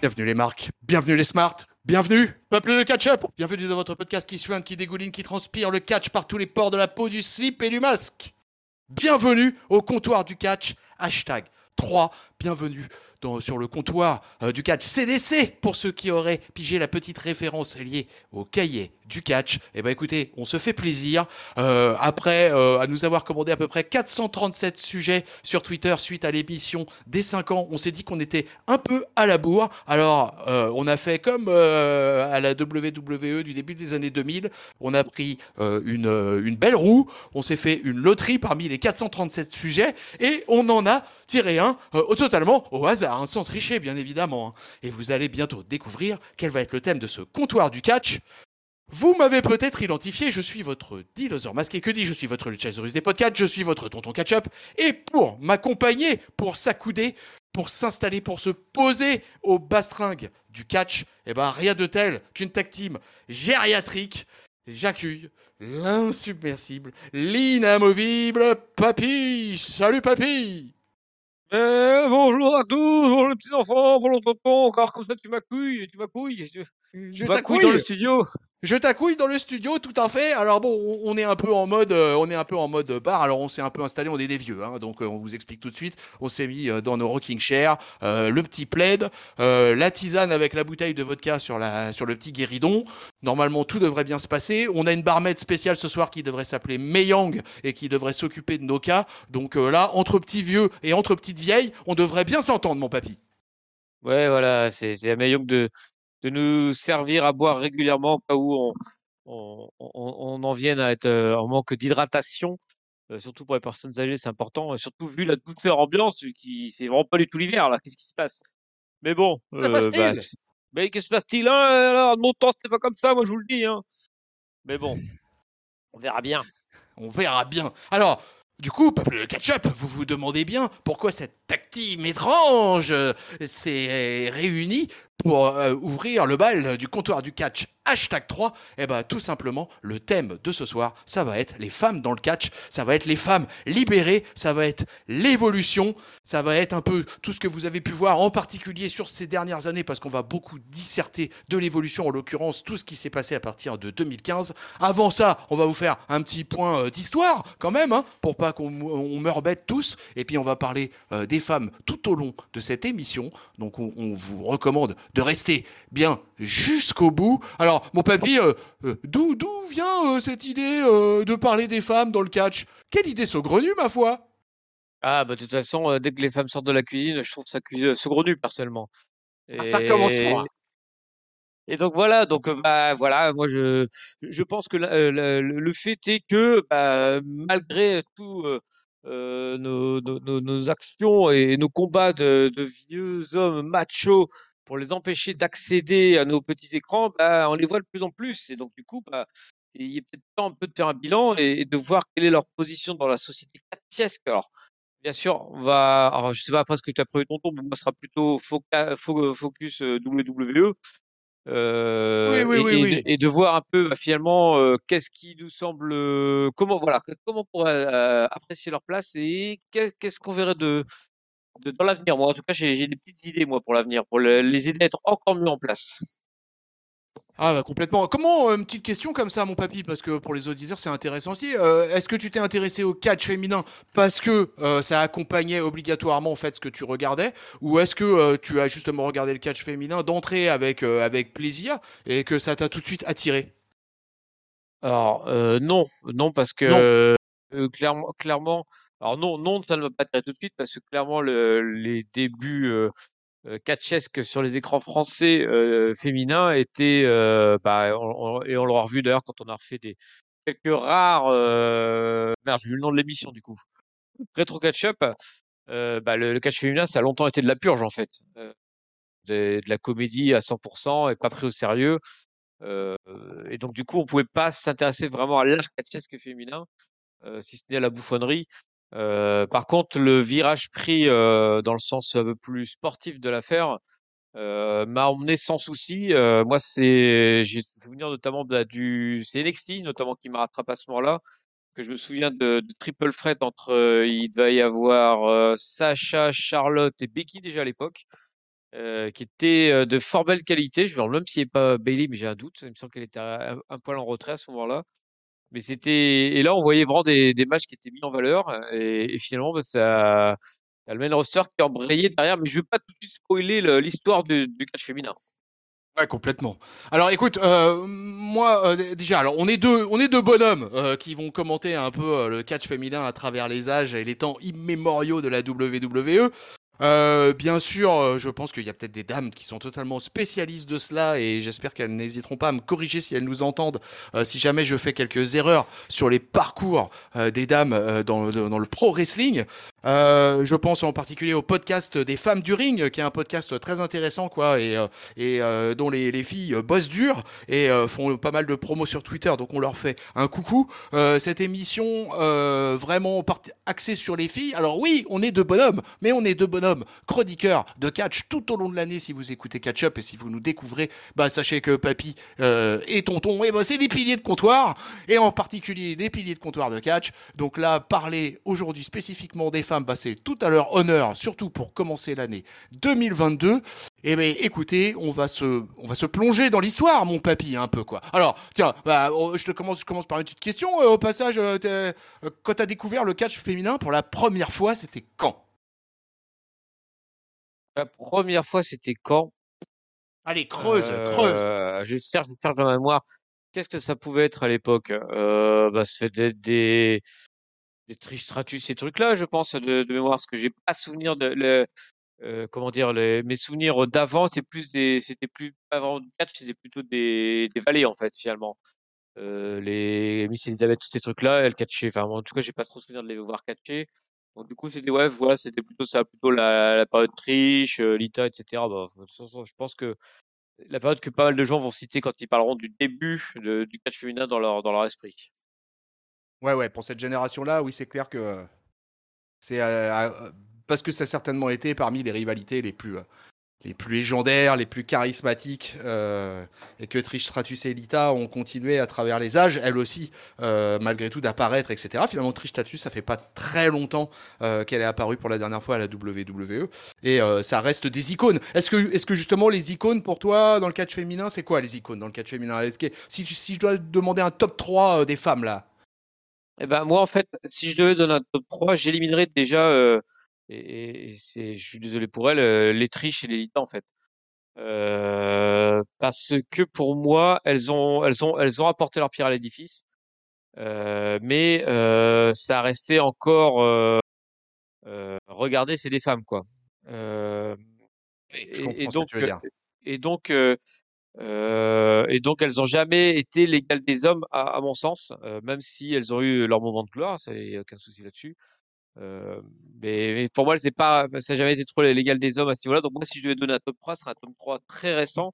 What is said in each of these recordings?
Bienvenue les marques, bienvenue les smarts, bienvenue peuple de catch-up, bienvenue dans votre podcast qui suinte, qui dégouline, qui transpire le catch par tous les pores de la peau, du slip et du masque. Bienvenue au comptoir du catch, hashtag 3, bienvenue sur le comptoir euh, du catch CDC pour ceux qui auraient pigé la petite référence liée au cahier du catch. Eh ben écoutez, on se fait plaisir. Euh, après euh, à nous avoir commandé à peu près 437 sujets sur Twitter suite à l'émission des 5 ans, on s'est dit qu'on était un peu à la bourre. Alors euh, on a fait comme à la WWE du début des années 2000, on a pris une, une belle roue, on s'est fait une loterie parmi les 437 sujets et on en a tiré un totalement au hasard, hein, sans tricher bien évidemment. hein. Et vous allez bientôt découvrir quel va être le thème de ce comptoir du catch. Vous m'avez peut-être identifié, je suis votre dinosaure masqué. Que dis je suis votre Luchasaurus des podcasts, je suis votre tonton catch-up. Et pour m'accompagner, pour s'accouder, pour s'installer, pour se poser au bastringue du catch, eh ben rien de tel qu'une tag team gériatrique. J'accueille l'insubmersible, l'inamovible Papy. Salut Papy Eh, bonjour à tous, bonjour les petits enfants, bonjour tonton, encore comme ça tu m'accouilles, tu m'accouilles, Je m'accouilles dans le t'accouille studio. Je t'accouille dans le studio, tout à fait. Alors bon, on- est un peu en mode, euh, on est un peu en mode bar. Alors on s'est un peu installé, on est des vieux, hein, donc euh, on vous explique tout de suite. On s'est mis euh, dans nos rocking chairs, euh, le petit plaid, euh, la tisane avec la bouteille de vodka sur la sur le petit guéridon. Normalement, tout devrait bien se passer. On a une barmaid spéciale ce soir qui devrait s'appeler Meyang et qui devrait s'occuper de nos cas. Donc euh, là, entre petits vieux et entre petites vieilles, on devrait bien s'entendre, mon papy. Ouais, voilà, c'est c'est à meilleur de, de nous servir à boire régulièrement au cas où on, on, on, on en vienne à être euh, en manque d'hydratation. Euh, surtout pour les personnes âgées, c'est important. Et surtout vu la toute leur ambiance, qui c'est vraiment pas du tout l'hiver là. Qu'est-ce qui se passe? Mais bon, euh, bah, mais qu'est-ce qui se passe-t-il? Hein, alors, de mon temps, c'était pas comme ça, moi je vous le dis. Hein. Mais bon, on verra bien. On verra bien. Alors, du coup, peuple de catch-up, vous vous demandez bien pourquoi cette team étrange s'est réunie pour euh, ouvrir le bal du comptoir du catch hashtag 3 Eh ben, tout simplement, le thème de ce soir, ça va être les femmes dans le catch, ça va être les femmes libérées, ça va être l'évolution, ça va être un peu tout ce que vous avez pu voir, en particulier sur ces dernières années, parce qu'on va beaucoup disserter de l'évolution, en l'occurrence, tout ce qui s'est passé à partir de 2015. Avant ça, on va vous faire un petit point euh, d'histoire, quand même, hein, pour pas qu'on meure bête tous. Et puis, on va parler euh, des femmes tout au long de cette émission. Donc, on, on vous recommande de rester bien jusqu'au bout. Alors, mon papy, euh, euh, d'où d'où vient euh, cette idée de parler des femmes dans le catch? Quelle idée saugrenue, ma foi Ah, bah, de toute façon, dès que les femmes sortent de la cuisine, je trouve ça cu- saugrenu, personnellement. Ah, ça commence fort. et donc voilà, donc bah voilà, moi je je pense que la- la- le fait est que bah, malgré tout nos- nos actions et nos combats de, de vieux hommes machos pour les empêcher d'accéder à nos petits écrans, bah, on les voit de plus en plus. Et donc du coup, bah, il est peut-être temps un peu de faire un bilan et, et de voir quelle est leur position dans la société catchiesque. Alors, bien sûr, on va, alors je sais pas après ce que tu as prévu tonton, mais moi ce sera plutôt foca- fo- focus euh, WWE. Euh, Oui, oui, et, oui, et. De, et de voir un peu bah, finalement euh, qu'est-ce qui nous semble euh, comment voilà comment on pourrait euh, apprécier leur place et qu'est- qu'est-ce qu'on verrait de, de dans l'avenir moi en tout cas j'ai des petites idées moi pour l'avenir pour le- les aider à être encore mieux en place Ah bah complètement. Comment, euh, une petite question comme ça, mon papy, parce que pour les auditeurs c'est intéressant aussi. Euh, Est-ce que tu t'es intéressé au catch féminin parce que euh, ça accompagnait obligatoirement en fait ce que tu regardais, ou est-ce que euh, tu as justement regardé le catch féminin d'entrée avec euh, avec plaisir et que ça t'a tout de suite attiré? Alors euh, non non parce que Non. euh, clairement clairement alors non non ça ne va pas être tout de suite parce que clairement le, les débuts euh, catchesques sur les écrans français euh, féminins étaient euh, bah, on- on- et on l'aura revu d'ailleurs quand on a refait des quelques rares merde j'ai vu le nom de l'émission du coup. Rétro catch up euh, bah, le, le catch féminin ça a longtemps été de la purge en fait de, de la comédie à 100% et pas pris au sérieux et donc du coup on pouvait pas s'intéresser vraiment à l'art catchesque féminin euh, si ce n'est à la bouffonnerie par contre, le virage pris dans le sens un peu plus sportif de l'affaire m'a emmené sans souci. moi, c'est j'ai souvenir notamment de, du c'est NXT notamment qui m'a rattrapé à ce moment-là que je me souviens de, de triple threat entre il devait y avoir Sacha, Charlotte et Becky déjà à l'époque. Euh, qui était de fort belle qualité. Je me même s'il n'est pas Bailey, mais j'ai un doute. Il me semble qu'elle était un, poil en retrait à ce moment-là. Mais c'était et là on voyait vraiment des, des, matchs qui étaient mis en valeur et, finalement bah, ça a le main roster qui a embrayé derrière. Mais je veux pas tout de suite spoiler l'histoire du, catch féminin. Ouais, complètement. Alors, écoute, euh, moi euh, déjà, alors on est deux, on est deux bonhommes qui vont commenter un peu le catch féminin à travers les âges et les temps immémoriaux de la WWE. Euh, bien sûr, euh, je pense qu'il y a peut-être des dames qui sont totalement spécialistes de cela et j'espère qu'elles n'hésiteront pas à me corriger si elles nous entendent, euh, si jamais je fais quelques erreurs sur les parcours des dames dans, dans, le pro wrestling. Je pense en particulier au podcast des femmes du ring, qui est un podcast très intéressant, quoi, et, et dont les, les, filles bossent dur et font pas mal de promos sur Twitter, donc on leur fait un coucou. cette émission vraiment axée sur les filles. Alors oui, on est deux bonhommes, mais on est deux bonhommes chroniqueur de catch tout au long de l'année. Si vous écoutez Catch Up et si vous nous découvrez, bah, sachez que Papy euh, et Tonton, et eh ben, c'est des piliers de comptoir, et en particulier des piliers de comptoir de catch. Donc là, parler aujourd'hui spécifiquement des femmes, c'est tout à leur honneur, surtout pour commencer l'année 2022. Et eh bien, écoutez, on va se, on va se plonger dans l'histoire, mon papy, un peu quoi. Alors, tiens, bah, oh, je te commence, je commence par une petite question. Euh, au passage, euh, quand tu as découvert le catch féminin pour la première fois, c'était quand? La première fois, c'était quand? Allez, creuse, creuse. Euh, je cherche, je cherche dans ma mémoire. Qu'est-ce que ça pouvait être à l'époque? Euh, bah, Ça fait des, des Tristratus, ces trucs-là, je pense, de, de mémoire, parce que j'ai pas souvenir de le, euh, comment dire, les, mes souvenirs d'avant, c'est plus des, c'était plus avant catch, c'était plutôt des, des vallées en fait finalement. Euh, les Miss Elizabeth, tous ces trucs-là, elles catchaient. Enfin, en tout cas, j'ai pas trop souvenir de les voir catcher. Donc, du coup, c'était ouais, voilà, c'était plutôt ça, plutôt la, la période triche, euh, Lita, etc. Bah, je pense que la période que pas mal de gens vont citer quand ils parleront du début du catch féminin dans leur, dans leur esprit. Ouais, ouais, pour cette génération-là, oui, c'est clair que c'est euh, euh, parce que ça a certainement été parmi les rivalités les plus les plus légendaires, les plus charismatiques, euh, et que Trish Stratus et Lita ont continué à travers les âges, elles aussi, euh, malgré tout, d'apparaître, etc. Finalement, Trish Stratus, ça fait pas très longtemps euh, qu'elle est apparue pour la dernière fois à la WWE, et ça reste des icônes. Est-ce que, est-ce que justement les icônes pour toi dans le catch féminin, c'est quoi les icônes dans le catch féminin? Si, si je dois demander un top 3 des femmes là? Eh ben moi en fait, si je devais donner un top 3, j'éliminerais déjà et, c'est, je suis désolé pour elle, euh, les triches et les en fait. Euh, parce que pour moi, elles ont, elles ont, elles ont apporté leur pierre à l'édifice, euh, mais euh, ça restait encore. Euh, euh, regardez, c'est des femmes, quoi. et, donc, et donc, et donc, elles ont jamais été l'égale des hommes, à, mon sens, même si elles ont eu leur moment de gloire, a aucun souci là-dessus. Euh, mais, pour moi, c'est pas, ça n'a jamais été trop l'égal des hommes à ce niveau-là. Donc moi, si je devais donner un top 3, ce serait un top 3 très récent.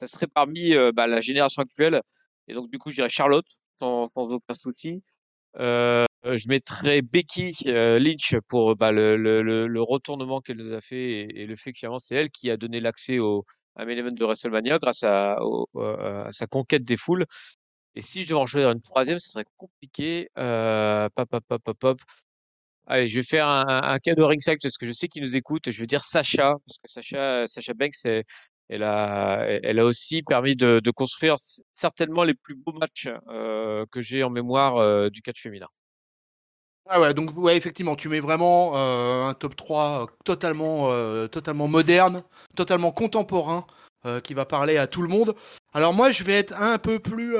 Ça serait parmi euh, bah, la génération actuelle. Et donc du coup, je dirais Charlotte, sans, aucun souci. Euh, je mettrais Becky Lynch pour bah, le, retournement qu'elle nous a fait et, le fait que finalement c'est elle qui a donné l'accès au à main event de WrestleMania grâce à, à, sa conquête des foules. Et si je devais en choisir une troisième, ce serait compliqué. Euh, pop, pop, pop, pop, pop. Allez, je vais faire un, un cadeau ringside parce que je sais qu'il nous écoute. Je veux dire Sacha, parce que Sacha, Sacha Banks, elle a, elle a aussi permis de, de construire certainement les plus beaux matchs euh, que j'ai en mémoire euh, du catch féminin. Ah ouais, donc ouais, effectivement, tu mets vraiment euh, un top 3 totalement, totalement moderne, totalement contemporain, qui va parler à tout le monde. Alors moi, je vais être un peu plus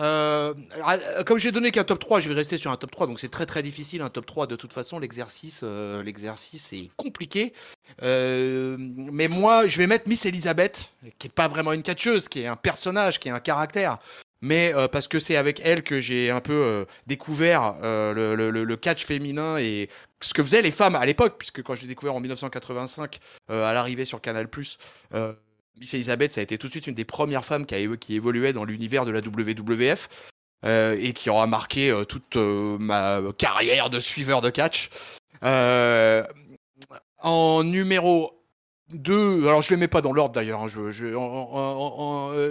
euh, comme j'ai donné qu'un top 3, je vais rester sur un top 3, donc c'est très très difficile un top 3 de toute façon, l'exercice euh, l'exercice est compliqué. Euh, mais moi, je vais mettre Miss Elizabeth, qui est pas vraiment une catcheuse, qui est un personnage, qui est un caractère. Mais euh, parce que c'est avec elle que j'ai un peu euh, découvert le, le, catch féminin et ce que faisaient les femmes à l'époque, puisque quand j'ai découvert en 1985 à l'arrivée sur Canal+, Miss Elizabeth, ça a été tout de suite une des premières femmes qui, a, évoluait dans l'univers de la WWF. et qui aura marqué toute ma carrière de suiveur de catch. en numéro 2, alors je ne les mets pas dans l'ordre d'ailleurs, hein, je, je,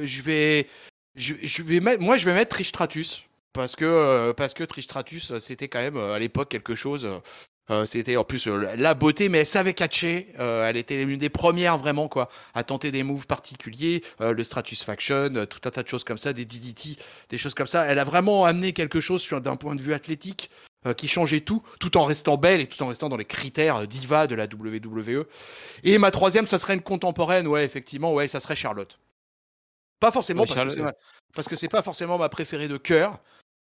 je, vais, je, vais mettre, moi je vais mettre Tristratus parce que, parce que Tristratus c'était quand même à l'époque quelque chose euh, c'était en plus euh, la beauté, mais elle savait catcher. Euh, elle était l'une des premières vraiment quoi à tenter des moves particuliers, le Stratus Faction, tout un tas de choses comme ça, des DDT, des choses comme ça. Elle a vraiment amené quelque chose d'un point de vue athlétique qui changeait tout, tout en restant belle et tout en restant dans les critères diva de la WWE. Et ma troisième, ça serait une contemporaine, ouais, effectivement, ouais, ça serait Charlotte. Pas forcément parce, que c'est pas forcément ma préférée de cœur,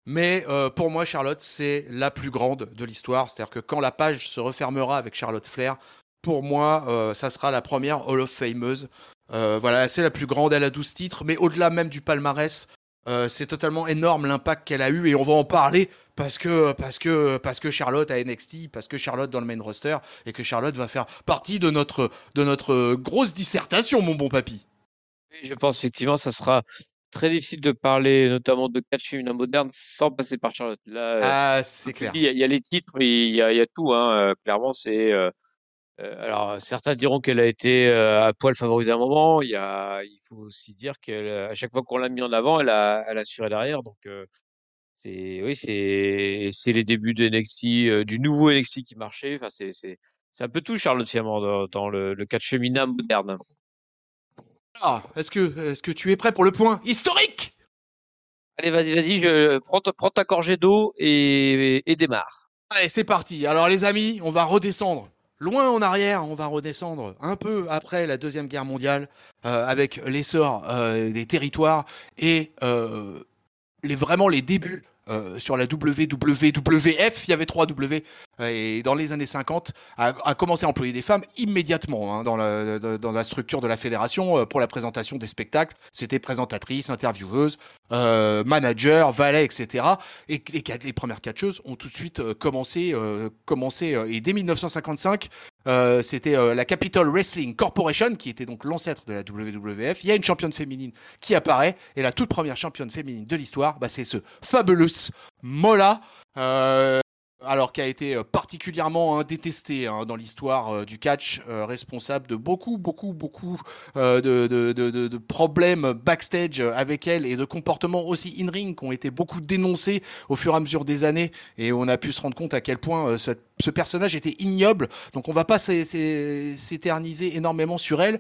mais euh, pour moi, Charlotte, c'est la plus grande de l'histoire. C'est-à-dire que quand la page se refermera avec Charlotte Flair, pour moi, euh, ça sera la première Hall of Fameuse. Euh, voilà, c'est la plus grande, elle a 12 titres, mais au-delà même du palmarès, c'est totalement énorme l'impact qu'elle a eu et on va en parler parce que, parce, que, parce que Charlotte a NXT, parce que Charlotte dans le main roster et que Charlotte va faire partie de notre, de notre grosse dissertation, mon bon papy. Je pense effectivement ça sera très difficile de parler notamment de catch féminin moderne sans passer par Charlotte. Là, ah, c'est clair. Il y, a les titres, il y a, il y a tout. Hein. Clairement, c'est. Euh, alors, certains diront qu'elle a été à poil favorisée à un moment. Il, y a, il faut aussi dire qu'à chaque fois qu'on l'a mis en avant, elle a, elle a assuré derrière. Donc, c'est, oui, c'est, c'est les débuts de NXT, du nouveau NXT qui marchait. Enfin, c'est, c'est, c'est un peu tout, Charlotte, finalement, dans, dans le, le catch féminin moderne. Ah, est-ce que, est que tu es prêt pour le point historique? Allez, vas-y, vas-y, je... prends, prends ta gorgée d'eau et, et démarre. Allez, c'est parti. Alors les amis, on va redescendre loin en arrière, on va redescendre un peu après la Deuxième Guerre mondiale, euh, avec l'essor euh, des territoires et euh, les, vraiment les débuts sur la WWF, il y avait trois W, et dans les années 50, a, commencé à employer des femmes immédiatement hein, dans, la, structure de la fédération euh, pour la présentation des spectacles. C'était présentatrice, intervieweuse, manager, valet, etc. Et les, premières catcheuses ont tout de suite commencé, commencé et dès 1955, euh, c'était euh, la Capital Wrestling Corporation, qui était donc l'ancêtre de la WWF. Il y a une championne féminine qui apparaît, et la toute première championne féminine de l'histoire, bah, c'est ce Fabulous Mola. Euh, alors qui a été euh, particulièrement hein, détesté hein, dans l'histoire euh, du catch, euh, responsable de beaucoup, beaucoup, beaucoup de, problèmes backstage avec elle et de comportements aussi in-ring qui ont été beaucoup dénoncés au fur et à mesure des années et on a pu se rendre compte à quel point ce, ce, personnage était ignoble. Donc on va pas s'éterniser énormément sur elle.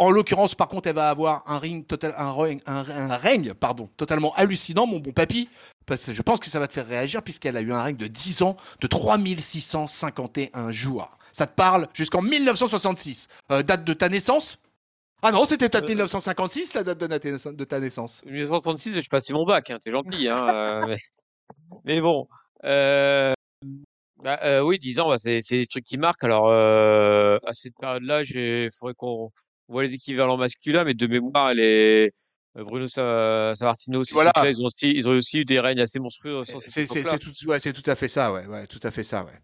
En l'occurrence, par contre, elle va avoir un ring total, un, un, règne, pardon, totalement hallucinant, mon bon papy, parce que je pense que ça va te faire réagir puisqu'elle a eu un règne de 10 ans, de 3651 jours. Ça te parle jusqu'en 1966. Euh, date de ta naissance? Ah non, c'était peut-être 1956 euh, la date de, ta naissance. 1966, je passé mon bac, hein, t'es gentil. Hein, euh, mais... bon. Bah, oui, 10 ans, bah, c'est des trucs qui marquent. Alors, à cette période-là, il faudrait qu'on on voit les équivalents masculins, mais de mémoire, est. Euh, Bruno Savartino aussi, voilà. ils, ont aussi, ils ont aussi eu des règnes assez monstrueux. C'est tout, ouais, tout à fait ça, ouais, ouais, tout à fait ça, ouais.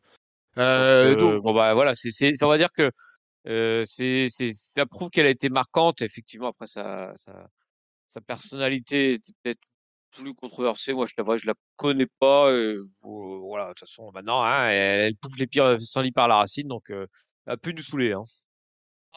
Euh, donc, bon bah voilà, c'est, on va dire que euh, c'est, ça prouve qu'elle a été marquante. Effectivement, après sa, sa, sa personnalité était peut-être plus controversée. Moi, je la vois, je la connais pas. voilà, de toute façon, maintenant, hein, elle, elle pouffe les pires sans lit par la racine, donc elle a pu nous saouler. Hein.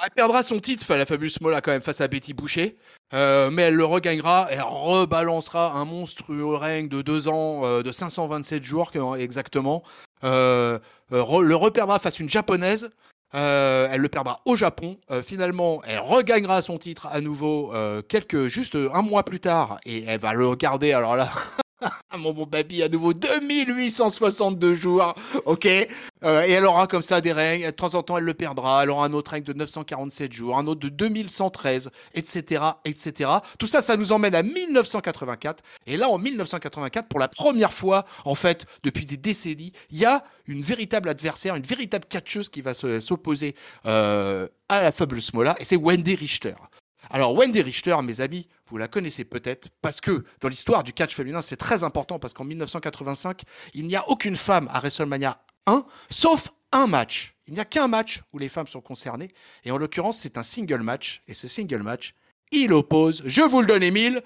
Elle perdra son titre, la fabuleuse Mola, quand même, face à Betty Boucher. Euh, mais elle le regagnera. Elle rebalancera un monstrueux règne de deux ans, euh, de 527 jours exactement. Euh, le reperdra face à une japonaise. elle le perdra au Japon. finalement, elle regagnera son titre à nouveau quelques juste un mois plus tard et elle va le garder. Alors là, mon bon papy, à nouveau 2862 jours, ok euh, Et elle aura comme ça des règnes, de temps en temps elle le perdra, elle aura un autre règne de 947 jours, un autre de 2113, etc., etc. Tout ça, ça nous emmène à 1984. Et là, en 1984, pour la première fois, en fait, depuis des décennies, il y a une véritable adversaire, une véritable catcheuse qui va s'opposer euh, à la fabuleuse Mola, et c'est Wendy Richter. Alors Wendy Richter, mes amis, vous la connaissez peut-être parce que dans l'histoire du catch féminin, c'est très important parce qu'en 1985, il n'y a aucune femme à WrestleMania 1, sauf un match. Il n'y a qu'un match où les femmes sont concernées, et en l'occurrence, c'est un single match, et ce single match, il oppose, je vous le donne Emile,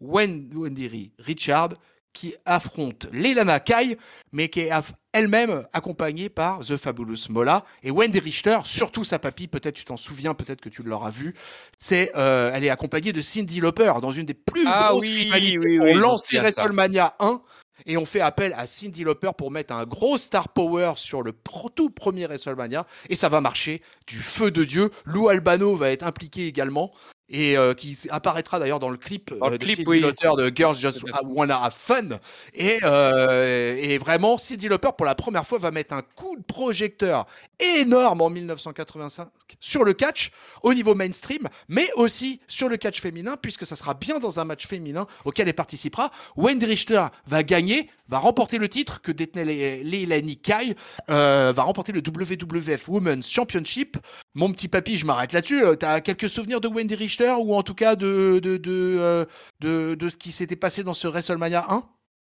Wendy Richard qui affronte Leilana Kai, mais qui est elle-même accompagnée par The Fabulous Mola et Wendy Richter, surtout sa papy, peut-être tu t'en souviens, peut-être que tu l'auras vu. C'est, euh, elle est accompagnée de Cindy Lauper dans une des plus Ah grosses oui, rivalités oui, oui, de ça. WrestleMania 1. Et on fait appel à Cindy Lauper pour mettre un gros star power sur le tout premier WrestleMania. Et ça va marcher du feu de Dieu. Lou Albano va être impliqué également. Et euh, qui apparaîtra d'ailleurs dans le clip, Dans le euh, de clip, Cyndi oui. Lauper de Girls Just. Wanna Have Fun. Et, euh, et vraiment, Cyndi Lauper, pour la première fois, va mettre un coup de projecteur énorme en 1985 sur le catch au niveau mainstream, mais aussi sur le catch féminin, puisque ça sera bien dans un match féminin auquel elle participera. Wendy Richter va gagner, va remporter le titre que détenait Le- Leilani Kai, euh, va remporter le WWF Women's Championship. Mon petit papy, je m'arrête là-dessus. Euh, T'as quelques souvenirs de Wendy Richter ou en tout cas de, de, de, euh, de, ce qui s'était passé dans ce WrestleMania 1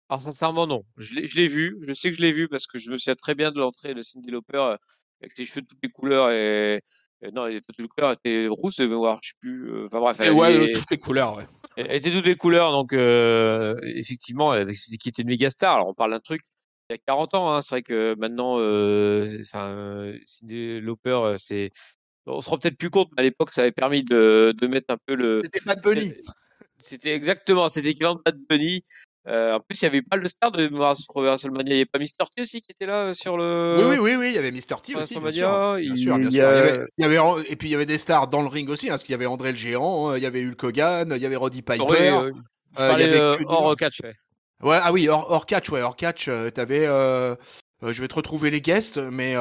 Alors sincèrement non, je l'ai vu, je sais que je l'ai vu parce que je me souviens très bien de l'entrée de Cyndi Lauper euh, avec ses cheveux de toutes les couleurs et, et non, elle était toutes les couleurs, elle était rousse de mémoire, je sais plus. euh, Enfin bref, Et elle, ouais, de toutes les couleurs, ouais. elle- était toutes les couleurs, donc euh, effectivement, c'était qui était une méga star. Alors on parle d'un truc il y a 40 ans, hein, c'est vrai que maintenant, euh, enfin, Lauper, c'est, on se rend peut-être plus compte, mais à l'époque, ça avait permis de, de mettre un peu le, C'était Bad Bunny. c'était exactement, c'était l'équivalent de Bad Bunny. Euh, en plus, il y avait pas le star de WrestleMania. Il n'y avait pas Mr. T aussi qui était là euh, sur le. Oui, oui, oui, oui, il y avait Mr. T aussi, bien sûr. Bien sûr, bien y sûr. Il y a- avait, il y avait en- et puis il y avait des stars dans le ring aussi, hein, parce qu'il y avait André le Géant, hein, il y avait Hulk Hogan, il y avait Roddy Piper. Oui, euh, je euh, il y avait hors catch. ouais. Ouais, ah oui, hors, hors catch, ouais, hors catch, t'avais. je vais te retrouver les guests, mais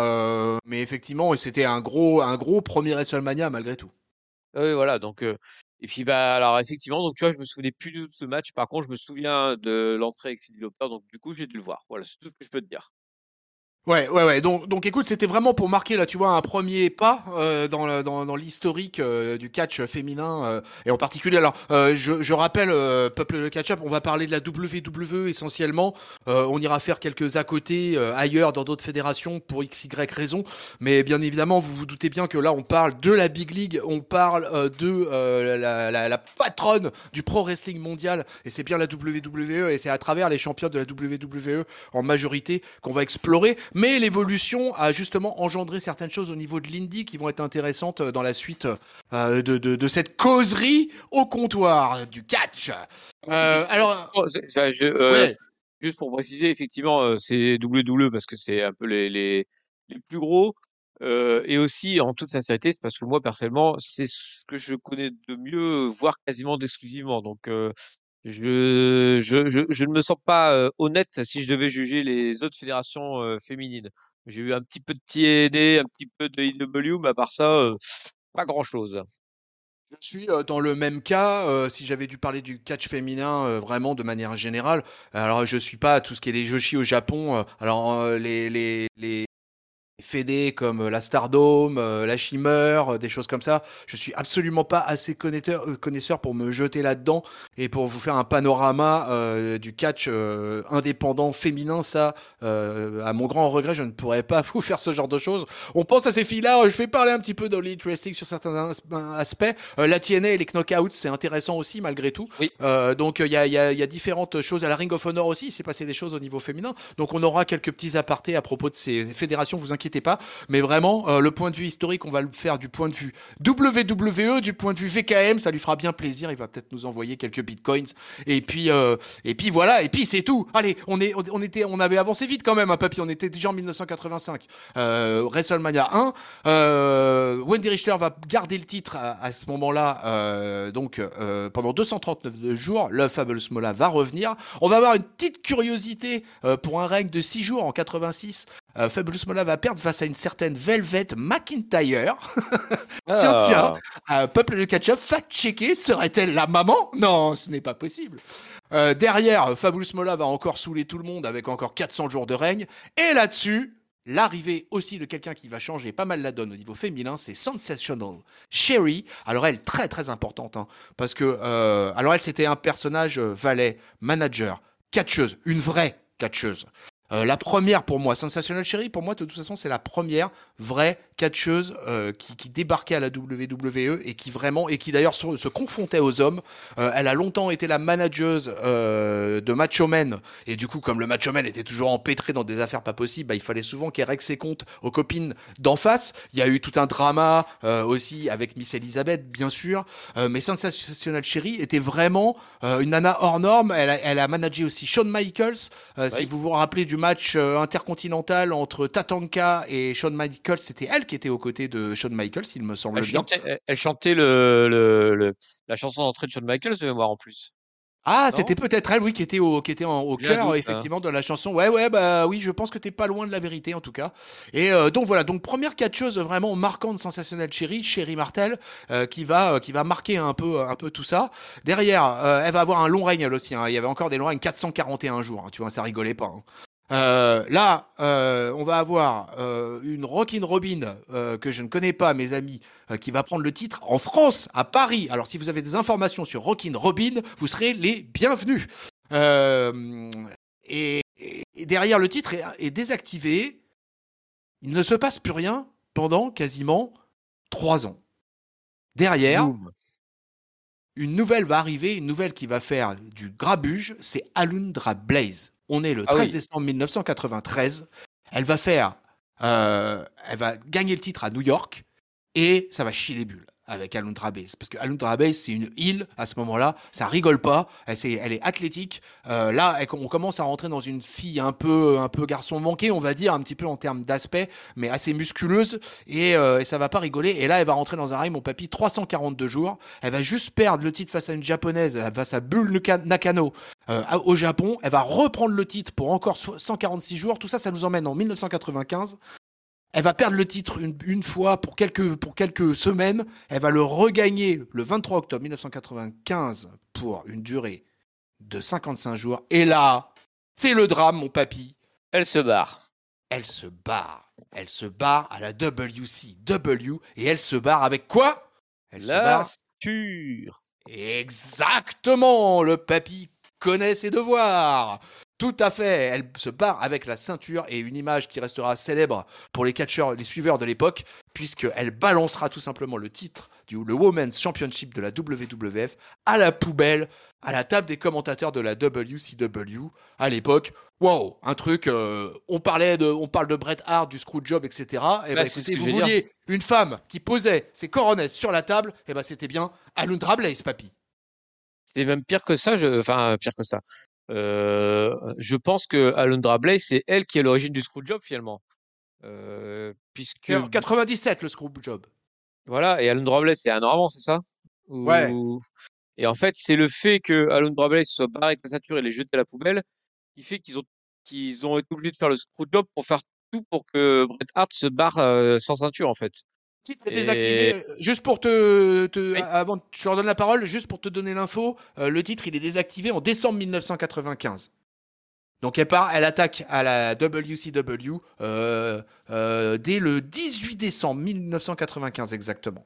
mais effectivement, c'était un gros un gros premier WrestleMania malgré tout. Oui, voilà. Donc, et puis, bah, alors, effectivement, donc, tu vois, je me souvenais plus du tout de ce match. Par contre, je me souviens de l'entrée avec Cyndi Lauper. Donc, du coup, j'ai dû le voir. Voilà, c'est tout ce que je peux te dire. Ouais, ouais, ouais. Donc, donc écoute, c'était vraiment pour marquer là, tu vois, un premier pas euh, dans dans, dans l'historique euh, du catch féminin euh, et en particulier. Alors, euh, je, je rappelle, euh, peuple de catch-up, on va parler de la WWE essentiellement. Euh, on ira faire quelques à côté ailleurs dans d'autres fédérations pour x y raison. Mais bien évidemment, vous vous doutez bien que là, on parle de la big league, on parle de la, la, la patronne du pro wrestling mondial et c'est bien la WWE et c'est à travers les champions de la WWE en majorité qu'on va explorer. Mais l'évolution a justement engendré certaines choses au niveau de l'indie qui vont être intéressantes dans la suite euh, de, de, de cette causerie au comptoir du catch. Euh, alors, Oh, c'est- ça, je, euh, ouais, Juste pour préciser, effectivement, euh, c'est WWE parce que c'est un peu les, les, les plus gros. Euh, et aussi, en toute sincérité, c'est parce que moi, personnellement, c'est ce que je connais de mieux, voire quasiment d'exclusivement. Donc, euh, je, je, je, je ne me sens pas euh, honnête si je devais juger les autres fédérations euh, féminines. J'ai eu un petit peu de TNA, un petit peu de IW, mais à part ça, euh, pas grand-chose. Je suis dans le même cas. euh, si j'avais dû parler du catch féminin euh, vraiment de manière générale, alors je suis pas tout ce qui est les Joshi au Japon. euh, alors les les les fédés comme euh, la Stardome, euh, la Shimmer, euh, des choses comme ça. Je suis absolument pas assez connaisseur, connaisseur pour me jeter là-dedans et pour vous faire un panorama euh, du catch euh, indépendant féminin. Ça, euh, à mon grand regret, je ne pourrais pas vous faire ce genre de choses. On pense à ces filles-là. Je vais parler un petit peu d'Elite Wrestling sur certains as- aspects. La TNA et les knockouts, c'est intéressant aussi malgré tout. Oui. Donc il y a, y a différentes choses. À la Ring of Honor aussi, il s'est passé des choses au niveau féminin. Donc on aura quelques petits apartés à propos de ces fédérations, vous inquiétez pas. Mais vraiment, euh, le point de vue historique, on va le faire du point de vue WWE, du point de vue VKM, ça lui fera bien plaisir. Il va peut-être nous envoyer quelques bitcoins. Et puis, euh, et puis voilà, et puis c'est tout. Allez, on, était, on avait avancé vite quand même, un papy. On était déjà en 1985. Euh, WrestleMania 1. Euh, Wendy Richter va garder le titre à, à ce moment-là. donc pendant 239 jours, le Fabulous Mola va revenir. On va avoir une petite curiosité pour un règne de 6 jours en 86. Euh, Fabulous Mola va perdre face à une certaine Velvet McIntyre. Tiens, Ah. tiens. Euh, peuple de catch-up, fact-checker, serait-elle la maman? Non, ce n'est pas possible. Euh, derrière, Fabulous Mola va encore saouler tout le monde avec encore 400 jours de règne. Et là-dessus, l'arrivée aussi de quelqu'un qui va changer pas mal la donne au niveau féminin, c'est Sensational Sherry. Alors elle, très très importante, hein, parce que, euh, alors elle, c'était un personnage euh, valet, manager, catcheuse, une vraie catcheuse. Euh, la première pour moi, Sensational Cherry, pour moi, de toute façon, c'est la première vraie catcheuse euh, qui, qui, débarquait à la WWE et qui vraiment, et qui d'ailleurs se, se, confrontait aux hommes. Euh, elle a longtemps été la manageuse de Macho Man. Et du coup, comme le Macho Man était toujours empêtré dans des affaires pas possibles, bah, il fallait souvent qu'elle règle ses comptes aux copines d'en face. Il y a eu tout un drama aussi avec Miss Elizabeth, bien sûr. mais Sensational Cherry était vraiment une nana hors norme. Elle a, elle a managé aussi Shawn Michaels. Oui. Si vous vous rappelez du match euh, intercontinental entre Tatanka et Shawn Michaels, c'était elle qui était aux côtés de Shawn Michaels, il me semble elle bien. Chantait, elle chantait le, le, le, la chanson d'entrée de Shawn Michaels de mémoire en plus. Ah, c'était peut-être elle, oui, qui était au, qui était en, au cœur, doute, effectivement, hein. de la chanson. Ouais, ouais, bah oui, je pense que t'es pas loin de la vérité, en tout cas. Et euh, donc voilà, donc première catcheuse vraiment marquante, sensationnelle, Chérie, Chérie Martel, euh, qui va, euh, qui va marquer un peu, un peu tout ça. Derrière, elle va avoir un long règne elle aussi. Hein. Il y avait encore des longs règnes 441 jours. Hein, tu vois, ça rigolait pas. Euh, là, euh, on va avoir euh, une Rockin' Robin que je ne connais pas, mes amis, qui va prendre le titre en France, à Paris. Alors, si vous avez des informations sur Rockin' Robin, vous serez les bienvenus. Et, et, derrière, le titre est, est, désactivé. Il ne se passe plus rien pendant quasiment trois ans. Derrière, Boom. une nouvelle va arriver, une nouvelle qui va faire du grabuge, c'est Alundra Blaze. On est le 13 ah oui. décembre 1993. Elle va faire, euh, elle va gagner le titre à New York et ça va chier les bulles avec Alundra Base. Parce que Alundra Base, c'est une île à ce moment-là, ça rigole pas, elle, est, athlétique. Euh, là, on commence à rentrer dans une fille un peu, un peu garçon manqué, on va dire, un petit peu en termes d'aspect, mais assez musculeuse, et, euh, et, ça va pas rigoler. Et là, elle va rentrer dans un rail, mon papy, 342 jours. Elle va juste perdre le titre face à une japonaise, face à Bull Nakano euh, au Japon. Elle va reprendre le titre pour encore 146 jours. Tout ça, ça nous emmène en 1995. Elle va perdre le titre une, une, fois pour quelques, pour quelques semaines. Elle va le regagner le 23 octobre 1995 pour une durée de 55 jours. Et là, c'est le drame, mon papy. Elle se barre. Elle se barre. Elle se barre à la WCW et elle se barre avec quoi? Elle la se barre. Exactement. Le papy connaît ses devoirs. Tout à fait, elle se barre avec la ceinture et une image qui restera célèbre pour les catcheurs, les suiveurs de l'époque, puisqu'elle balancera tout simplement le titre du le Women's Championship de la WWF à la poubelle, à la table des commentateurs de la WCW à l'époque. Wow, un truc. Euh, on parlait de, on parle de Bret Hart, du Screwjob, etc. Et bah, écoutez, vous vouliez une femme qui posait ses coronesses sur la table, et ben c'était bien Alundra Blaze, papy. C'est même pire que ça, je... enfin pire que ça. Euh, je pense que Alundra Blaze, c'est elle qui est l'origine du Screwjob finalement. Euh, puisque... En 97, le Screwjob. Voilà, et Alundra Blaze, c'est un Normand, c'est ça? Ou... Ouais. Et en fait, c'est le fait que Alundra Blaze soit barré avec la ceinture et les jeter à la poubelle qui fait qu'ils ont, qu'ils ont été obligés de faire le Screwjob pour faire tout pour que Bret Hart se barre euh, sans ceinture en fait. Titre est désactivé. Juste pour te, te oui. avant, je leur donne la parole, juste pour te donner l'info, euh, le titre il est désactivé en décembre 1995. Donc elle part, elle attaque à la WCW euh, euh, dès le 18 décembre 1995 exactement.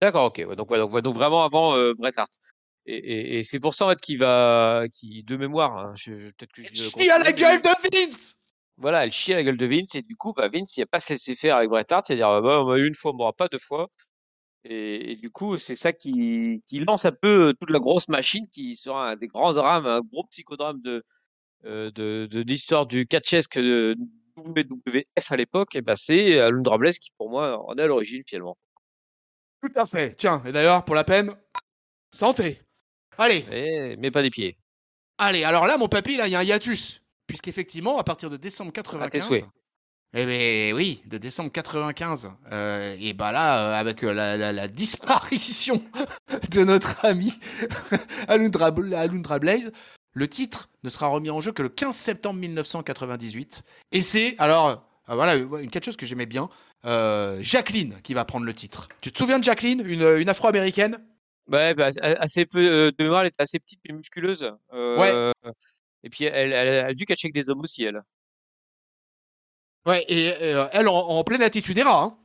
D'accord, ok. Ouais, donc, ouais, donc, donc, vraiment avant euh, Bret Hart. Et, et, et c'est pour ça en fait qu'il va, qui de mémoire, hein, je, je, peut-être que je. chie à la gueule de Vince. Voilà, elle chie à la gueule de Vince et du coup, bah, Vince, il n'a pas laissé faire avec Bret Hart, c'est-à-dire bah, une fois, on m'aura pas deux fois. Et, et, du coup, c'est ça qui, qui, lance un peu toute la grosse machine qui sera un des grands drames, un gros psychodrame de, euh, de, de l'histoire du catchesque de WWF à l'époque. Et bah, c'est Alundra Blaze qui, pour moi, en est à l'origine finalement. Tout à fait. Tiens, et d'ailleurs, pour la peine, santé. Allez. Et, mais pas des pieds. Allez, alors là, mon papy, là, il y a un hiatus. Puisqu'effectivement, à partir de décembre 95. Eh bien, oui, de décembre 95. Euh, et bah là, euh, avec la, la, la, disparition de notre ami Alundra, Alundra Blaze, le titre ne sera remis en jeu que le 15 septembre 1998. Et c'est, alors, euh, voilà, une quelque chose que j'aimais bien, euh, Jacqueline qui va prendre le titre. Tu te souviens de Jacqueline, une, une afro-américaine? Ouais, bah, assez peu de mémoire, elle était assez petite et musculeuse. Euh, ouais. Et puis elle, elle, elle, a dû catcher avec des hommes aussi, elle. Ouais, et euh, elle en, en, pleine attitude era. Hein.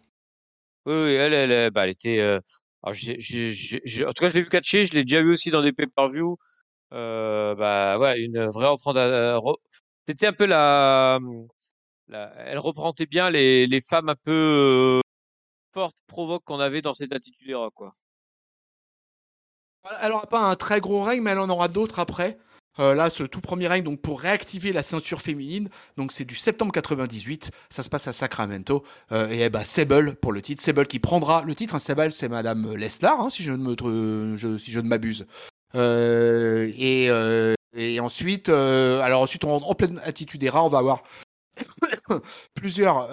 Oui, oui, elle, elle, bah, elle était. Euh, alors j ai, j ai, en tout cas, je l'ai vu catcher, je l'ai déjà vu aussi dans des pay-per-view. Euh, bah, ouais, une vraie c'était un peu la, elle représentait bien les, les femmes un peu fortes, provoques qu'on avait dans cette attitude era, quoi. Elle n'aura pas un très gros règne, mais elle en aura d'autres après. Euh, là, ce tout premier règne, donc pour réactiver la ceinture féminine, donc c'est du septembre 98, ça se passe à Sacramento, euh, et eh ben, pour le titre, Sable qui prendra le titre, hein, Sable c'est Madame Lesnar, hein, si je ne me si je ne m'abuse. Euh, et, et ensuite, alors ensuite en, en pleine attitude era, on va avoir plusieurs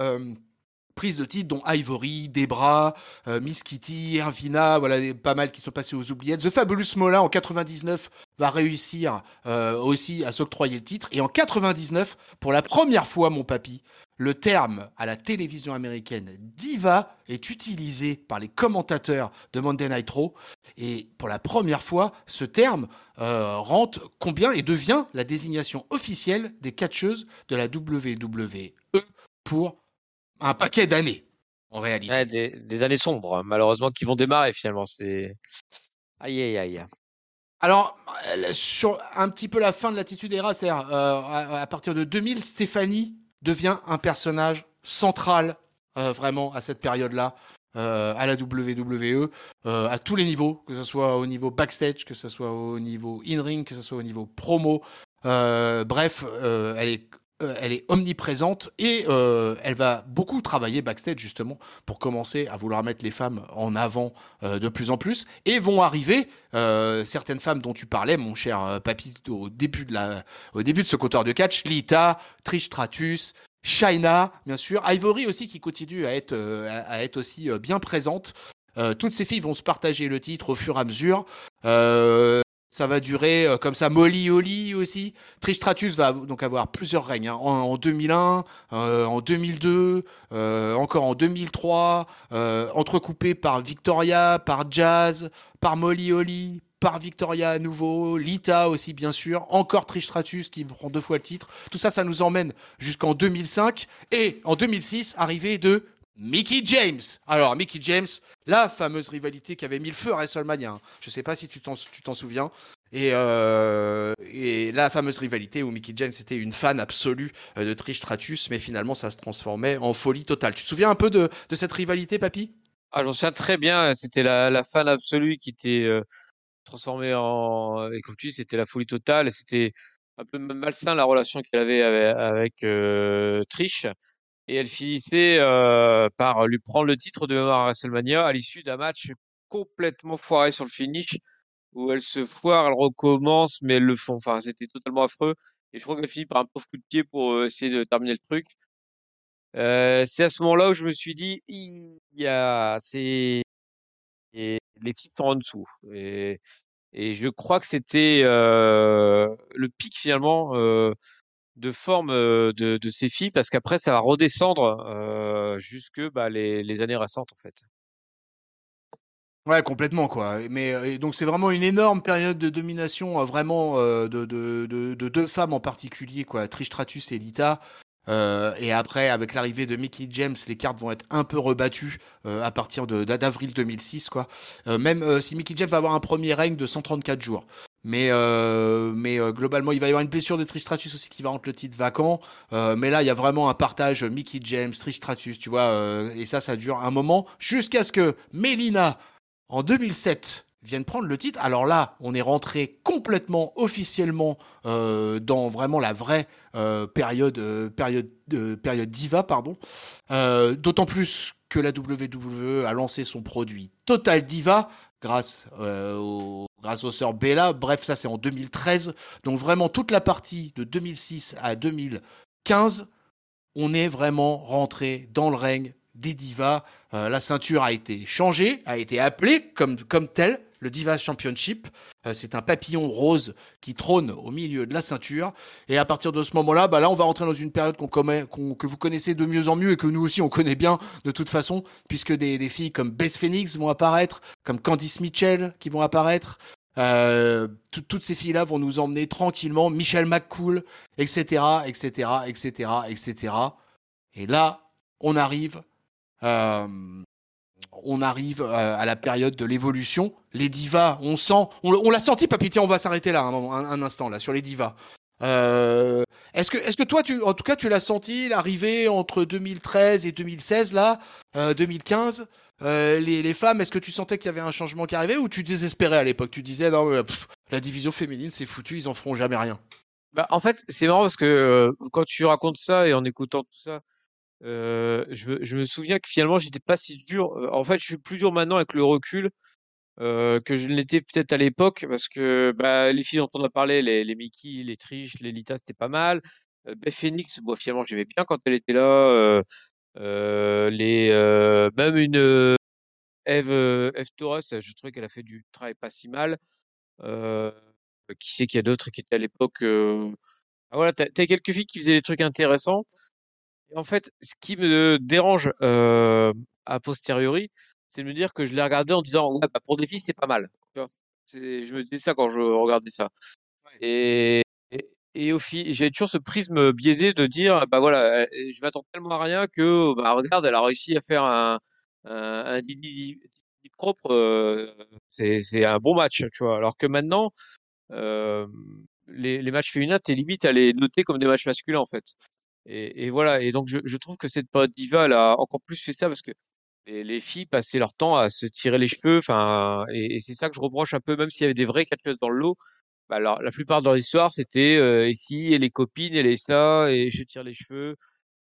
prises de titres, dont Ivory, Debra, euh, Miss Kitty, Irvina, voilà, pas mal qui sont passés aux oubliettes. The Fabulous Mola en 99 va réussir euh, aussi à s'octroyer le titre. Et en 99, pour la première fois, mon papy, le terme à la télévision américaine diva est utilisé par les commentateurs de Monday Night Raw. Et pour la première fois, ce terme euh, rentre combien et devient la désignation officielle des catcheuses de la WWE pour un paquet d'années, en réalité. des, années sombres, malheureusement, qui vont démarrer finalement. C'est. Aïe, aïe, aïe. Alors, sur un petit peu la fin de l'attitude era, c'est-à-dire euh, à, partir de 2000, Stéphanie devient un personnage central euh, vraiment à cette période-là. Euh, à la WWE, à tous les niveaux, que ce soit au niveau backstage, que ce soit au niveau in-ring, que ce soit au niveau promo. bref, elle est euh, elle est omniprésente et euh, elle va beaucoup travailler backstage justement pour commencer à vouloir mettre les femmes en avant euh, de plus en plus et vont arriver certaines femmes dont tu parlais mon cher papy au début de la au début de ce compteur de catch Lita, Trish Stratus, Shaina bien sûr, Ivory aussi qui continue à être à être aussi bien présente. toutes ces filles vont se partager le titre au fur et à mesure. Ça va durer euh, comme ça. Molly Holly aussi. Trish Stratus va donc avoir plusieurs règnes. Hein. En, 2001, euh, en 2002, euh, encore en 2003, entrecoupé par Victoria, par Jazz, par Molly Holly, par Victoria à nouveau, Lita aussi bien sûr, encore Trish Stratus qui prend deux fois le titre. Tout ça, ça nous emmène jusqu'en 2005 et en 2006, arrivée de Mickey James. Alors, Mickey James, la fameuse rivalité qui avait mis le feu à WrestleMania. Hein. Je ne sais pas si tu t'en souviens. Et, euh, et, la fameuse rivalité où Mickey James était une fan absolue euh, de Trish Stratus, mais finalement ça se transformait en folie totale. Tu te souviens un peu de, cette rivalité, Papy? Ah, j'en souviens très bien. C'était la, fan absolue qui était euh, transformée en. Et comme tu dis, c'était la folie totale. C'était un peu malsain la relation qu'elle avait avec, avec Trish et elle finissait par lui prendre le titre de mémoire à WrestleMania à l'issue d'un match complètement foiré sur le finish où elle se foire, elle recommence, mais elle le font. Enfin, c'était totalement affreux. Et je crois qu'elle finit par un pauvre coup de pied pour essayer de terminer le truc. c'est à ce moment-là où je me suis dit, il y a, c'est, les filles sont en dessous. Et, et je crois que c'était le pic finalement de forme de, ces filles parce qu'après ça va redescendre jusque bah, les, années récentes en fait. Ouais, complètement quoi. Mais donc c'est vraiment une énorme période de domination, vraiment de, de, deux femmes en particulier quoi, Trish Stratus et Lita. et après, avec l'arrivée de Mickey James, les cartes vont être un peu rebattues à partir d'avril 2006 quoi. même si Mickey James va avoir un premier règne de 134 jours. Mais, euh, mais euh, globalement, il va y avoir une blessure de Tristratus aussi qui va rendre le titre vacant. Euh, mais là, il y a vraiment un partage Mickey James, Tristratus, tu vois. et ça, ça dure un moment jusqu'à ce que Melina, en 2007, vienne prendre le titre. Alors là, on est rentré complètement officiellement dans vraiment la vraie période, période, période diva, pardon. D'autant plus que la WWE a lancé son produit Total Diva grâce, au, grâce aux sœurs Bella. Bref, ça c'est en 2013. Donc vraiment toute la partie de 2006 à 2015, on est vraiment rentré dans le règne des divas. Euh, la ceinture a été changée, a été appelée comme, comme telle le Divas Championship. Euh, c'est un papillon rose qui trône au milieu de la ceinture. Et à partir de ce moment-là, bah là, on va rentrer dans une période qu'on que vous connaissez de mieux en mieux et que nous aussi on connaît bien de toute façon, puisque des, des filles comme Bess Phoenix vont apparaître, comme Candice Mitchell qui vont apparaître. Euh, toutes ces filles-là vont nous emmener tranquillement, Michelle McCool, etc., etc., etc., etc. Et là, on arrive euh, on arrive euh, à la période de l'évolution. Les divas, on sent, on, l'a senti, papy, tiens, on va s'arrêter là un, instant, là, sur les divas. est-ce que, est-ce que toi, tu, en tout cas, tu l'as senti l'arrivée entre 2013 et 2016 là, 2015 les, femmes, est-ce que tu sentais qu'il y avait un changement qui arrivait ou tu désespérais à l'époque? Tu disais non, la division féminine c'est foutu, ils en feront jamais rien. Bah, en fait, c'est marrant parce que quand tu racontes ça et en écoutant tout ça, je, me souviens que finalement, j'étais pas si dur. En fait, je suis plus dur maintenant avec le recul que je ne l'étais peut-être à l'époque parce que bah, les filles dont on a parlé, les, les Mickey, les Trish, les Lita, c'était pas mal. Beth Phoenix, finalement, j'aimais bien quand elle était là. Les, même une Eve, Eve Torres, je trouvais qu'elle a fait du travail pas si mal. qui sait qu'il y a d'autres qui étaient à l'époque. Ah, voilà, t'as as quelques filles qui faisaient des trucs intéressants. Et en fait, ce qui me dérange a posteriori, c'est de me dire que je l'ai regardé en disant ouais, bah, pour des filles, c'est pas mal. je me disais ça quand je regardais ça. Et, et, au j'ai toujours ce prisme biaisé de dire bah voilà, je m'attends tellement à rien que bah regarde, elle a réussi à faire un, un, Didi, propre, c'est un bon match, tu vois. Alors que maintenant, les, les matchs féminins, t'es limite à les noter comme des matchs masculins en fait. Et, et voilà. Et donc je, je trouve que cette période diva elle a encore plus fait ça parce que les, les filles passaient leur temps à se tirer les cheveux. Enfin, et, et c'est ça que je reproche un peu, même s'il y avait des vraies catcheuses dans le lot. Bah alors, la plupart de leur histoire, c'était euh, ici et les copines et les ça et je tire les cheveux.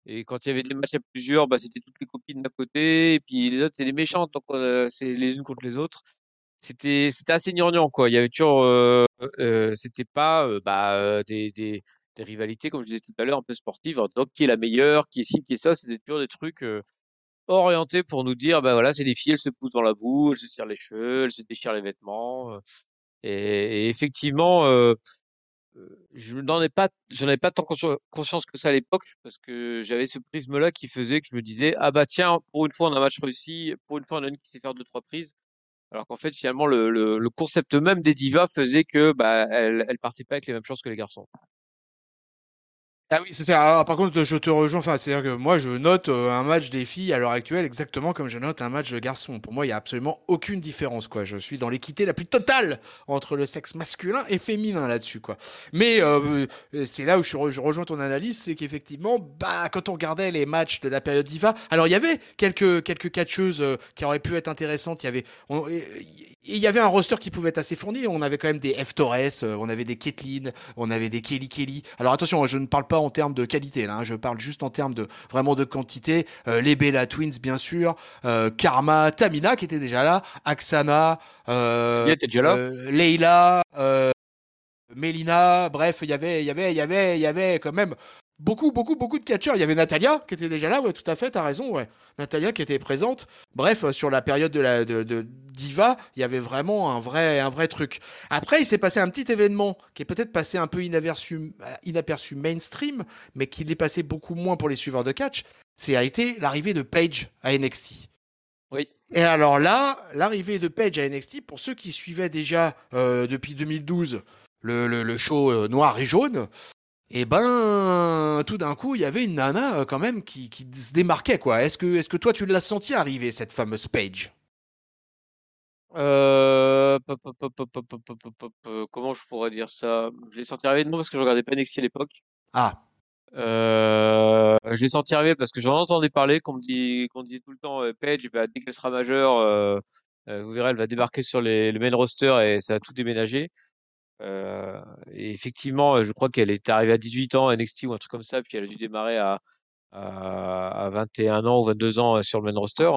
Et quand il y avait des matchs à plusieurs, bah, c'était toutes les copines d'un côté, et puis les autres, c'est les méchantes, donc euh, c'est les unes contre les autres. C'était c'était assez gnangnan, quoi. Il y avait toujours, euh, c'était pas bah, des, des, des rivalités, comme je disais tout à l'heure, un peu sportives. Donc, qui est la meilleure, qui est ci, qui est ça, c'était toujours des trucs orientés pour nous dire, bah voilà, c'est des filles, elles se poussent dans la boue, elles se tirent les cheveux, elles se déchirent les vêtements. Et, effectivement, je n'en ai pas, j'en avais pas tant conscience que ça à l'époque parce que j'avais ce prisme-là qui faisait que je me disais ah bah tiens pour une fois on a un match réussi, pour une fois on a une qui sait faire deux trois prises, alors qu'en fait finalement le, le, le, concept même des divas faisait que bah elle, elle partait pas avec les mêmes chances que les garçons. Ah oui, c'est ça. par contre, je te rejoins. Enfin, c'est-à-dire que moi, je note euh, un match des filles à l'heure actuelle exactement comme je note un match de garçons. Pour moi, il y a absolument aucune différence, quoi. Je suis dans l'équité la plus totale entre le sexe masculin et féminin là-dessus, quoi. Mais euh, euh, c'est là où je, rejoins ton analyse, c'est qu'effectivement, bah, quand on regardait les matchs de la période diva, alors il y avait quelques quelques catcheuses qui auraient pu être intéressantes. Il y avait, il y avait un roster qui pouvait être assez fourni. On avait quand même des F Torres, on avait des Ketlin, on avait des Kelly Kelly. Alors attention, je ne parle pas en termes de qualité, là, hein. je parle juste en termes de vraiment de quantité. Euh, les Bella Twins, bien sûr, euh, Karma, Tamina qui était déjà là, Aksana, euh, déjà là? Euh, Leila, Melina, bref, il y avait, il y avait, il y avait, il y avait quand même beaucoup, beaucoup, beaucoup de catcheurs. Il y avait Natalia qui était déjà là, ouais, tout à fait, t'as raison, ouais. Natalia qui était présente. Bref, euh, sur la période de la de, de Diva, il y avait vraiment un vrai, un vrai truc. Après, il s'est passé un petit événement qui est peut-être passé un peu inaperçu, euh, inaperçu mainstream, mais qui l'est passé beaucoup moins pour les suiveurs de catch. C'est a été l'arrivée de Paige à NXT. Oui. Et alors là, l'arrivée de Paige à NXT, pour ceux qui suivaient déjà euh, depuis 2012 le, le, le show euh, noir et jaune, et eh ben tout d'un coup il y avait une nana euh, quand même qui, qui se démarquait quoi. Est-ce que est-ce que toi tu l'as senti arriver cette fameuse Page euh... Comment je pourrais dire ça? Je l'ai senti arriver de moi parce que je regardais pas NXT à l'époque. Ah. Euh... Je l'ai senti arriver parce que j'en entendais parler, qu'on me dit qu'on disait tout le temps Page, bah, dès qu'elle sera majeure, euh, vous verrez, elle va débarquer sur les, le main roster et ça a tout déménagé. Euh, et effectivement, je crois qu'elle est arrivée à 18 ans à NXT ou un truc comme ça, puis elle a dû démarrer à, à, 21 ans ou 22 ans sur le main roster.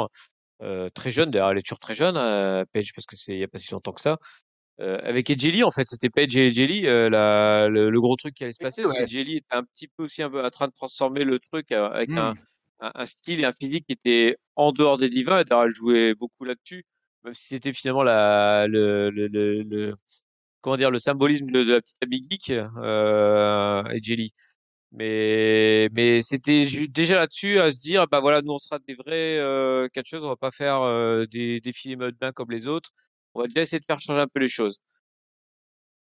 Euh, très jeune, d'ailleurs, elle est toujours très jeune, euh, Paige, parce que c'est il n'y a pas si longtemps que ça. Euh, avec Edgely, en fait, c'était Paige et Edgely, euh, la, le, gros truc qui allait se passer, parce que Edgely était un petit peu aussi un peu en train de transformer le truc avec un, mmh. un, un, style et un physique qui était en dehors des divas. D'ailleurs, elle jouait beaucoup là-dessus, même si c'était finalement la, le, le, le comment dire, le symbolisme de, la petite amie geek euh, et Jelly. Mais, c'était déjà là-dessus à se dire, bah voilà, nous on sera des vrais euh, catcheuses, on va pas faire euh, des défilés mode bain comme les autres. On va déjà essayer de faire changer un peu les choses.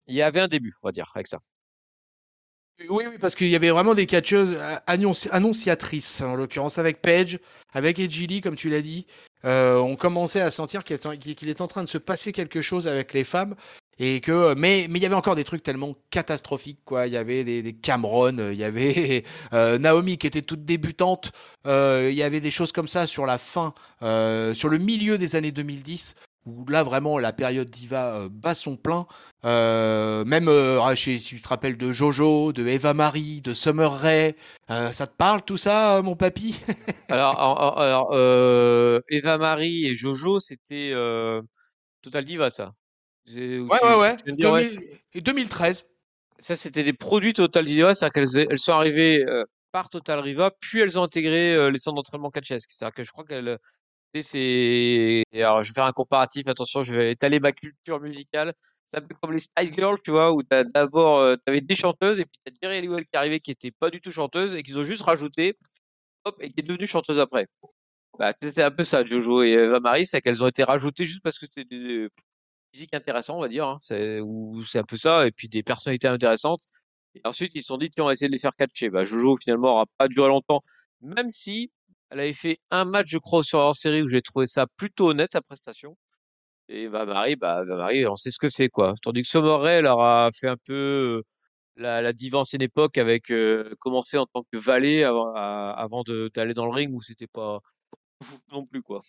Il y avait un début, on va dire, avec ça. Oui, oui, parce qu'il y avait vraiment des catcheuses annonciatrices, en l'occurrence avec Paige, avec Edgili, comme tu l'as dit, on commençait à sentir qu'il est en train de se passer quelque chose avec les femmes et que mais mais il y avait encore des trucs tellement catastrophiques quoi. Il y avait des, des Cameron il y avait euh, Naomi qui était toute débutante euh, il y avait des choses comme ça sur la fin euh, sur le milieu des années 2010 où là vraiment la période diva bat son plein même ah, si tu te rappelles de Jojo de Eva Marie de Summer Rae ça te parle tout ça mon papy? Alors, alors Eva Marie et Jojo c'était Total Diva ça Ouais, ouais, ouais. Et 2013. Ça, c'était des produits Total Diva, c'est-à-dire qu'elles elles sont arrivées euh, par Total Riva, puis elles ont intégré euh, les centres d'entraînement catchesque. C'est-à-dire que je crois qu'elles. C'est. Alors, je vais faire un comparatif, attention, je vais étaler ma culture musicale. C'est un peu comme les Spice Girls, tu vois, où t'as d'abord, euh, t'avais des chanteuses, et puis t'as Jerry Halliwell qui arrivait qui était pas du tout chanteuse, et qu'ils ont juste rajouté, hop, et qui est devenue chanteuse après. Bah, c'était un peu ça, Jojo et Eva Marie, c'est qu'elles ont été rajoutées juste parce que c'était des, physique intéressant, on va dire. Hein. C'est c'est un peu ça, et puis des personnalités intéressantes. Et ensuite, ils se sont dit, tiens, on va essayer de les faire catcher. Bah, Jojo, finalement, aura pas duré longtemps, même si elle avait fait un match, je crois, sur en série où j'ai trouvé ça plutôt honnête, sa prestation. Et bah, Marie, bah, Marie, on sait ce que c'est, quoi. Tandis que Sommeret, elle aura fait un peu la, la diva ancienne époque avec euh, commencer en tant que valet avant, avant d'aller dans le ring où c'était pas non plus, quoi.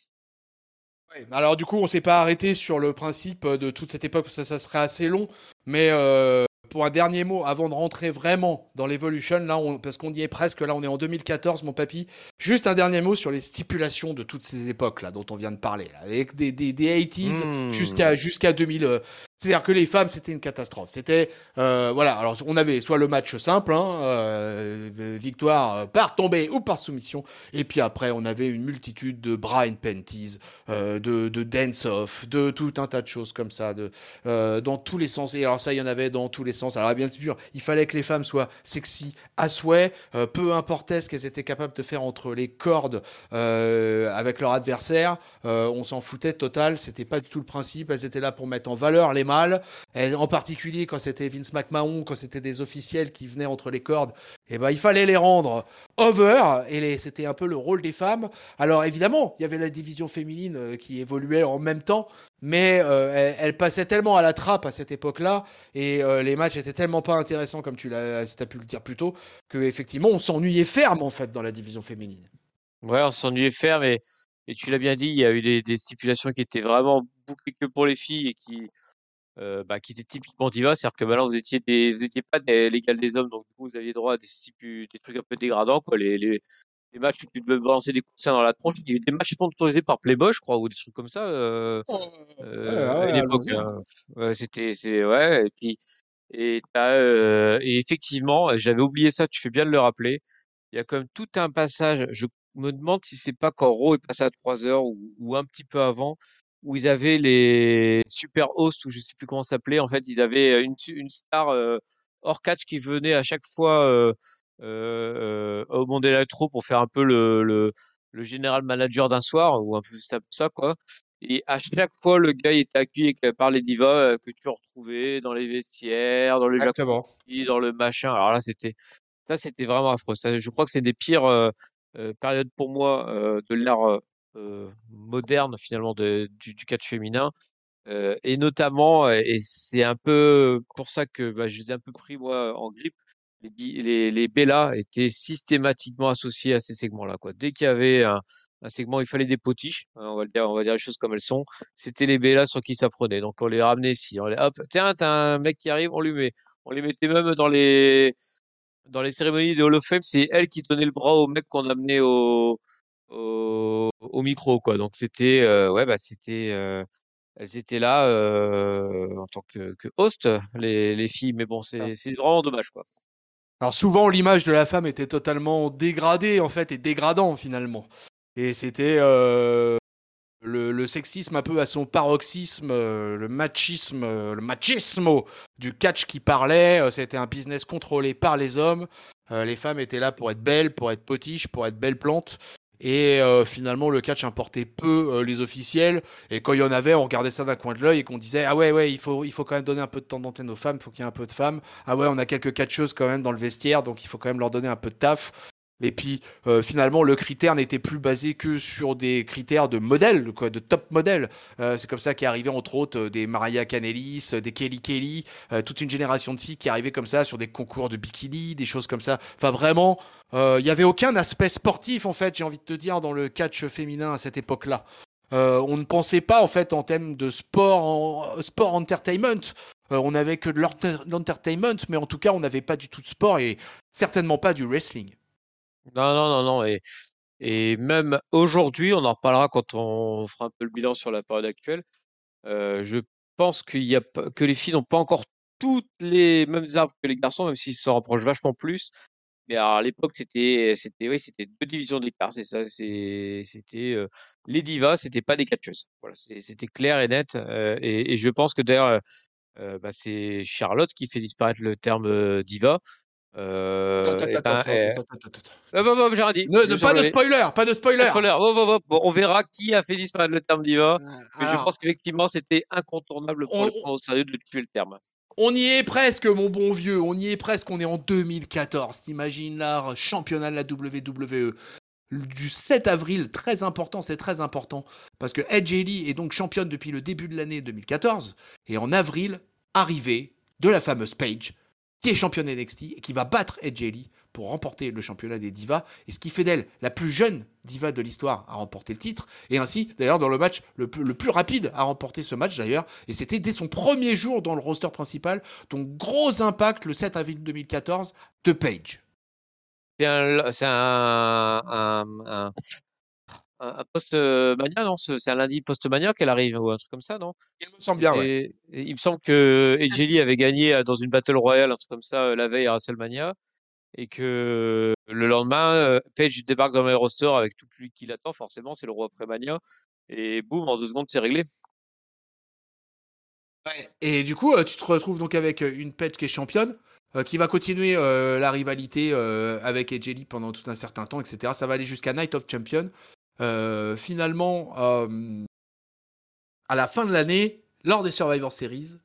Alors du coup, on s'est pas arrêté sur le principe de toute cette époque, ça, ça serait assez long, mais euh, pour un dernier mot, avant de rentrer vraiment dans l'Evolution, là, parce qu'on y est presque, là on est en 2014, mon papy, juste un dernier mot sur les stipulations de toutes ces époques là dont on vient de parler, avec des, des, 80s mmh. jusqu'à jusqu'à 2000, c'est-à-dire que les femmes, c'était une catastrophe. C'était, euh, voilà, alors on avait soit le match simple, hein, euh, victoire euh, par tombée ou par soumission, et puis après on avait une multitude de Brian Panties, euh, de, dance-off, de tout un tas de choses comme ça, de, dans tous les sens. Et alors ça, il y en avait dans tous les sens. Alors bien sûr, il fallait que les femmes soient sexy à souhait, peu importait ce qu'elles étaient capables de faire entre les cordes avec leur adversaire, on s'en foutait total, c'était pas du tout le principe, elles étaient là pour mettre en valeur les en particulier quand c'était Vince McMahon, quand c'était des officiels qui venaient entre les cordes, et eh ben il fallait les rendre over et c'était un peu le rôle des femmes. Alors évidemment, il y avait la division féminine euh, qui évoluait en même temps, mais euh, elle, passait tellement à la trappe à cette époque-là et euh, les matchs étaient tellement pas intéressants comme tu as pu le dire plus tôt que effectivement on s'ennuyait ferme en fait dans la division féminine. Ouais, on s'ennuyait ferme et, et tu l'as bien dit, il y a eu des, des stipulations qui étaient vraiment bouclées que pour les filles et qui euh, bah, qui était typiquement diva, c'est-à-dire que maintenant vous étiez des, vous étiez pas des, l'égal des hommes, donc du coup vous aviez droit à des, des trucs un peu dégradants, quoi. Les, les, les matchs où tu devais balancer des coussins dans la tronche, il y avait des matchs sponsorisés par Playboy, je crois, ou des trucs comme ça. Euh, euh, à l'époque, hein. ouais, c'était, c'est ouais. Et puis et, euh, et effectivement, j'avais oublié ça. Tu fais bien de le rappeler. Il y a quand même tout un passage. Je me demande si c'est pas quand Raw est passé à 3 heures ou, ou un petit peu avant où ils avaient les super hosts ou je sais plus comment ça s'appelait. En fait, ils avaient une, une star euh, hors catch qui venait à chaque fois euh, euh, au Monde Electro pour faire un peu le, le, le général manager d'un soir ou un peu ça quoi. Et à chaque fois, le gars était accueilli par les divas que tu retrouvais dans les vestiaires, dans le jacuzzi, dans le machin. Alors là, c'était ça, c'était vraiment affreux. Ça, je crois que c'est des pires périodes pour moi de l'ère euh, moderne finalement du, catch féminin. Et notamment, et c'est un peu pour ça que bah, je un peu pris moi en grippe, les, les, Bella étaient systématiquement associés à ces segments-là. Quoi. Dès qu'il y avait un, un segment, il fallait des potiches, hein, on va dire, on va dire les choses comme elles sont. C'était les Bella sur qui ça prenait. Donc on les ramenait ici, on les, hop, tiens, t'as un mec qui arrive, on lui met. On les mettait même dans les dans les cérémonies de Hall of Fame, c'est elle qui donnait le bras au mec qu'on amenait au, au, au, micro quoi. Donc c'était euh, ouais bah c'était euh, elles étaient là euh, en tant que, que host les, les filles mais bon c'est c'est vraiment dommage quoi. Alors souvent l'image de la femme était totalement dégradée en fait et dégradant finalement. Et c'était le, le, sexisme un peu à son paroxysme, euh, le machisme, le machismo du catch qui parlait. C'était un business contrôlé par les hommes. les femmes étaient là pour être belles, pour être potiches, pour être belles plantes. Et euh, finalement, le catch importait peu euh, les officiels. Et quand il y en avait, on regardait ça d'un coin de l'œil et qu'on disait Ah ouais, ouais, il faut, il faut quand même donner un peu de temps d'antenne aux femmes, il faut qu'il y ait un peu de femmes. Ah ouais, on a quelques catcheuses quand même dans le vestiaire, donc il faut quand même leur donner un peu de taf. Et puis euh, finalement, le critère n'était plus basé que sur des critères de modèle, quoi, de top modèle. Euh, c'est comme ça qu'est arrivé entre autres euh, des Maria Canelis, des Kelly Kelly, toute une génération de filles qui arrivaient comme ça sur des concours de bikini, des choses comme ça. Enfin vraiment, il n'y avait aucun aspect sportif en fait, j'ai envie de te dire, dans le catch féminin à cette époque-là. on ne pensait pas en fait en thème de sport, sport entertainment. on n'avait que de l'entertainment, mais en tout cas, on n'avait pas du tout de sport et certainement pas du wrestling. Non, non, non, non. Et, même aujourd'hui, on en reparlera quand on fera un peu le bilan sur la période actuelle. Je pense qu'il y a, que les filles n'ont pas encore toutes les mêmes arbres que les garçons, même s'ils s'en rapprochent vachement plus. Mais à l'époque, c'était, c'était, oui, c'était deux divisions d'écart, c'est ça. C'était les divas, c'était pas des catcheuses. Voilà, c'était clair et net. Et, et, je pense que d'ailleurs, bah, c'est Charlotte qui fait disparaître le terme diva. Euh, j'ai rien dit. pas de spoiler, pas de spoiler. Bon, on verra qui a fait disparaître le terme diva. mais je pense qu'effectivement, c'était incontournable pour le prendre au sérieux de tuer le terme. On y est presque, mon bon vieux. On y est presque. On est en 2014. T'imagines là, championnat de la WWE du 7 avril, très important, c'est très important, parce que Edge Lee est donc championne depuis le début de l'année 2014, et en avril, arrivée de la fameuse Page, qui est championne NXT et qui va battre Edge Lee pour remporter le championnat des divas, et ce qui fait d'elle la plus jeune diva de l'histoire à remporter le titre, et ainsi d'ailleurs dans le match le plus, rapide à remporter ce match d'ailleurs, et c'était dès son premier jour dans le roster principal, donc gros impact le 7 avril 2014 de Page. C'est un, un post-mania, non? C'est un lundi post-mania qu'elle arrive ou un truc comme ça, non? Il me semble bien, ouais. Il me semble que Ejeli avait gagné dans une Battle Royale, un truc comme ça, la veille à WrestleMania, et que le lendemain, Page débarque dans le roster avec tout public qui l'attend, forcément, c'est le roi après-mania, et boum, en deux secondes, c'est réglé. Ouais. Et du coup, tu te retrouves donc avec une Page qui est championne, qui va continuer la rivalité avec Ejeli pendant tout un certain temps, etc. Ça va aller jusqu'à Night of Champion. Euh, finalement, euh, à la fin de l'année, lors des Survivor Series,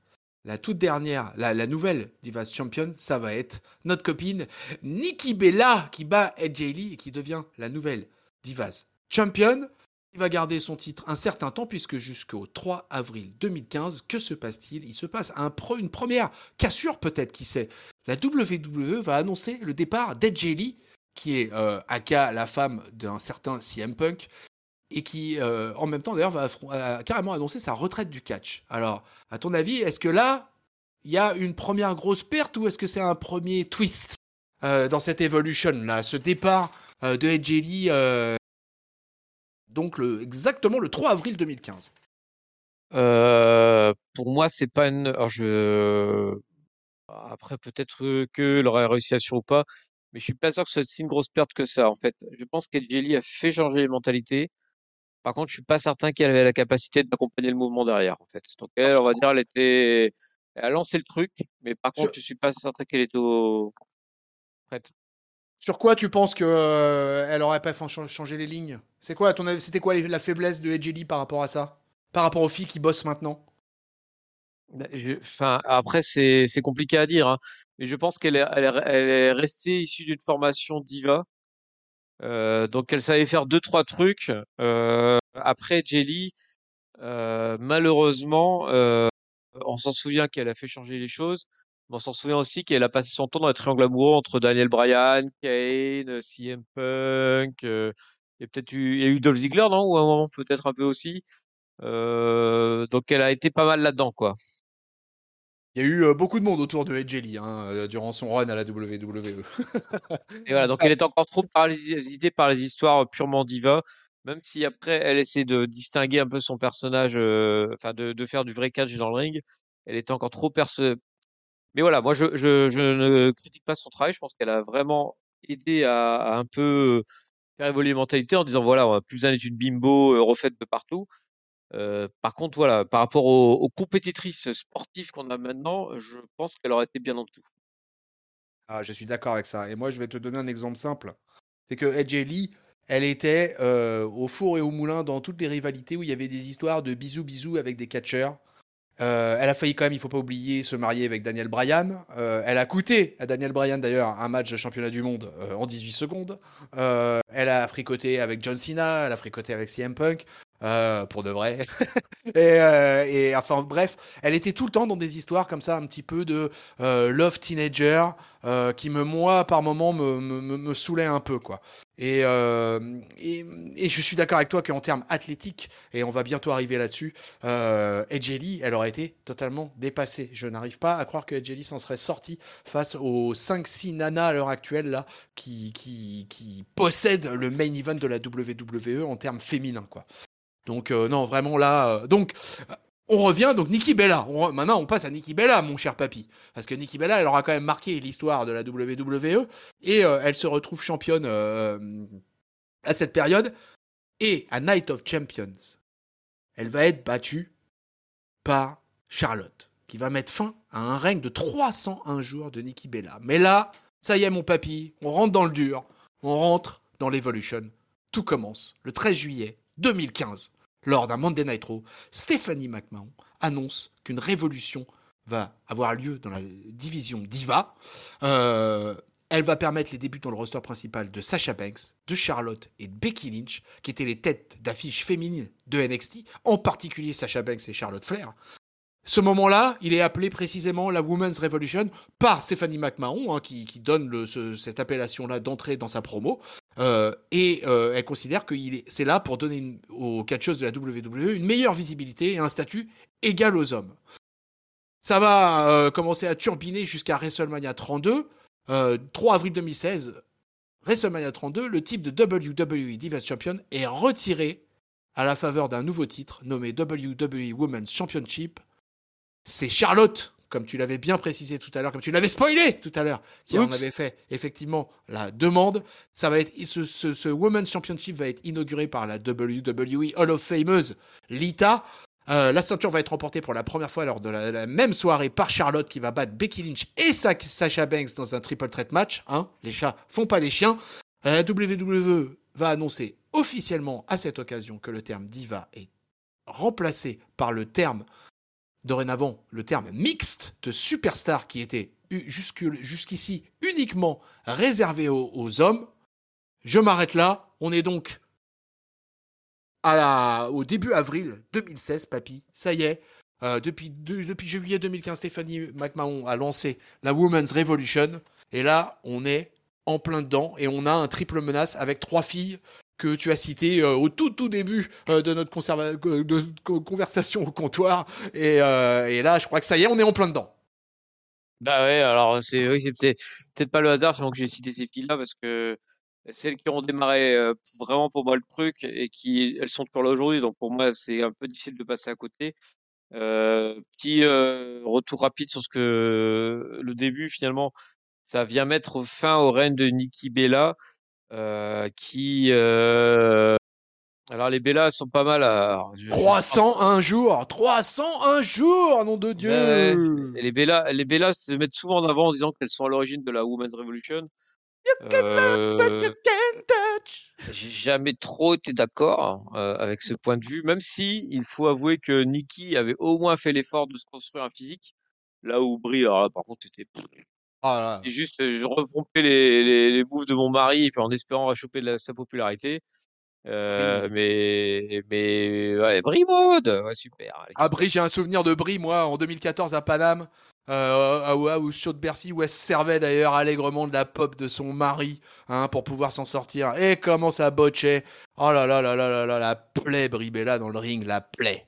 la toute dernière, la, nouvelle Divas Champion, ça va être notre copine Nikki Bella qui bat Edge Lee et qui devient la nouvelle Divas Champion. Il va garder son titre un certain temps puisque jusqu'au 3 avril 2015, que se passe-t-il? Il se passe un une première cassure peut-être, qui sait? La WWE va annoncer le départ d'Edge Lee qui est euh, Aka, la femme d'un certain CM Punk, et qui, euh, en même temps, d'ailleurs, va carrément annoncer sa retraite du catch. Alors, à ton avis, est-ce que là, il y a une première grosse perte ou est-ce que c'est un premier twist euh, dans cette evolution, là, ce départ de Edge donc le, exactement le 3 avril 2015 Pour moi, c'est pas une. Après, peut-être que aurait réussi à sur ou pas, mais je suis pas sûr que ce soit si une grosse perte que ça, en fait. Je pense qu'Edgeli a fait changer les mentalités. Par contre, je suis pas certain qu'elle avait la capacité d'accompagner le mouvement derrière, en fait. Donc, elle, on va dire, elle était, elle a lancé le truc, mais par contre, je suis pas certain qu'elle était au... prête. Sur quoi tu penses qu'elle euh, elle aurait pas fait changer les lignes? C'est quoi, ton c'était quoi la faiblesse de Edgeli par rapport à ça? Par rapport aux filles qui bossent maintenant? Bah, enfin, après, c'est compliqué à dire, hein, mais je pense qu'elle est, elle est, restée issue d'une formation diva. Euh, donc, elle savait faire deux, trois trucs. Euh, après, Jelly, euh, malheureusement, on s'en souvient qu'elle a fait changer les choses. Mais on s'en souvient aussi qu'elle a passé son temps dans les triangles amoureux entre Daniel Bryan, Kane, CM Punk. et peut-être il y a eu Dolph Ziggler, non Ou un moment peut-être un peu aussi. donc elle a été pas mal là-dedans, quoi. Il y a eu beaucoup de monde autour de Edge hein, durant son run à la WWE. et voilà, donc elle est encore trop paralysée par les histoires purement diva, même si après elle essaie de distinguer un peu son personnage, enfin de, faire du vrai catch dans le ring, elle est encore trop perce. Mais voilà, moi je, ne critique pas son travail, je pense qu'elle a vraiment aidé à, un peu faire évoluer les mentalités en disant voilà, on a plus besoin d'être une bimbo refaite de partout par contre, voilà, par rapport aux, compétitrices sportives qu'on a maintenant, je pense qu'elle aurait été bien en dessous. Ah, je suis d'accord avec ça. Et moi, je vais te donner un exemple simple. C'est que Edge Lee, elle était au four et au moulin dans toutes les rivalités où il y avait des histoires de bisous bisous avec des catcheurs. Euh, elle a failli quand même, il faut pas oublier, se marier avec Daniel Bryan. Euh, elle a coûté à Daniel Bryan d'ailleurs un match de championnat du monde euh, en 18 secondes. elle a fricoté avec John Cena, elle a fricoté avec CM Punk. Pour de vrai. et, et, enfin bref, elle était tout le temps dans des histoires comme ça, un petit peu de love teenager, qui me moi par moment me, me, me, saoulait un peu quoi. Euh, et, et, je suis d'accord avec toi qu'en termes athlétiques, et on va bientôt arriver là-dessus, euh, elle aurait été totalement dépassée. Je n'arrive pas à croire que Edgely s'en serait sorti face aux 5-6 nanas à l'heure actuelle là, qui, qui, qui, possèdent le main event de la WWE en termes féminins. Quoi. Donc euh, non, vraiment là... Euh, donc on revient donc Nikki Bella. maintenant, on passe à Nikki Bella, mon cher papy, parce que Nikki Bella, elle aura quand même marqué l'histoire de la WWE et euh, elle se retrouve championne euh, à cette période. Et à Night of Champions, elle va être battue par Charlotte, qui va mettre fin à un règne de 301 jours de Nikki Bella. Mais là, ça y est, mon papy, on rentre dans le dur, on rentre dans l'Evolution. Tout commence le 13 juillet 2015 lors d'un Monday Night Raw, Stephanie McMahon annonce qu'une révolution va avoir lieu dans la division Diva. Euh, elle va permettre les débuts dans le roster principal de Sasha Banks, de Charlotte et de Becky Lynch, qui étaient les têtes d'affiche féminines de NXT, en particulier Sasha Banks et Charlotte Flair. Ce moment-là, il est appelé précisément la Women's Revolution par Stephanie McMahon, hein, qui, donne cette appellation-là d'entrée dans sa promo. Euh, et euh, elle considère que c'est là pour donner aux catcheuses de la WWE une meilleure visibilité et un statut égal aux hommes. Ça va euh, commencer à turbiner jusqu'à WrestleMania 32. 3 avril 2016, WrestleMania 32, le type de WWE Divas Champion est retiré à la faveur d'un nouveau titre nommé WWE Women's Championship. C'est Charlotte comme tu l'avais bien précisé tout à l'heure, comme tu l'avais spoilé tout à l'heure, qui en avait fait effectivement la demande. Ça va être ce, ce, Women's Championship va être inauguré par la WWE Hall of Fameuse Lita. Euh, la ceinture va être remportée pour la première fois lors de la, même soirée par Charlotte qui va battre Becky Lynch et Sasha Banks dans un triple threat match. Hein. Les chats font pas des chiens. Euh, la WWE va annoncer officiellement à cette occasion que le terme diva est remplacé par le terme dorénavant le terme mixte de superstar qui était jusqu'ici uniquement réservé aux, hommes. Je m'arrête là. On est donc au début avril 2016, papy. Ça y est. Euh, depuis, depuis juillet 2015, Stéphanie McMahon a lancé la Women's Revolution. Et là, on est en plein dedans. Et on a un triple menace avec trois filles que tu as cité euh, au tout tout début euh, de notre de conversation au comptoir. Et, euh, là, je crois que ça y est, on est en plein dedans. Bah ouais, alors c'est oui, peut-être pas le hasard que j'ai cité ces filles-là parce que celles qui ont démarré vraiment pour moi le truc et qui elles sont toujours là aujourd'hui, donc pour moi c'est un peu difficile de passer à côté. petit retour rapide sur ce que le début finalement, ça vient mettre fin au règne de Nikki Bella euh, qui euh, alors les Bellas sont pas mal. À... 301 jours 301 jours, nom de Dieu Les Bellas, les Bellas se mettent souvent en avant en disant qu'elles sont à l'origine de la Women's Revolution. Euh... J'ai jamais trop été d'accord euh, avec ce point de vue, même si il faut avouer que Nikki avait au moins fait l'effort de se construire un physique, là où Brie, alors là, par contre, c'était ah juste, je repompais les, les, les bouffes de mon mari et puis en espérant choper sa popularité. Euh, mais, mais, ouais, Brie mode, ouais, super. Ah, Brie, j'ai un souvenir de Brie, moi, en 2014 à Paname, euh, au show de Bercy, où elle se servait d'ailleurs allègrement de la pop de son mari, hein, pour pouvoir s'en sortir. Et comment ça botchait. Oh là là là là là là, la plaie Brie Bella dans le ring, la plaie.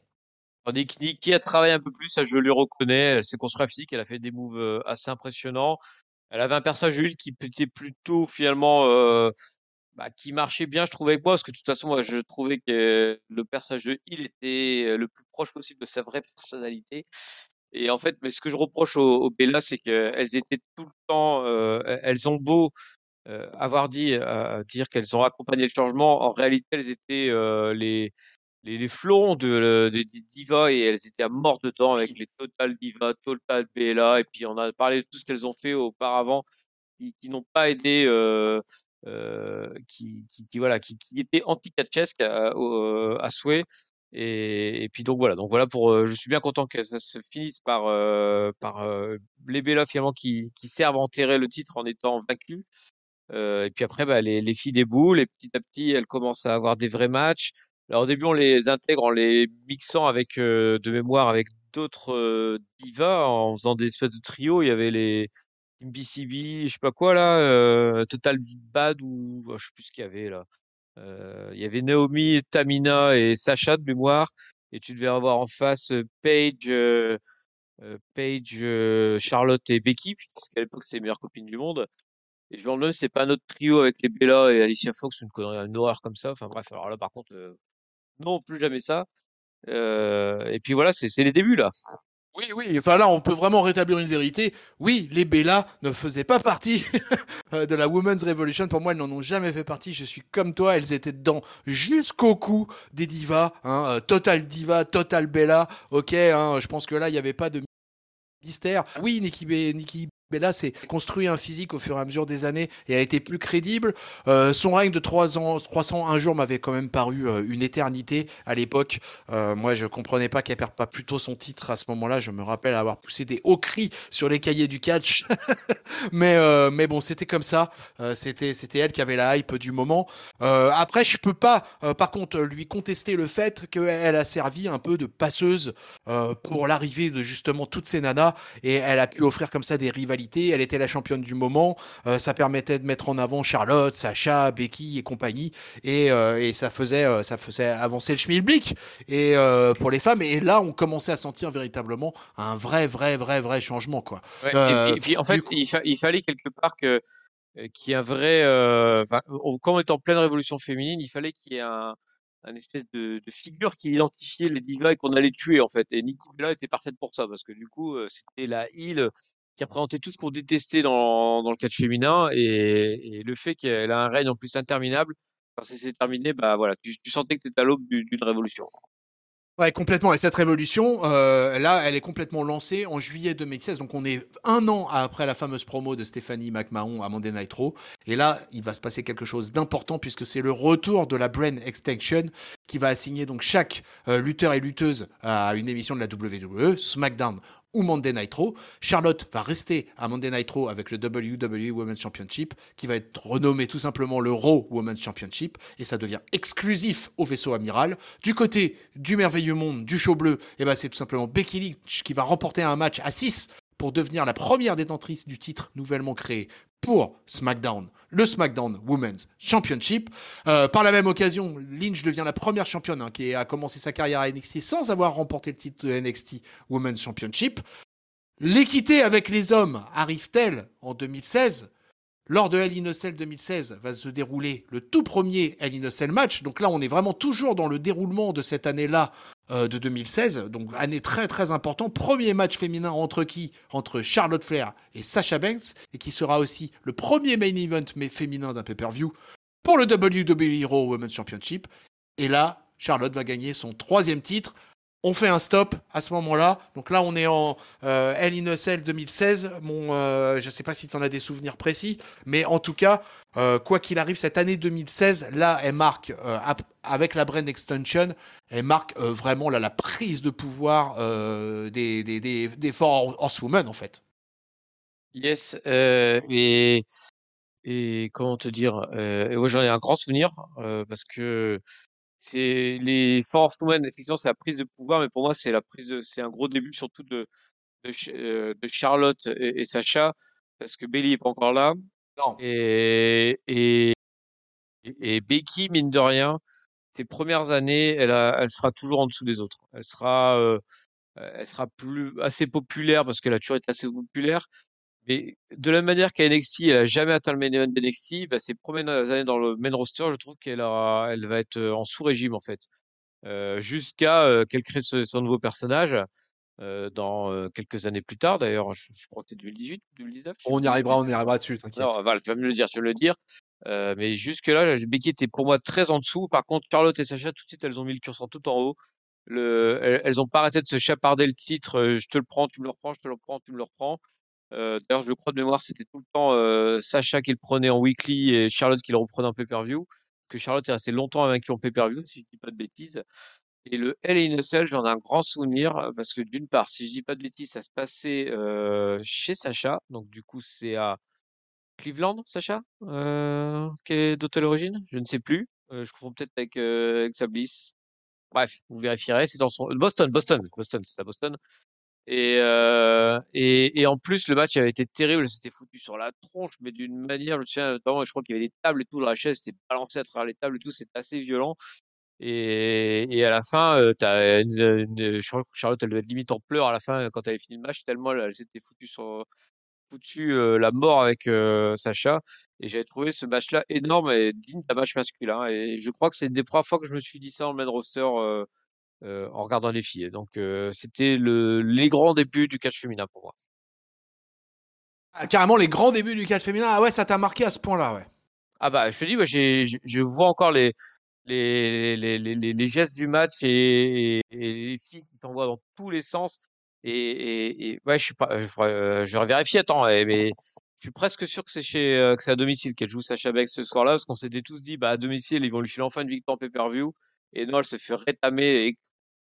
Tandis que Nikki a travaillé un peu plus, ça je lui reconnais. Elle s'est construite physique, elle a fait des moves assez impressionnants. Elle avait un personnage de qui était plutôt finalement bah, qui marchait bien, je trouvais avec moi, parce que de toute façon, moi, je trouvais que le personnage de il était le plus proche possible de sa vraie personnalité. Et en fait, mais ce que je reproche aux, Bella, c'est qu'elles étaient tout le temps, elles ont beau avoir dit, dire qu'elles ont accompagné le changement, en réalité, elles étaient les les, les fleurons de, de, des divas et elles étaient à mort dedans avec les Total Divas, Total Bella et puis on a parlé de tout ce qu'elles ont fait auparavant qui, qui n'ont pas aidé, euh, euh, qui, qui, voilà, qui, qui étaient anti-catchesques à, à, souhait. Et, puis donc voilà, donc voilà pour. je suis bien content que ça se finisse par par les Bella finalement qui, qui servent à enterrer le titre en étant vaincus. et puis après, bah, les, les filles déboulent et petit à petit, elles commencent à avoir des vrais matchs. Alors au début, on les intègre en les mixant avec de mémoire avec d'autres divas en faisant des espèces de trio. Il y avait les BCB, je sais pas quoi là, Total Bad ou je sais plus ce qu'il y avait là. il y avait Naomi, Tamina et Sacha de mémoire. Et tu devais avoir en face Paige, Paige, Charlotte et Becky, puisqu'à l'époque c'est les meilleures copines du monde. Et je me demande c'est pas un autre trio avec les Bella et Alicia Fox, une une horreur comme ça. Enfin bref, alors là par contre, non, plus jamais ça. et puis voilà, c'est les débuts là. Oui, oui, enfin là, on peut vraiment rétablir une vérité. Oui, les Bella ne faisaient pas partie de la Women's Revolution. Pour moi, elles n'en ont jamais fait partie. Je suis comme toi, elles étaient dedans jusqu'au cou des divas. Hein, total diva, total Bella. Ok, hein, je pense que là, il n'y avait pas de mystère. Oui, Nikki, Nikki Bella s'est construit un physique au fur et à mesure des années et a été plus crédible. Euh, son règne de 3 ans, 301 jours m'avait quand même paru euh, une éternité à l'époque. Euh, moi, je comprenais pas qu'elle perde pas plutôt son titre à ce moment-là. Je me rappelle avoir poussé des hauts cris sur les cahiers du catch. mais, mais bon, c'était comme ça. c'était, c'était elle qui avait la hype du moment. après, je peux pas, par contre, lui contester le fait qu'elle a servi un peu de passeuse pour l'arrivée de justement toutes ces nanas et elle a pu offrir comme ça des rivalités elle était la championne du moment, euh, ça permettait de mettre en avant Charlotte, Sacha, Becky et compagnie, et, euh, ça faisait euh, ça faisait avancer le schmilblick et pour les femmes. Et là, on commençait à sentir véritablement un vrai vrai vrai vrai changement quoi. et, puis, en fait, il, fallait quelque part que qu'il y ait un vrai, comme on est en pleine révolution féminine, il fallait qu'il y ait un, espèce de, figure qui identifiait les divas et qu'on allait tuer en fait. Et Nikki Bella était parfaite pour ça parce que du coup c'était la île qui a présenté tout ce qu'on détestait dans, le catch féminin et, le fait qu'elle a un règne en plus interminable, quand c'est terminé, bah voilà, tu, sentais que tu étais à l'aube d'une révolution. Ouais, complètement. Et cette révolution, euh, là, elle est complètement lancée en juillet 2016. Donc, on est un an après la fameuse promo de Stéphanie McMahon à Monday Nitro. Et là, il va se passer quelque chose d'important puisque c'est le retour de la Brain Extension qui va assigner donc chaque euh, lutteur et lutteuse à une émission de la WWE, SmackDown ou Monday Nitro. Charlotte va rester à Monday Nitro avec le WWE Women's Championship, qui va être renommé tout simplement le Raw Women's Championship, et ça devient exclusif au vaisseau amiral. Du côté du merveilleux monde du show bleu, eh ben c'est tout simplement Becky Lynch qui va remporter un match à 6 pour devenir la première détentrice du titre nouvellement créé pour SmackDown, le SmackDown Women's Championship. Euh, par la même occasion, Lynch devient la première championne hein, qui a commencé sa carrière à NXT sans avoir remporté le titre de NXT Women's Championship. L'équité avec les hommes arrive-t-elle en 2016 lors de Hell in a Cell 2016 va se dérouler le tout premier Hell in match. Donc là, on est vraiment toujours dans le déroulement de cette année-là euh, de 2016. Donc année très très importante. Premier match féminin entre qui? Entre Charlotte Flair et Sasha Banks. Et qui sera aussi le premier main event mais féminin d'un pay-per-view pour le WWE Raw Women's Championship. Et là, Charlotte va gagner son troisième titre on fait un stop à ce moment-là. Donc là, on est en euh, Hell in a Cell 2016. Mon, euh, je ne sais pas si tu en as des souvenirs précis, mais en tout cas, euh, quoi qu'il arrive, cette année 2016, là, elle marque, avec la brand extension, elle marque vraiment la prise de pouvoir des, des, des, des Horsewomen, en fait. Yes, et, et comment te dire, j'en ai un grand souvenir, parce que c'est les forces humaines, effectivement, c'est la prise de pouvoir, mais pour moi, c'est la prise de, c'est un gros début surtout de, de, euh, Charlotte et, Sacha, parce que Belly est pas encore là. Non. Et, et, et Becky, mine de rien, ses premières années, elle, a, elle sera toujours en dessous des autres. Elle sera, euh, elle sera plus assez populaire parce qu'elle a toujours été assez populaire, mais de la manière qu'à NXT, elle a jamais atteint le main event de NXT, bah, ses premières années dans le main roster, je trouve qu'elle elle va être en sous-régime en fait, euh, jusqu'à euh, qu'elle crée son nouveau personnage euh, dans quelques années plus tard. D'ailleurs, je, crois que c'est 2018, 2019. On y arrivera, on y arrivera dessus. T'inquiète. Non, voilà, tu vas me le dire, tu vas me le dire. mais jusque là, Becky était pour moi très en dessous. Par contre, Charlotte et Sacha, tout de suite, elles ont mis le curseur tout en haut. Le, elles, elles ont pas arrêté de se chaparder le titre. je te le prends, tu me le reprends, je te le reprends, tu me le reprends. Euh, d'ailleurs, je le crois de mémoire, c'était tout le temps euh, Sacha qui le prenait en weekly et Charlotte qui le reprenait en pay-per-view. Que Charlotte est resté longtemps invaincue en pay-per-view, si je dis pas de bêtises. Et le Hell in a Cell, j'en ai un grand souvenir parce que d'une part, si je dis pas de bêtises, ça se passait chez Sacha. Donc du coup, c'est à Cleveland, Sacha, euh, qui est d'hôtel origine, je ne sais plus. je confonds peut-être avec, avec Sablis. Bref, vous vérifierez. C'est dans son Boston, Boston, Boston, c'est à Boston. Et, euh, et, et, en plus, le match avait été terrible. C'était foutu sur la tronche, mais d'une manière, je me souviens, notamment, je crois qu'il y avait des tables et tout dans la chaise. C'était balancé à travers les tables et tout. C'était assez violent. Et, et à la fin, euh, as une, que Charlotte, elle devait être limite en pleurs à la fin quand elle avait fini le match, tellement elle, s'était foutue sur foutu euh, la mort avec euh, Sacha. Et j'avais trouvé ce match-là énorme et digne d'un match masculin. Et je crois que c'est des premières fois que je me suis dit ça en main roster. Euh, euh, en regardant les filles. Donc euh, c'était le, les grands débuts du catch féminin pour moi. Ah, carrément les grands débuts du catch féminin? Ah ouais, ça t'a marqué à ce point-là, ouais. Ah bah je te dis, ouais, je vois encore les, les, les, les, les gestes du match et, les filles qui t'envoient dans tous les sens. Et, et, ouais, je suis pas, euh, je, vérifier. Attends, mais je suis presque sûr que c'est chez, que c'est à domicile qu'elle joue Sacha Beck ce soir-là, parce qu'on s'était tous dit, bah à domicile, ils vont lui filer enfin une victoire pay-per-view. Et non, elle se fait rétamer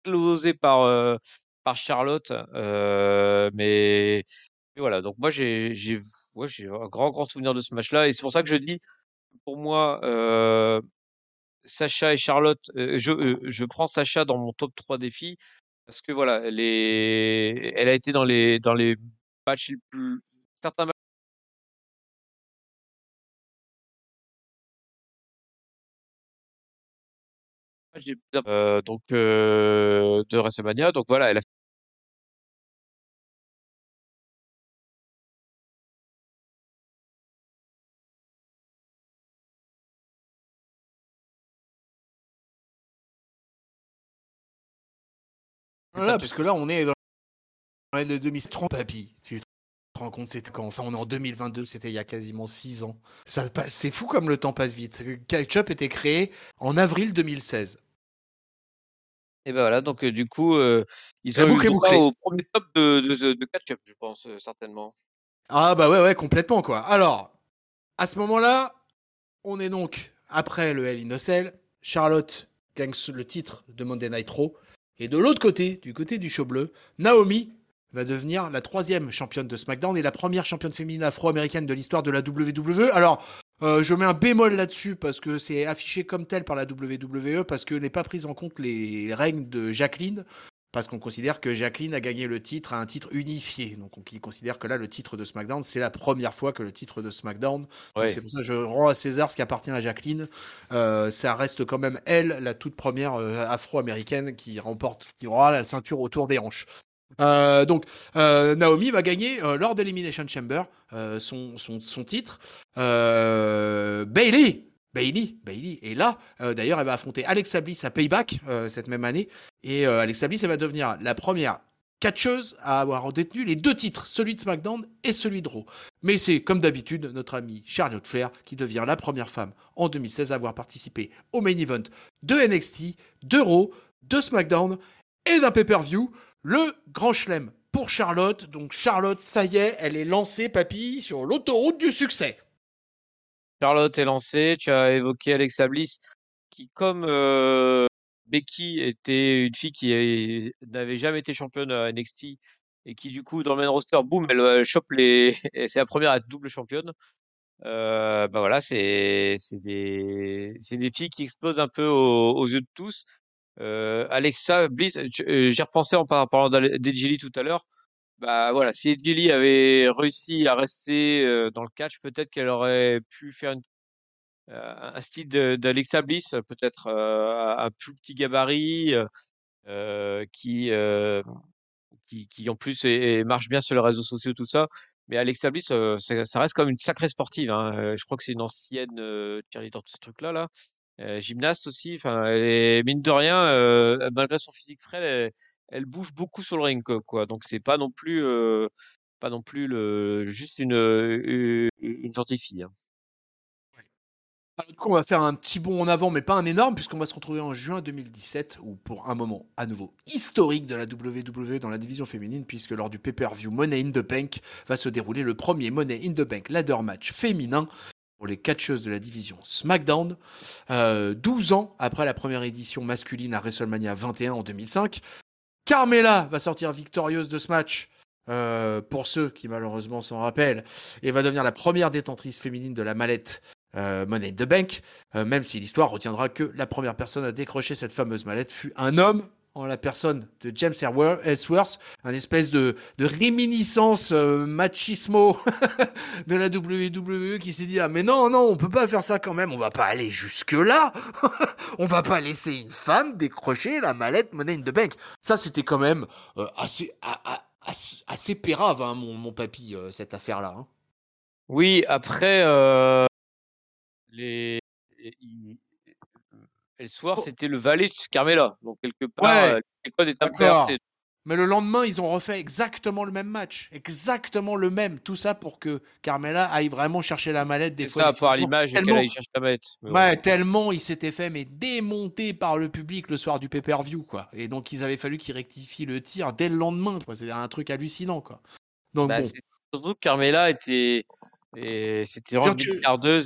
explosé par, par Charlotte. Mais, voilà, donc moi j'ai ouais, un grand, grand souvenir de ce match-là. Et c'est pour ça que je dis, pour moi, Sacha et Charlotte, je, je prends Sacha dans mon top 3 défis parce que voilà, elle, elle a été dans les, dans les matchs les plus. Certains euh, donc euh, de WrestleMania. Donc voilà, elle a Voilà, parce que là, on est dans le 2030, papy. Tu te rends compte, c'était quand Enfin, on est en 2022, c'était il y a quasiment 6 ans. Ça, c'est fou comme le temps passe vite. Catch-up était créé en avril 2016. Et ben voilà, donc du coup, ils ont eu au premier top de, de, de catch-up, je pense, certainement. Ah bah ouais, ouais, complètement quoi. Alors, à ce moment-là, on est donc après le Hell in Cell. Charlotte gagne le titre de Monday Night Raw. Et de l'autre côté, du côté du show bleu, Naomi va devenir la troisième championne de SmackDown et la première championne féminine afro-américaine de l'histoire de la WWE. Alors, euh, je mets un bémol là-dessus parce que c'est affiché comme tel par la WWE parce que n'est pas prise en compte les règnes de Jacqueline parce qu'on considère que Jacqueline a gagné le titre à un titre unifié. Donc on considère que là le titre de SmackDown c'est la première fois que le titre de SmackDown. C'est pour ça que je rends à César ce qui appartient à Jacqueline. Euh, ça reste quand même elle la toute première euh, afro-américaine qui remporte qui aura la ceinture autour des hanches. Euh, donc euh, Naomi va gagner euh, lors d'Elimination Chamber son, son, son, titre. Bailey, Bailey, Bailey est là. D'ailleurs, elle va affronter Alexa Bliss à Payback cette même année. Et Alexa Bliss, elle va devenir la première catcheuse à avoir détenu les deux titres, celui de SmackDown et celui de Raw. Mais c'est comme d'habitude notre amie Charlotte Flair qui devient la première femme en 2016 à avoir participé au main event de NXT, de Raw, de SmackDown et d'un pay-per-view le grand chelem pour Charlotte. Donc Charlotte, ça y est, elle est lancée, papy, sur l'autoroute du succès. Charlotte est lancée. Tu as évoqué Alexa Bliss, qui comme euh, Becky était une fille qui n'avait jamais été championne à NXT et qui du coup dans le main roster, boum, elle, chope les. c'est la première à être double championne. Euh, bah voilà, c'est des filles qui explosent un peu aux yeux de tous. Euh, Alexa Bliss, euh, j'ai repensé en parlant d'Edgili tout à l'heure. Bah voilà, si Edgili avait réussi à rester euh, dans le catch, peut-être qu'elle aurait pu faire une, un style d'Alexa Bliss, peut-être un plus petit gabarit, qui, qui, qui en plus marche bien sur les réseaux sociaux, tout ça. Mais Alexa Bliss, ça, reste comme une sacrée sportive. Hein. Je crois que c'est une ancienne cheerleader, tout ce truc-là. Là gymnaste aussi. Enfin, elle mine de rien, malgré son physique frêle, elle, bouge beaucoup sur le ring, quoi. Donc c'est pas non plus, pas non plus le, juste une, une, gentille fille. Hein. du coup, on va faire un petit bond en avant, mais pas un énorme, puisqu'on va se retrouver en juin 2017, où pour un moment à nouveau historique de la WWE dans la division féminine, puisque lors du pay-per-view Money in the Bank va se dérouler le premier Money in the Bank ladder match féminin pour les catcheuses de la division SmackDown. 12 ans après la première édition masculine à WrestleMania 21 en 2005, Carmela va sortir victorieuse de ce match. pour ceux qui malheureusement s'en rappellent, et va devenir la première détentrice féminine de la mallette Money in the Bank, même si l'histoire retiendra que la première personne à décrocher cette fameuse mallette fut un homme en la personne de James Ellsworth, un espèce de, réminiscence euh, machismo de la WWE qui s'est dit ah mais non non on peut pas faire ça quand même on va pas aller jusque là on va pas laisser une femme décrocher la mallette Money in the Bank ça c'était quand même euh, assez, assez, pérave hein, mon, mon papy euh, cette affaire là hein. oui après les et le soir, c'était le valet de Carmela. Donc, quelque part, ouais, les codes étaient Mais le lendemain, ils ont refait exactement le même match. Exactement le même. Tout ça pour que Carmela aille vraiment chercher la mallette des fois. ça, pour l'image et qu'elle aille chercher la mallette. ouais, tellement il s'était fait mais démonter par le public le soir du pay-per-view, quoi. Et donc, il avait fallu qu'il rectifie le tir dès le lendemain, quoi. C'est un truc hallucinant, quoi. Donc, bah, Surtout que Carmela était et c'était vraiment tu...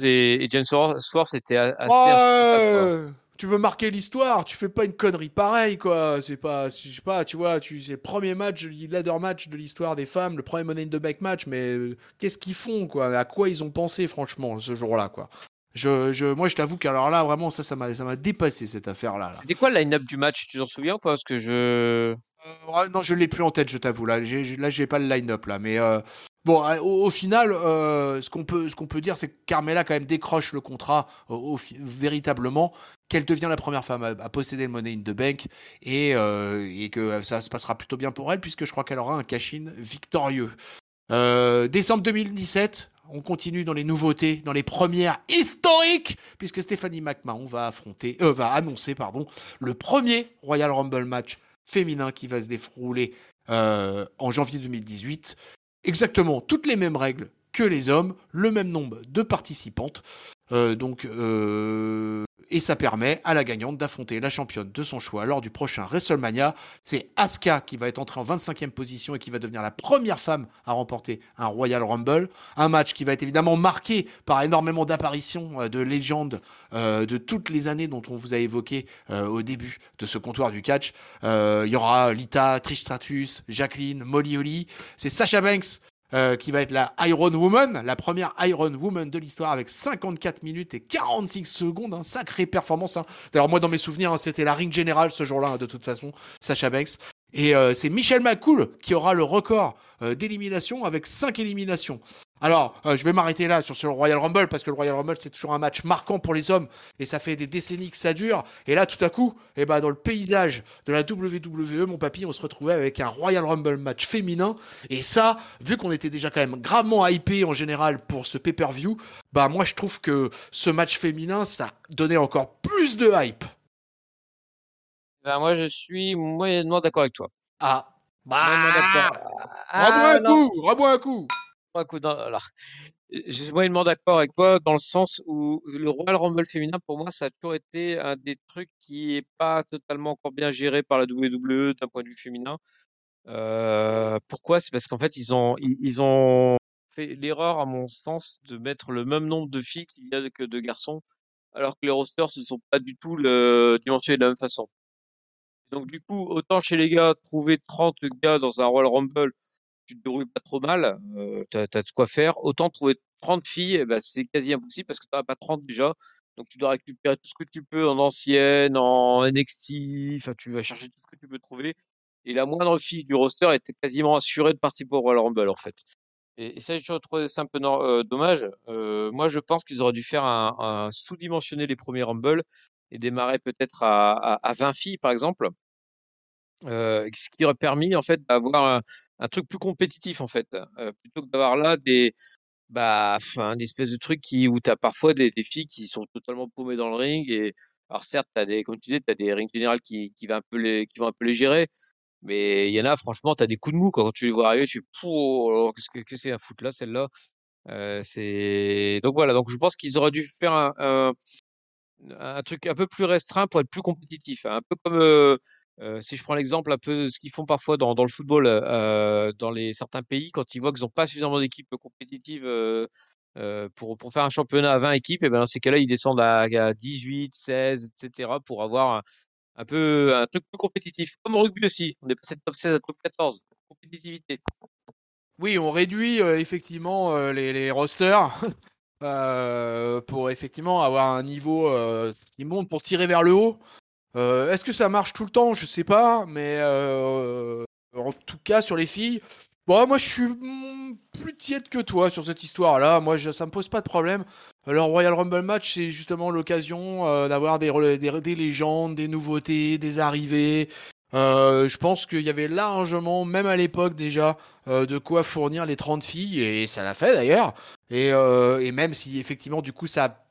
et, et James Swartz était assez tu veux marquer l'histoire, tu fais pas une connerie pareille, quoi. C'est pas, je sais pas, tu vois, tu, c'est le premier match, le ladder match de l'histoire des femmes, le premier Money in the Bank match, mais euh, qu'est-ce qu'ils font, quoi? À quoi ils ont pensé, franchement, ce jour-là, quoi? Je, je, moi, je t'avoue qu'alors là, vraiment, ça, ça m'a, ça m'a dépassé cette affaire-là. C'était quoi le line-up du match? Tu t'en souviens ou pas? Parce que je. Euh, non, je l'ai plus en tête, je t'avoue. Là, j'ai, là, j'ai pas le line-up là, mais euh, Euh, au, final, euh, ce qu'on peut, dire, c'est que Carmela quand même décroche le contrat euh, véritablement, qu'elle devient la première femme à, posséder le Money in the Bank et, que ça se passera plutôt bien pour elle puisque je crois qu'elle aura un cash-in victorieux. décembre 2017, on continue dans les nouveautés, dans les premières historiques, puisque Stéphanie McMahon va annoncer, le premier Royal Rumble match féminin qui va se dérouler en janvier 2018 exactement toutes les mêmes règles que les hommes, le même nombre de participantes. Euh, donc, euh, et ça permet à la gagnante d'affronter la championne de son choix lors du prochain WrestleMania. C'est Asuka qui va être entrée en 25e position et qui va devenir la première femme à remporter un Royal Rumble. Un match qui va être évidemment marqué par énormément d'apparitions euh, de légendes de toutes les années dont on vous a évoqué au début de ce comptoir du catch. Il y aura Lita, Trish Stratus, Jacqueline, Molly Holly. C'est Sasha Banks euh, qui va être la Iron Woman, la première Iron Woman de l'histoire avec 54 minutes et 46 secondes, un sacré performance. Hein. D'ailleurs, moi, dans mes souvenirs, hein, c'était la ring générale ce jour-là, hein, de toute façon, Sacha Banks. Et euh, c'est Michel McCool qui aura le record euh, d'élimination avec 5 éliminations. Alors, euh, je vais m'arrêter là sur ce Royal Rumble parce que le Royal Rumble c'est toujours un match marquant pour les hommes et ça fait des décennies que ça dure. Et là, tout à coup, eh ben, dans le paysage de la WWE, mon papy, on se retrouvait avec un Royal Rumble match féminin. Et ça, vu qu'on était déjà quand même gravement hypé en général pour ce pay-per-view, bah moi je trouve que ce match féminin, ça donnait encore plus de hype. Ben, moi, je suis moyennement d'accord avec toi. Ah, bah, ah, un coup, rebois un coup. Alors, je suis moyennement d'accord avec toi dans le sens où le Royal Rumble féminin, pour moi, ça a toujours été un des trucs qui est pas totalement encore bien géré par la WWE d'un point de vue féminin. Euh, pourquoi? C'est parce qu'en fait, ils ont, ils, ont fait l'erreur, à mon sens, de mettre le même nombre de filles qu'il y a que de garçons, alors que les rosters ne sont pas du tout le, dimensionnés de la même façon. Donc, du coup, autant chez les gars, trouver 30 gars dans un Royal Rumble, tu te déroules pas trop mal, euh, tu as, de quoi faire. Autant trouver 30 filles, eh ben, c'est quasi impossible parce que tu n'as pas 30 déjà. Donc tu dois récupérer tout ce que tu peux en ancienne, en NXT, enfin tu vas chercher tout ce que tu peux trouver. Et la moindre fille du roster était quasiment assurée de participer au Royal Rumble en fait. Et, ça, j'ai trouvé ça un peu euh, dommage. Euh, moi, je pense qu'ils auraient dû faire un, sous-dimensionner les premiers Rumble et démarrer peut-être à, à, 20 filles par exemple. Euh, ce qui aurait permis en fait d'avoir un, truc plus compétitif en fait, euh, plutôt que d'avoir là des bah un espèce de truc qui où tu as parfois des, des, filles qui sont totalement paumées dans le ring et alors certes as des comme tu disais tu as des rings générales qui qui va un peu les qui vont un peu les gérer mais il y en a franchement tu as des coups de mou quand tu les vois arriver tu fais oh, qu'est-ce que, que c'est un foot là celle-là? Euh, c'est donc voilà. Donc je pense qu'ils auraient dû faire un, un, un, truc un peu plus restreint pour être plus compétitif un peu comme si je prends l'exemple un peu ce qu'ils font parfois dans, le football, dans les, certains pays, quand ils voient qu'ils n'ont pas suffisamment d'équipes compétitives, pour, pour faire un championnat à 20 équipes, et ben dans ces cas-là, ils descendent à, à 18, 16, etc. pour avoir un, peu un truc plus compétitif. Comme au rugby aussi, on est passé de top 16 à top 14. Compétitivité. Oui, on réduit effectivement les, rosters pour effectivement avoir un niveau qui monte pour tirer vers le haut. Est-ce que ça marche tout le temps? Je sais pas, mais en tout cas sur les filles, bon, moi je suis plus tiède que toi sur cette histoire-là. Moi, je, ça me pose pas de problème. Le Royal Rumble match, c'est justement l'occasion d'avoir des, des, légendes, des nouveautés, des arrivées. Je pense qu'il y avait largement, même à l'époque déjà, de quoi fournir les 30 filles, et ça l'a fait d'ailleurs. Et, et, même si effectivement, du coup, ça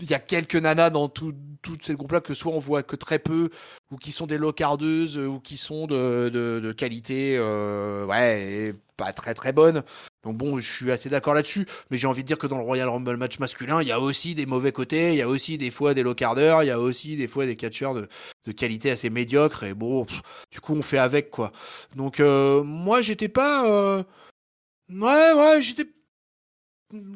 il y a quelques nanas dans tous ces groupes-là que soit on voit que très peu, ou qui sont des locardeuses, ou qui sont de, de, qualité, euh, ouais, pas très très bonne. Donc bon, je suis assez d'accord là-dessus, mais j'ai envie de dire que dans le Royal Rumble match masculin, il y a aussi des mauvais côtés, il y a aussi des fois des locardeurs, il y a aussi des fois des catcheurs de, de qualité assez médiocre, et bon, du coup on fait avec quoi. Donc euh, moi j'étais pas... Euh... Ouais, ouais, j'étais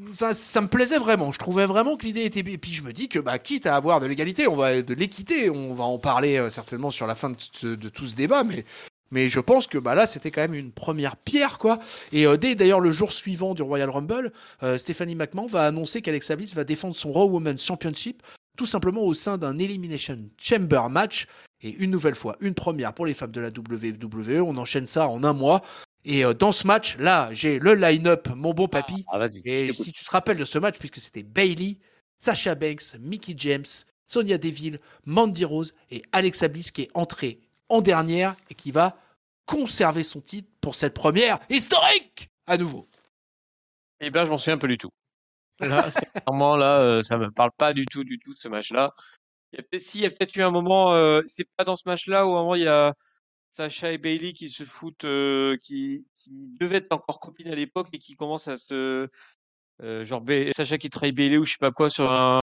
Enfin, ça me plaisait vraiment. Je trouvais vraiment que l'idée était. Et puis je me dis que, bah, quitte à avoir de l'égalité, on va de l'équité, on va en parler euh, certainement sur la fin de, tout ce débat, mais. Mais je pense que bah là, c'était quand même une première pierre, quoi. Et euh, dès d'ailleurs le jour suivant du Royal Rumble, euh, Stephanie McMahon va annoncer qu'Alexa Bliss va défendre son Raw Women's Championship, tout simplement au sein d'un Elimination Chamber match. Et une nouvelle fois, une première pour les femmes de la WWE. On enchaîne ça en un mois. Et euh, dans ce match, là, j'ai le line-up, mon bon papy. Ah, et si tu te rappelles de ce match, puisque c'était Bailey, Sasha Banks, Mickey James, Sonia Deville, Mandy Rose et Alexa Bliss qui est entrée en dernière et qui va conserver son titre pour cette première historique à nouveau. Eh bien, je m'en souviens un peu du tout. Là, clairement, là, euh, ça me parle pas du tout, du tout, ce match-là. Il y a peut-être, il y a peut-être eu un moment, euh, c'est pas dans ce match-là où un moment il y a Sacha et Bailey qui se foutent, euh, qui, qui, devaient être encore copines à l'époque et qui commencent à se. Euh, genre Sacha qui trahit Bailey ou je sais pas quoi sur un,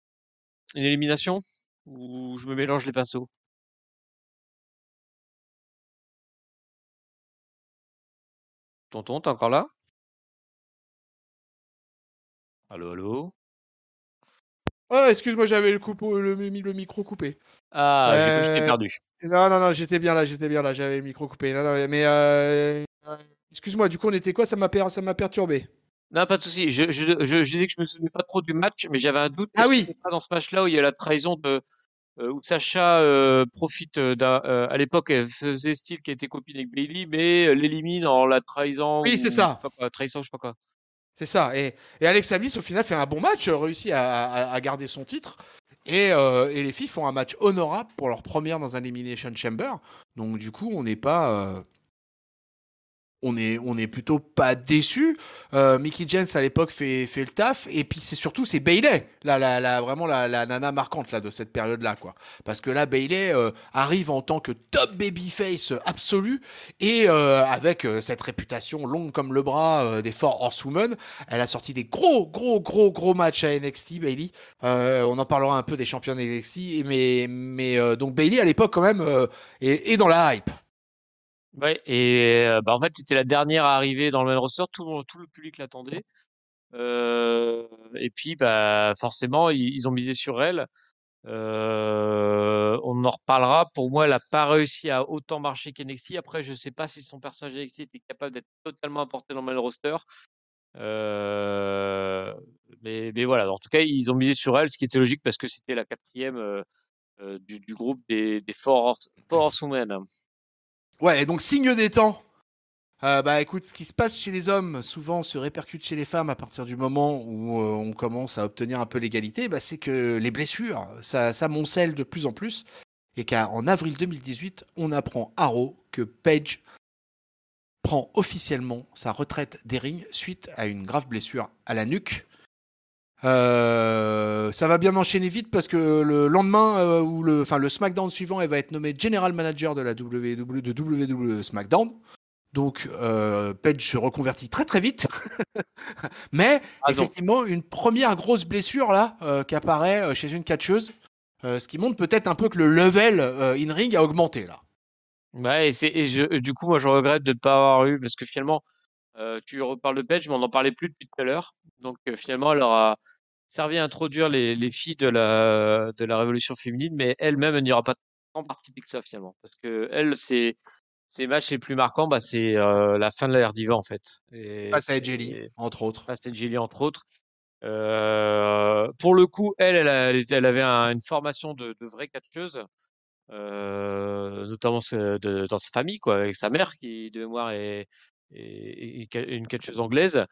une élimination? Ou je me mélange les pinceaux? Tonton, t'es encore là? Allô, allô? Oh, excuse-moi, j'avais le, le, le, micro coupé. Ah, j'ai je t'ai euh, perdu. Non, non, non, j'étais bien là, j'étais bien là, j'avais le micro coupé. Non, non, mais euh, excuse-moi, du coup, on était quoi? Ça m'a perturbé. Non, pas de souci. Je, je, je, disais que je me souvenais pas trop du match, mais j'avais un doute. Ah oui. C'est pas dans ce match-là où il y a la trahison de où Sacha profite d'un. à l'époque, elle faisait style qu'elle était copine avec Bailey, mais l'élimine en la trahissant. Oui, c'est ça. trahissant, je sais pas quoi. C'est ça. Et, et Alex Bliss, au final, fait un bon match, réussit à, garder son titre. Et, euh, et, les filles font un match honorable pour leur première dans un Elimination Chamber. Donc, du coup, on n'est pas. Euh, on est, on est plutôt pas déçu. Euh, Mickey James à l'époque fait, fait le taf et puis c'est surtout c'est Bailey, là, la, la, vraiment la, la, nana marquante là de cette période là quoi. Parce que là Bailey euh, arrive en tant que top babyface absolu et euh, avec euh, cette réputation longue comme le bras des Four Horsewomen, elle a sorti des gros gros gros gros matchs à NXT Bailey. on en parlera un peu des champions NXT mais mais donc Bailey à l'époque quand même est dans la hype. Ouais, et bah, en fait, c'était la dernière à arriver dans le main roster, tout, tout le public l'attendait. Euh, et puis, bah, forcément, ils, ont misé sur elle. Euh, on en reparlera. Pour moi, elle n'a pas réussi à autant marcher qu'NXT. Après, je ne sais pas si son personnage NXT était capable d'être totalement apporté dans le main roster. Mais, mais, voilà, en tout cas, ils ont misé sur elle, ce qui était logique parce que c'était la quatrième du, du, groupe des, des Four, Horsewomen. Ouais, donc signe des temps. Euh, bah écoute, ce qui se passe chez les hommes souvent se répercute chez les femmes à partir du moment où euh, on commence à obtenir un peu l'égalité, bah, c'est que les blessures, ça, moncelle de plus en plus. Et qu'en avril 2018, on apprend à Raw que Paige prend officiellement sa retraite des rings suite à une grave blessure à la nuque. Euh, ça va bien enchaîner vite parce que le lendemain euh, ou le, enfin le SmackDown suivant, elle va être nommée General Manager de la WWE, de WWE SmackDown. Donc euh, Page se reconvertit très très vite, mais ah, effectivement une première grosse blessure là euh, qui apparaît chez une catcheuse, ce qui montre peut-être un peu que le level in ring a augmenté là. Ouais, et, c'est, et du coup moi je regrette de ne pas avoir eu parce que finalement tu reparles de Paige, mais on n'en parlait plus depuis tout à l'heure. Donc finalement, elle leur a servi à introduire les, les filles de la, de la révolution féminine, mais elle-même, elle, n'y aura pas tant participé que ça finalement. Parce que elle, c'est ses matchs les plus marquants, bah, c'est la fin de l'ère diva en fait. Et, face à Jelly, entre autres. Face à Jelly, entre autres. Euh, pour le coup, elle, elle, elle, avait une formation de, de vraie catcheuse, euh, notamment de, dans sa famille, quoi, avec sa mère qui de mémoire est, est, une catcheuse anglaise.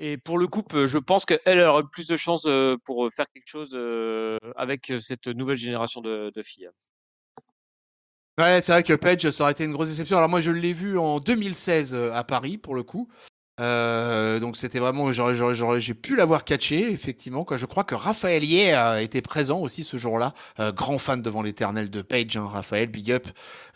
Euh, et pour le coup, je pense qu'elle aura plus de chances pour faire quelque chose avec cette nouvelle génération de, filles. Ouais, c'est vrai que Page, ça aurait été une grosse déception. Alors moi, je l'ai vu en 2016 à Paris, pour le coup. Euh, donc c'était vraiment, j'ai pu l'avoir catché, effectivement. Je crois que Raphaël a été présent aussi ce jour-là, euh, grand fan devant l'éternel de Page, hein, Raphaël, big up.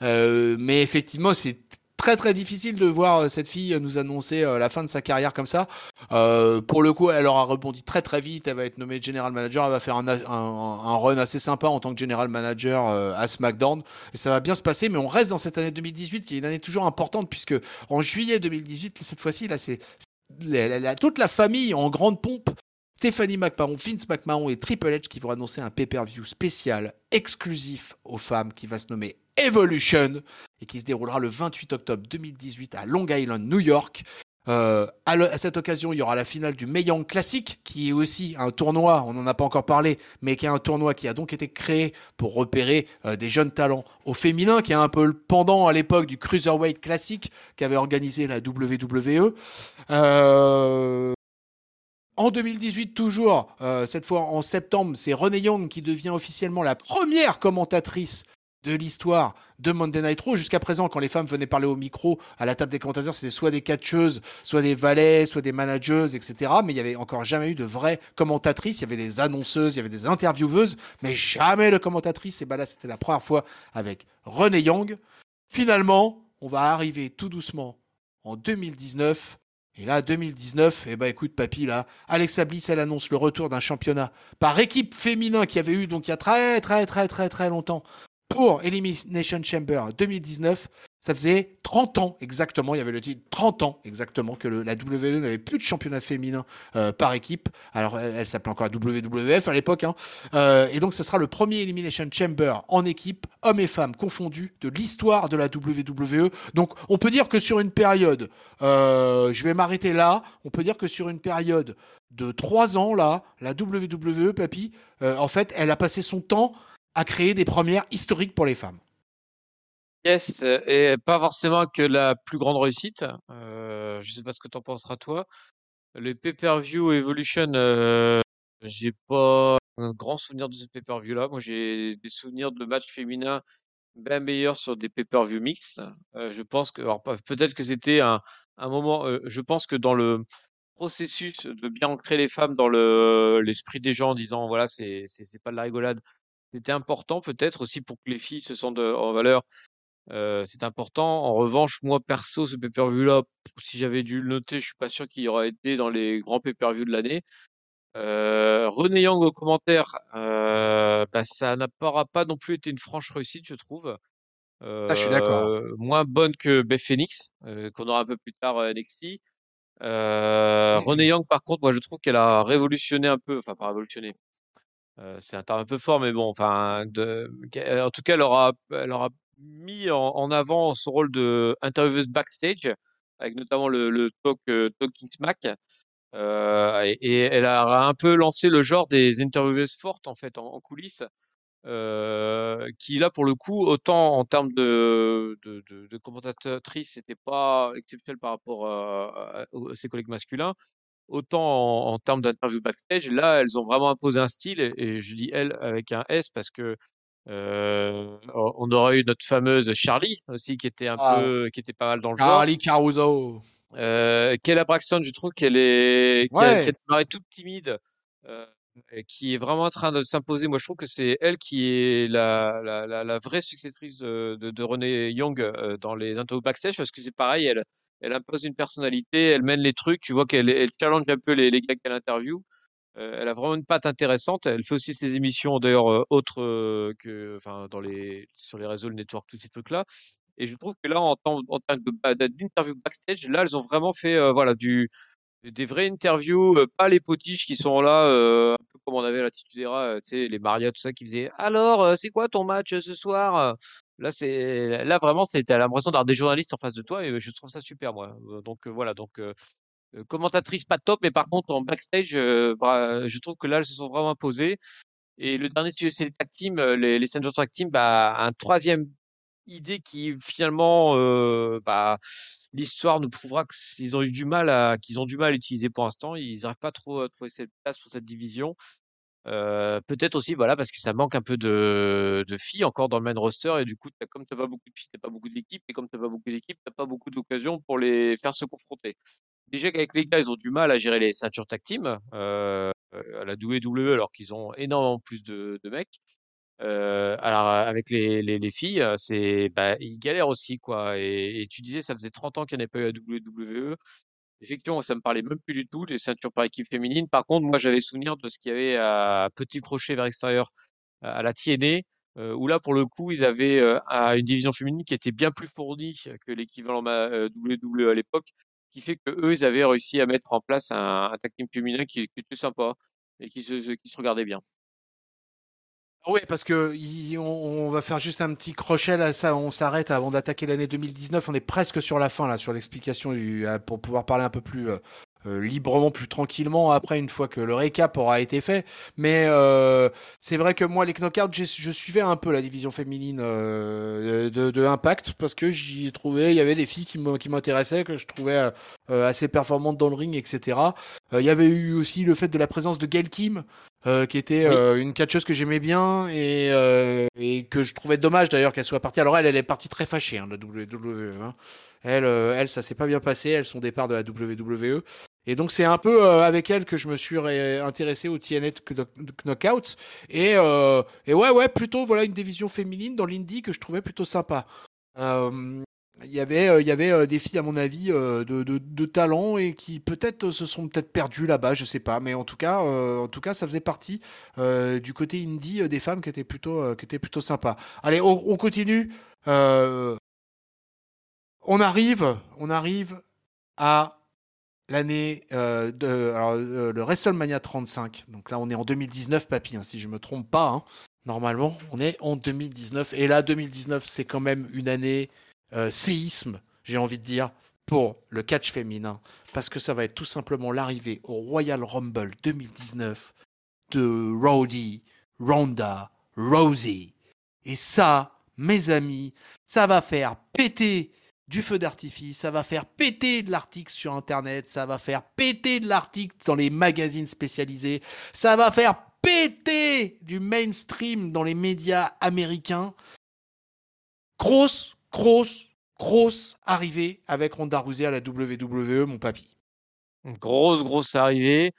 Euh, mais effectivement, c'est très très difficile de voir euh, cette fille nous annoncer euh, la fin de sa carrière comme ça. Euh, pour le coup, elle aura rebondi très très vite. Elle va être nommée general manager. Elle va faire un, un, un run assez sympa en tant que general manager à SmackDown. Et ça va bien se passer. Mais on reste dans cette année 2018 qui est une année toujours importante puisque en juillet 2018, cette fois-ci, là, c'est toute la famille en grande pompe Stephanie McMahon, Vince McMahon et Triple H qui vont annoncer un pay-per-view spécial exclusif aux femmes qui va se nommer Evolution et qui se déroulera le 28 octobre 2018 à Long Island, New York. Euh, à, cette occasion, il y aura la finale du Young Classic, qui est aussi un tournoi, on n'en a pas encore parlé, mais qui est un tournoi qui a donc été créé pour repérer euh, des jeunes talents au féminin, qui est un peu le pendant à l'époque du Cruiserweight Classic qu'avait organisé la WWE. Euh, en 2018 toujours, cette fois en septembre, c'est Renee Young qui devient officiellement la première commentatrice de l'histoire de Monday Night Raw. Jusqu'à présent, quand les femmes venaient parler au micro à la table des commentateurs, c'était soit des catcheuses, soit des valets, soit des manageuses, etc. Mais il n'y avait encore jamais eu de vraies commentatrices. Il y avait des annonceuses, il y avait des intervieweuses, mais jamais de commentatrice. Et ben là, c'était la première fois avec René Young. Finalement, on va arriver tout doucement en 2019. Et là, 2019, eh ben écoute, papy, là, Alexa Bliss, elle annonce le retour d'un championnat par équipe féminin qui avait eu donc il y a très très très très très longtemps pour Elimination Chamber 2019, ça faisait 30 ans exactement, il y avait le titre 30 ans exactement que la WWE n'avait plus de championnat féminin euh, par équipe. Alors elle, s'appelait encore WWF à l'époque. Hein. Euh, et donc ce sera le premier Elimination Chamber en équipe, hommes et femmes confondus, de l'histoire de la WWE. Donc on peut dire que sur une période, euh, je vais m'arrêter là, on peut dire que sur une période de 3 ans là, la WWE, papy, en fait, elle a passé son temps à créer des premières historiques pour les femmes. Yes, et pas forcément que la plus grande réussite. Euh, je sais pas ce que tu en penseras toi. Les pay-per-view Evolution, euh, j'ai pas un grand souvenir de ce pay-per-view là. Moi, j'ai des souvenirs de matchs féminins bien meilleurs sur des pay-per-view mix. Euh, je pense que, peut-être que c'était un, moment. Euh, je pense que dans le processus de bien ancrer les femmes dans le l'esprit des gens en disant voilà c'est c'est pas de la rigolade c'était important peut-être aussi pour que les filles se sentent en valeur. c'est important. En revanche, moi perso, ce pay-per-view là, si j'avais dû le noter, je suis pas sûr qu'il aurait été dans les grands pay-per-view de l'année. René Yang au commentaire, bah, ça n'aura pas non plus été une franche réussite, je trouve. ça, je suis d'accord. Moins bonne que Beth Phoenix, qu'on aura un peu plus tard à NXT. Euh, René Young, par contre, moi, je trouve qu'elle a révolutionné un peu, enfin, pas révolutionné, c'est un terme un peu fort, mais bon, enfin, en tout cas, elle aura, mis en, avant son rôle de intervieweuse backstage, avec notamment le, talk, Talking Smack. et, elle a un peu lancé le genre des intervieweuses fortes, en fait, en, coulisses. qui là pour le coup autant en termes de, de, de, commentatrice c'était pas exceptionnel par rapport à ses collègues masculins autant en, termes d'interview backstage, là, elles ont vraiment imposé un style, et, je dis elle avec un S parce que euh, on aurait eu notre fameuse Charlie aussi qui était un ah. peu, qui était pas mal dans le genre. Charlie Caruso. Euh, Kayla Braxton, je trouve qu'elle est, qui, paraît toute timide, euh, qui est vraiment en train de s'imposer. Moi, je trouve que c'est elle qui est la, la, la, vraie successrice de, de, de René Young euh, dans les interviews backstage parce que c'est pareil, elle, elle impose une personnalité, elle mène les trucs, tu vois qu'elle elle challenge un peu les, les gars qu'elle interview. Euh, elle a vraiment une patte intéressante. Elle fait aussi ses émissions d'ailleurs euh, autres euh, que, enfin, dans les sur les réseaux, le network, tous ces trucs-là. Et je trouve que là, en, en, en termes d'interview backstage, là, elles ont vraiment fait voilà, du, des vraies interviews, pas les potiches qui sont là, un peu comme on avait la Titudera, tu sais, les Maria, tout ça, qui faisaient Alors, c'est quoi ton match ce soir? Là, c'est là vraiment, c'était l'impression d'avoir des journalistes en face de toi et je trouve ça super, moi. Donc voilà, donc commentatrice pas top, mais par contre en backstage, bah, je trouve que là, elles se sont vraiment imposées. Et le dernier c'est les tag team, les, les Saint tag team, bah, un troisième idée qui finalement, bah, l'histoire nous prouvera qu'ils ont eu du mal à, qu'ils ont du mal à l'utiliser pour l'instant. Ils n'arrivent pas trop à trouver cette place pour cette division. Peut-être aussi, voilà, parce que ça manque un peu de, de filles encore dans le main roster et du coup, comme tu pas beaucoup de filles, tu pas beaucoup d'équipes et comme tu pas beaucoup d'équipes, tu pas beaucoup d'occasions pour les faire se confronter. Déjà qu'avec les gars, ils ont du mal à gérer les ceintures tag team euh, à la WWE alors qu'ils ont énormément plus de, de mecs. Euh, alors avec les, les, les filles, c'est bah, ils galèrent aussi quoi. Et, tu disais ça faisait 30 ans qu'il n'y en avait pas eu à WWE. Effectivement, ça me parlait même plus du tout des ceintures par équipe féminine. Par contre, moi j'avais souvenir de ce qu'il y avait à petit crochet vers l'extérieur à la TNA, euh, où là pour le coup ils avaient euh, une division féminine qui était bien plus fournie que l'équivalent WWE à l'époque qui fait que eux, ils avaient réussi à mettre en place un, un féminin qui, qui, était sympa et qui se regardait bien. Oui, parce que on, va faire juste un petit crochet là, ça, on s'arrête avant d'attaquer l'année 2019. On est presque sur la fin là, sur l'explication euh, pour pouvoir parler un peu plus euh, euh, librement, plus tranquillement après, une fois que le récap aura été fait. Mais euh, c'est vrai que moi, les knockouts, je suivais un peu la division féminine euh, de, de, Impact parce que j'y trouvais, il y avait des filles qui m'intéressaient, que je trouvais assez performantes dans le ring, etc. Il y avait eu aussi le fait de la présence de Gail Kim. Qui était une catcheuse que j'aimais bien et, et, que je trouvais dommage d'ailleurs qu'elle soit partie. Alors elle, elle est partie très fâchée, hein, la WWE. Hein. Elle, elle, ça s'est pas bien passé. Elle, son départ de la WWE. Et donc c'est un peu euh, avec elle que je me suis intéressé au TNA Knockout. Et, euh, et ouais, ouais, plutôt voilà une division féminine dans l'indie que je trouvais plutôt sympa. Euh, il y avait, il y avait des filles à mon avis de, de, de talent et qui peut-être se sont peut-être perdues là-bas, je sais pas. Mais en tout cas, en tout cas, ça faisait partie du côté indie des femmes qui était plutôt, qui était plutôt sympa. Allez, on, on continue. on arrive, on arrive à l'année euh, de alors, euh, le WrestleMania 35. Donc là, on est en 2019, papy, hein, si je me trompe pas. Hein. Normalement, on est en 2019. Et là, 2019, c'est quand même une année euh, séisme, j'ai envie de dire, pour le catch féminin. Parce que ça va être tout simplement l'arrivée au Royal Rumble 2019 de Rowdy, Ronda, Rosie. Et ça, mes amis, ça va faire péter du feu d'artifice, ça va faire péter de l'article sur Internet, ça va faire péter de l'article dans les magazines spécialisés, ça va faire péter du mainstream dans les médias américains. Grosse, grosse, grosse arrivée avec Ronda Rousey à la WWE, mon papy. Grosse, grosse arrivée.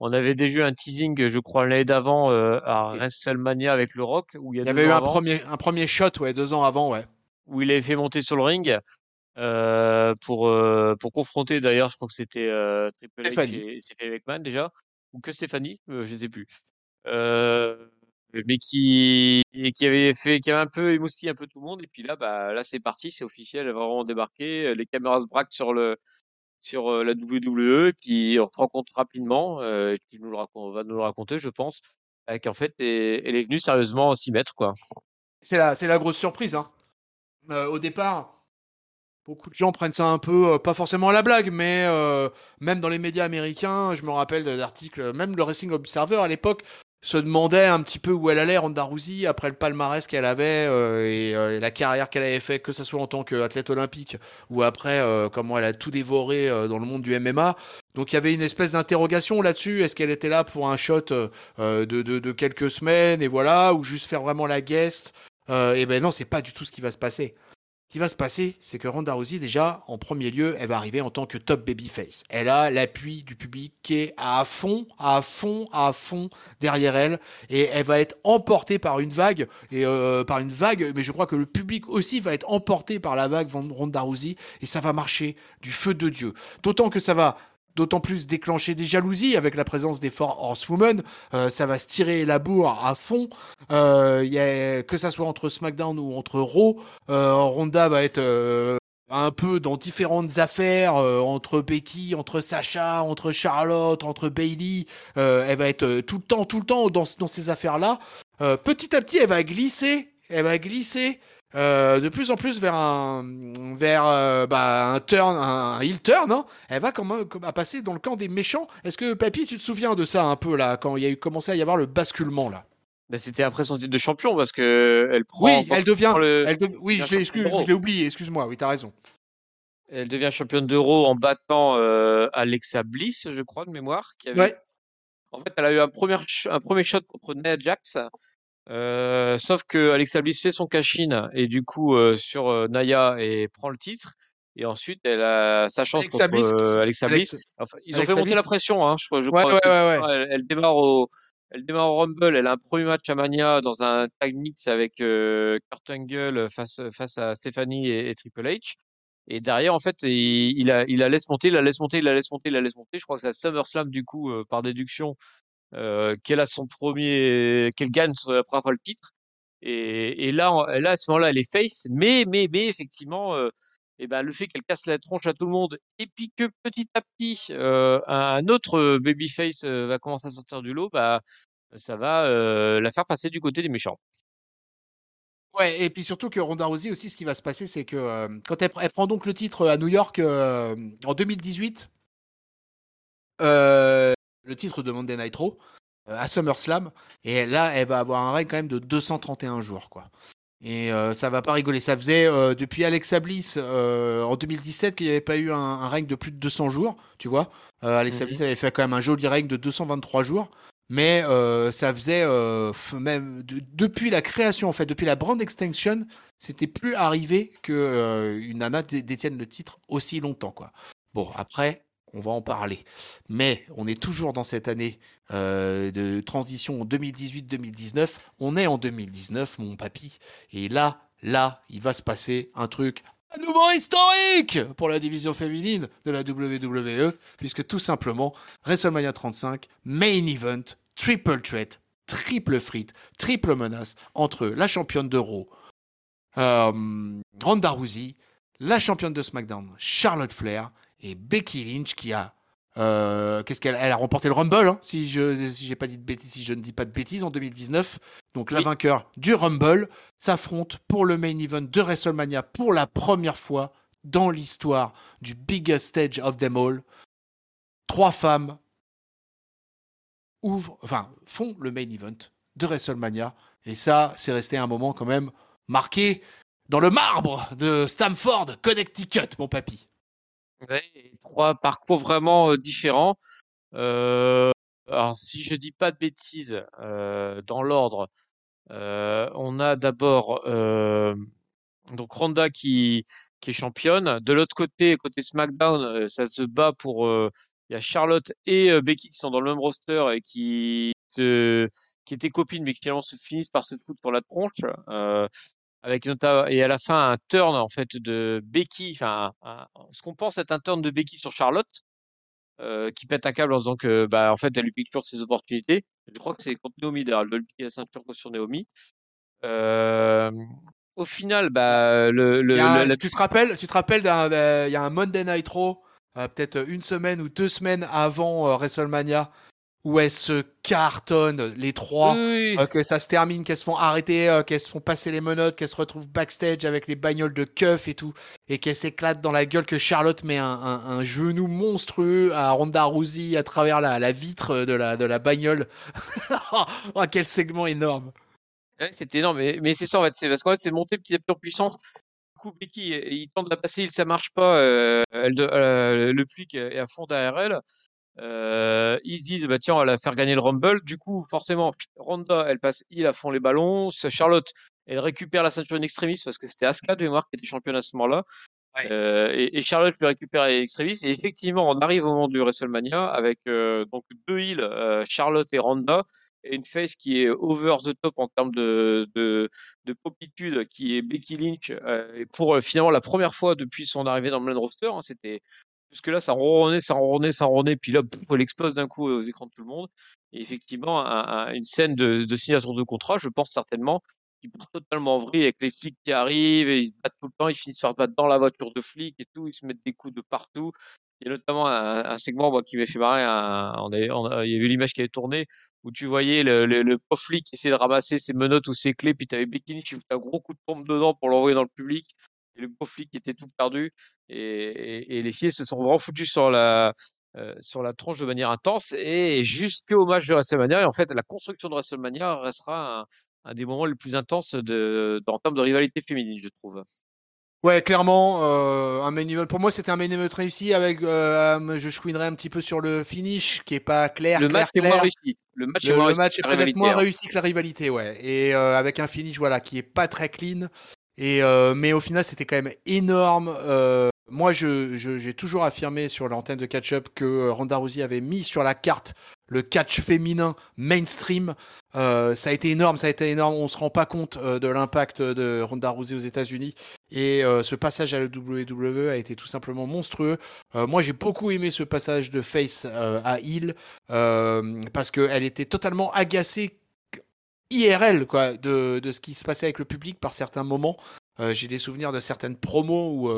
On avait déjà eu un teasing, je crois, l'année d'avant euh, à WrestleMania avec le Rock. Où il y, avait eu un premier, un premier shot, ouais, deux ans avant, ouais. Où il avait fait monter sur le ring. Euh, pour, euh, pour confronter d'ailleurs, je crois que c'était Triple H et Stéphanie McMahon déjà, ou que Stéphanie, je ne sais plus. Mais qui, et qui avait fait, qui avait un peu émoustillé un peu tout le monde. Et puis là, bah, là c'est parti, c'est officiel, elle va vraiment débarquer. Les caméras se braquent sur le, sur la WWE, et puis on se rencontre rapidement, et puis nous le raconte, va nous le raconter, je pense, qu'en fait, elle est venue sérieusement s'y mettre, quoi. C'est la, c'est la grosse surprise, hein. au départ, Beaucoup de gens prennent ça un peu, euh, pas forcément à la blague, mais euh, même dans les médias américains, je me rappelle d'articles, même le Wrestling Observer à l'époque se demandait un petit peu où elle allait, Ronda Rousey, après le palmarès qu'elle avait euh, et, la carrière qu'elle avait fait, que ce soit en tant qu'athlète olympique ou après comment elle a tout dévoré dans le monde du MMA. Donc il y avait une espèce d'interrogation là-dessus. Est-ce qu'elle était là pour un shot de, de, quelques semaines et voilà, ou juste faire vraiment la guest Et ben non, c'est pas du tout ce qui va se passer qui va se passer, c'est que Ronda Rousey, déjà, en premier lieu, elle va arriver en tant que top babyface. Elle a l'appui du public qui est à fond, à fond, à fond derrière elle, et elle va être emportée par une vague, et euh, par une vague, mais je crois que le public aussi va être emporté par la vague Ronda Rousey, et ça va marcher du feu de Dieu. D'autant que ça va d'autant plus déclencher des jalousies avec la présence des Four Horsewomen. Euh, ça va se tirer la bourre à fond. Euh, que ça soit entre SmackDown ou entre Raw, euh, Ronda va être euh, un peu dans différentes affaires euh, entre Becky, entre Sacha, entre Charlotte, entre Bailey. Elle va être tout le temps, tout le temps dans, ces affaires-là. Petit à petit, elle va glisser, elle va glisser euh, de plus en plus vers un, vers euh, bah, un turn, un, heel turn. Hein. Elle va quand même comme- à passer dans le camp des méchants. Est-ce que Papy, tu te souviens de ça un peu là, quand il y a eu commencé à y avoir le basculement là? Bah, c'était après son titre de champion parce que elle prend. Oui, elle devient, le- elle oui, je l'ai excuse- oublié. Excuse-moi. Oui, t'as raison. Elle devient championne d'Euro en battant euh, Alexa Bliss, je crois, de mémoire. Qui avait... Ouais. En fait, elle a eu un premier, un premier shot contre Nia Jax. Euh, sauf que Alexa Bliss fait son cash-in et du coup euh, sur euh, Naya et prend le titre. Et ensuite, elle a sa chance Alexa contre Bliss euh, Alexa Bliss. Enfin, ils ont fait monter Bliss- la pression, hein, je, crois- je Ouais, crois. ouais, ouais, ouais. Elle, elle démarre au, elle démarre au Rumble. Elle a un premier match à Mania dans un tag mix avec euh, Kurt Angle face, face à Stephanie et, et Triple H. Et derrière, en fait, il, il, a, il la laisse monter, il la laisse monter, il la laisse monter, il la laisse monter. Je crois que c'est à SummerSlam, du coup, euh, par déduction, qu'elle a son premier, qu'elle gagne la première fois le titre. Et, et là, là, à ce moment-là, elle est face. Mais, mais, mais, effectivement, euh, eh ben, le fait qu'elle casse la tronche à tout le monde, et puis que petit à petit, euh, un autre euh, babyface euh, va commencer à sortir du lot, bah, ça va euh, la faire passer du côté des méchants. Ouais, et puis surtout que Ronda Rousey aussi, ce qui va se passer, c'est que euh, quand elle, pr- elle prend donc le titre à New York euh, en 2018, euh, le titre de Monday Night Raw euh, à SummerSlam, et là, elle va avoir un règne quand même de 231 jours, quoi. Et euh, ça va pas rigoler. Ça faisait euh, depuis Alexa Bliss euh, en 2017 qu'il n'y avait pas eu un, un règne de plus de 200 jours, tu vois. Alexa Mhm. Bliss avait fait quand même un joli règne de 223 jours. Mais ça faisait même de- depuis la création en fait, depuis la brand extension, c'était plus arrivé que une nana dé- détienne le titre aussi longtemps quoi. Bon après, on va en parler, mais on est toujours dans cette année euh, de transition 2018-2019. On est en 2019 mon papy, et là, là, il va se passer un truc à nouveau historique pour la division féminine de la WWE, puisque tout simplement WrestleMania 35, main event, triple threat, triple frite, triple menace entre la championne d'Euro, euh, Ronda Rousey, la championne de SmackDown, Charlotte Flair, et Becky Lynch qui a. euh, Qu'est-ce qu'elle elle a remporté le Rumble, hein, si je si j'ai pas dit de bêtises, si je ne dis pas de bêtises en 2019. Donc la vainqueur du Rumble s'affronte pour le main event de WrestleMania pour la première fois dans l'histoire du biggest stage of them all. Trois femmes ouvrent, enfin, font le main event de WrestleMania. Et ça, c'est resté un moment quand même marqué dans le marbre de Stamford, Connecticut, mon papy. Ouais, trois parcours vraiment différents. Alors, si je dis pas de bêtises, dans l'ordre, on a d'abord donc Ronda qui, qui est championne. De l'autre côté, côté SmackDown, ça se bat pour. Il y a Charlotte et Becky qui sont dans le même roster et qui, qui étaient copines, mais qui finalement se finissent par se foutre pour la tronche. Avec et à la fin un turn en fait de Becky, enfin un- un- ce qu'on pense être un turn de Becky sur Charlotte, euh, qui pète un câble en disant que bah en fait elle lui pique toujours ses opportunités. Je crois que c'est contre Naomi d'ailleurs, elle doit lui piquer la ceinture sur Naomi. Euh, au final, bah le, un- tu te rappelles, tu te rappelles d'un, il y a un Monday Night Raw, euh, peut-être une semaine ou deux semaines avant WrestleMania, où elles se cartonnent les trois. Oui, Euh, que ça se termine, qu'elles se font arrêter, euh, qu'elles se font passer les menottes, qu'elles se retrouvent backstage avec les bagnoles de keuf et tout, et qu'elles s'éclatent dans la gueule, que Charlotte met un, un- un genou monstrueux à Ronda Rousey à travers la, la vitre de la, de la bagnole. oh, quel segment énorme. Ouais, c'était énorme, mais, mais c'est ça en fait, c'est parce qu'en fait c'est monté petit à petit en puissance. Du coup, Becky, il tente de la passer, il ça marche pas, euh, elle euh, le plique est à fond derrière elle. Euh, ils se disent bah tiens on va la faire gagner le Rumble. Du coup forcément Ronda elle passe il à fond les ballons. Charlotte elle récupère la ceinture in extremis parce que c'était Asuka de mémoire qui était championne à ce moment-là. Ouais. Euh, et, et Charlotte lui récupère les extremis et effectivement on arrive au moment du WrestleMania avec euh, donc deux heels Charlotte et Ronda et une face qui est over the top en termes de de, de popitude qui est Becky Lynch et pour finalement la première fois depuis son arrivée dans le main roster hein, c'était Jusque-là, ça ronronnait, ça ronronnait, ça ronronnait, puis là, elle explose d'un coup aux écrans de tout le monde. Et effectivement, une scène de, signature de contrat, je pense certainement, qui part totalement en vrille avec les flics qui arrivent et ils se battent tout le temps, ils finissent par se battre dans la voiture de flics et tout, ils se mettent des coups de partout. Il y a notamment un, segment moi, qui m'a fait marrer, on, a, il y a eu l'image qui avait tourné où tu voyais le, pauvre flic essayait de ramasser ses menottes ou ses clés, puis tu avais Bikini qui foutait un gros coup de pompe dedans pour l'envoyer dans le public. Et le pauvre flic était tout perdu. Et, et, les filles se sont vraiment foutus sur la, euh, sur la tronche de manière intense et jusqu'au match de WrestleMania. Et en fait, la construction de WrestleMania restera un, un des moments les plus intenses de, en termes de rivalité féminine, je trouve. Ouais, clairement, euh, un main event. Pour moi, c'était un main event réussi. Avec, euh, je chouinerais un petit peu sur le finish, qui est pas clair. Le match est moins réussi. Le match est, le match est peut-être moins réussi que la rivalité, ouais. Et euh, avec un finish, voilà, qui est pas très clean. Et mais au final, c'était quand même énorme. moi, je, j'ai toujours affirmé sur l'antenne de Catch Up que Ronda Rousey avait mis sur la carte le catch féminin mainstream. Euh, ça a été énorme, ça a été énorme. On se rend pas compte euh, de l'impact de Ronda Rousey aux États-Unis. Et euh, ce passage à la WWE a été tout simplement monstrueux. moi, j'ai beaucoup aimé ce passage de face à Hill parce qu'elle était totalement agacée IRL quoi, de, de, ce qui se passait avec le public par certains moments. j'ai des souvenirs de certaines promos où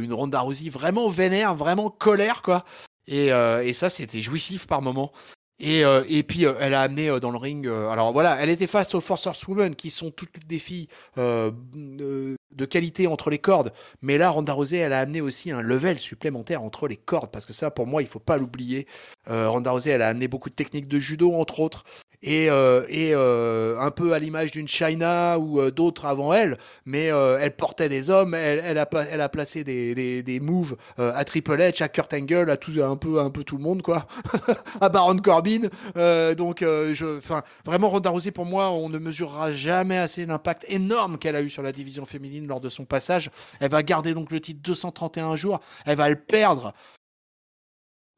une Ronda Rousey vraiment vénère, vraiment colère, quoi. Et, et ça, c'était jouissif par moments. Et, euh, et puis euh, elle a amené euh, dans le ring. alors voilà, elle était face aux Force Women qui sont toutes des filles de, qualité entre les cordes. Mais là, Ronda Rousey, elle a amené aussi un level supplémentaire entre les cordes parce que ça, pour moi, il faut pas l'oublier. Ronda Rousey, elle a amené beaucoup de techniques de judo entre autres et, et un peu à l'image d'une China ou d'autres avant elle. Mais elle portait des hommes, elle, a, placé des, des, moves à Triple H, à Kurt Angle, à un peu tout le monde à Baron Corbin euh, donc, euh, vraiment, Ronda Rousey, pour moi, on ne mesurera jamais assez l'impact énorme qu'elle a eu sur la division féminine lors de son passage. Elle va garder donc le titre 231 jours. Elle va le perdre.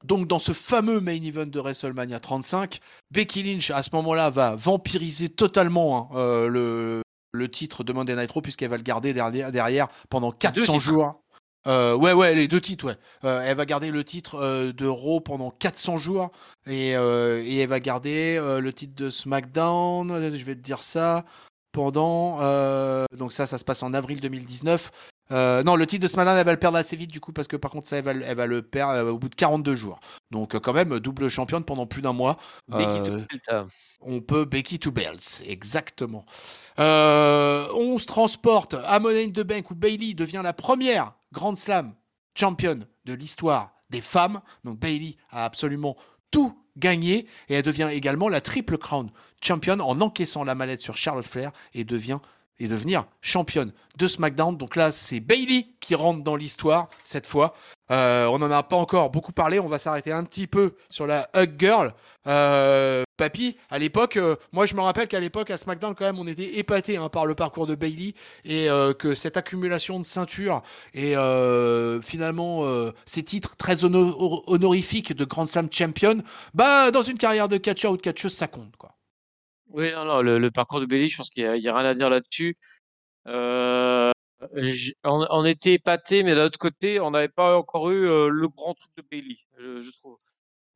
Donc dans ce fameux main event de WrestleMania 35, Becky Lynch à ce moment-là va vampiriser totalement hein, euh, le, le, titre de Monday Night Raw puisqu'elle va le garder derrière, derrière pendant 400 jours. Euh, ouais, ouais, les deux titres, ouais. Euh, elle va garder le titre euh, de Raw pendant 400 jours et, et elle va garder le titre de SmackDown, je vais te dire ça, pendant... donc ça, ça se passe en avril 2019. Non, le titre de SmackDown, elle va le perdre assez vite du coup parce que par contre ça, elle va, elle va le perdre au bout de 42 jours. Donc quand même double championne pendant plus d'un mois. Becky to Belt. On peut Becky to Belts, exactement. on se transporte à Money in the Bank où Bailey devient la première Grand Slam championne de l'histoire des femmes. Donc Bailey a absolument tout gagné et elle devient également la triple crown championne en encaissant la mallette sur Charlotte Flair et devient et devenir championne de SmackDown. Donc là, c'est Bailey qui rentre dans l'histoire cette fois. Euh, on n'en a pas encore beaucoup parlé. On va s'arrêter un petit peu sur la Hug Girl. Euh, papy, à l'époque, euh, moi je me rappelle qu'à l'époque à SmackDown quand même, on était épaté hein, par le parcours de Bailey et que cette accumulation de ceintures et finalement ces titres très honorifiques de Grand Slam Champion, bah dans une carrière de catcheur ou de catcheuse, ça compte quoi. Oui, non, non, le, parcours de Bailey, je pense qu'il n'y a, rien à dire là-dessus. Euh, on, était épaté, mais d'un autre côté, on n'avait pas encore eu euh, le grand truc de Bailey, je, trouve.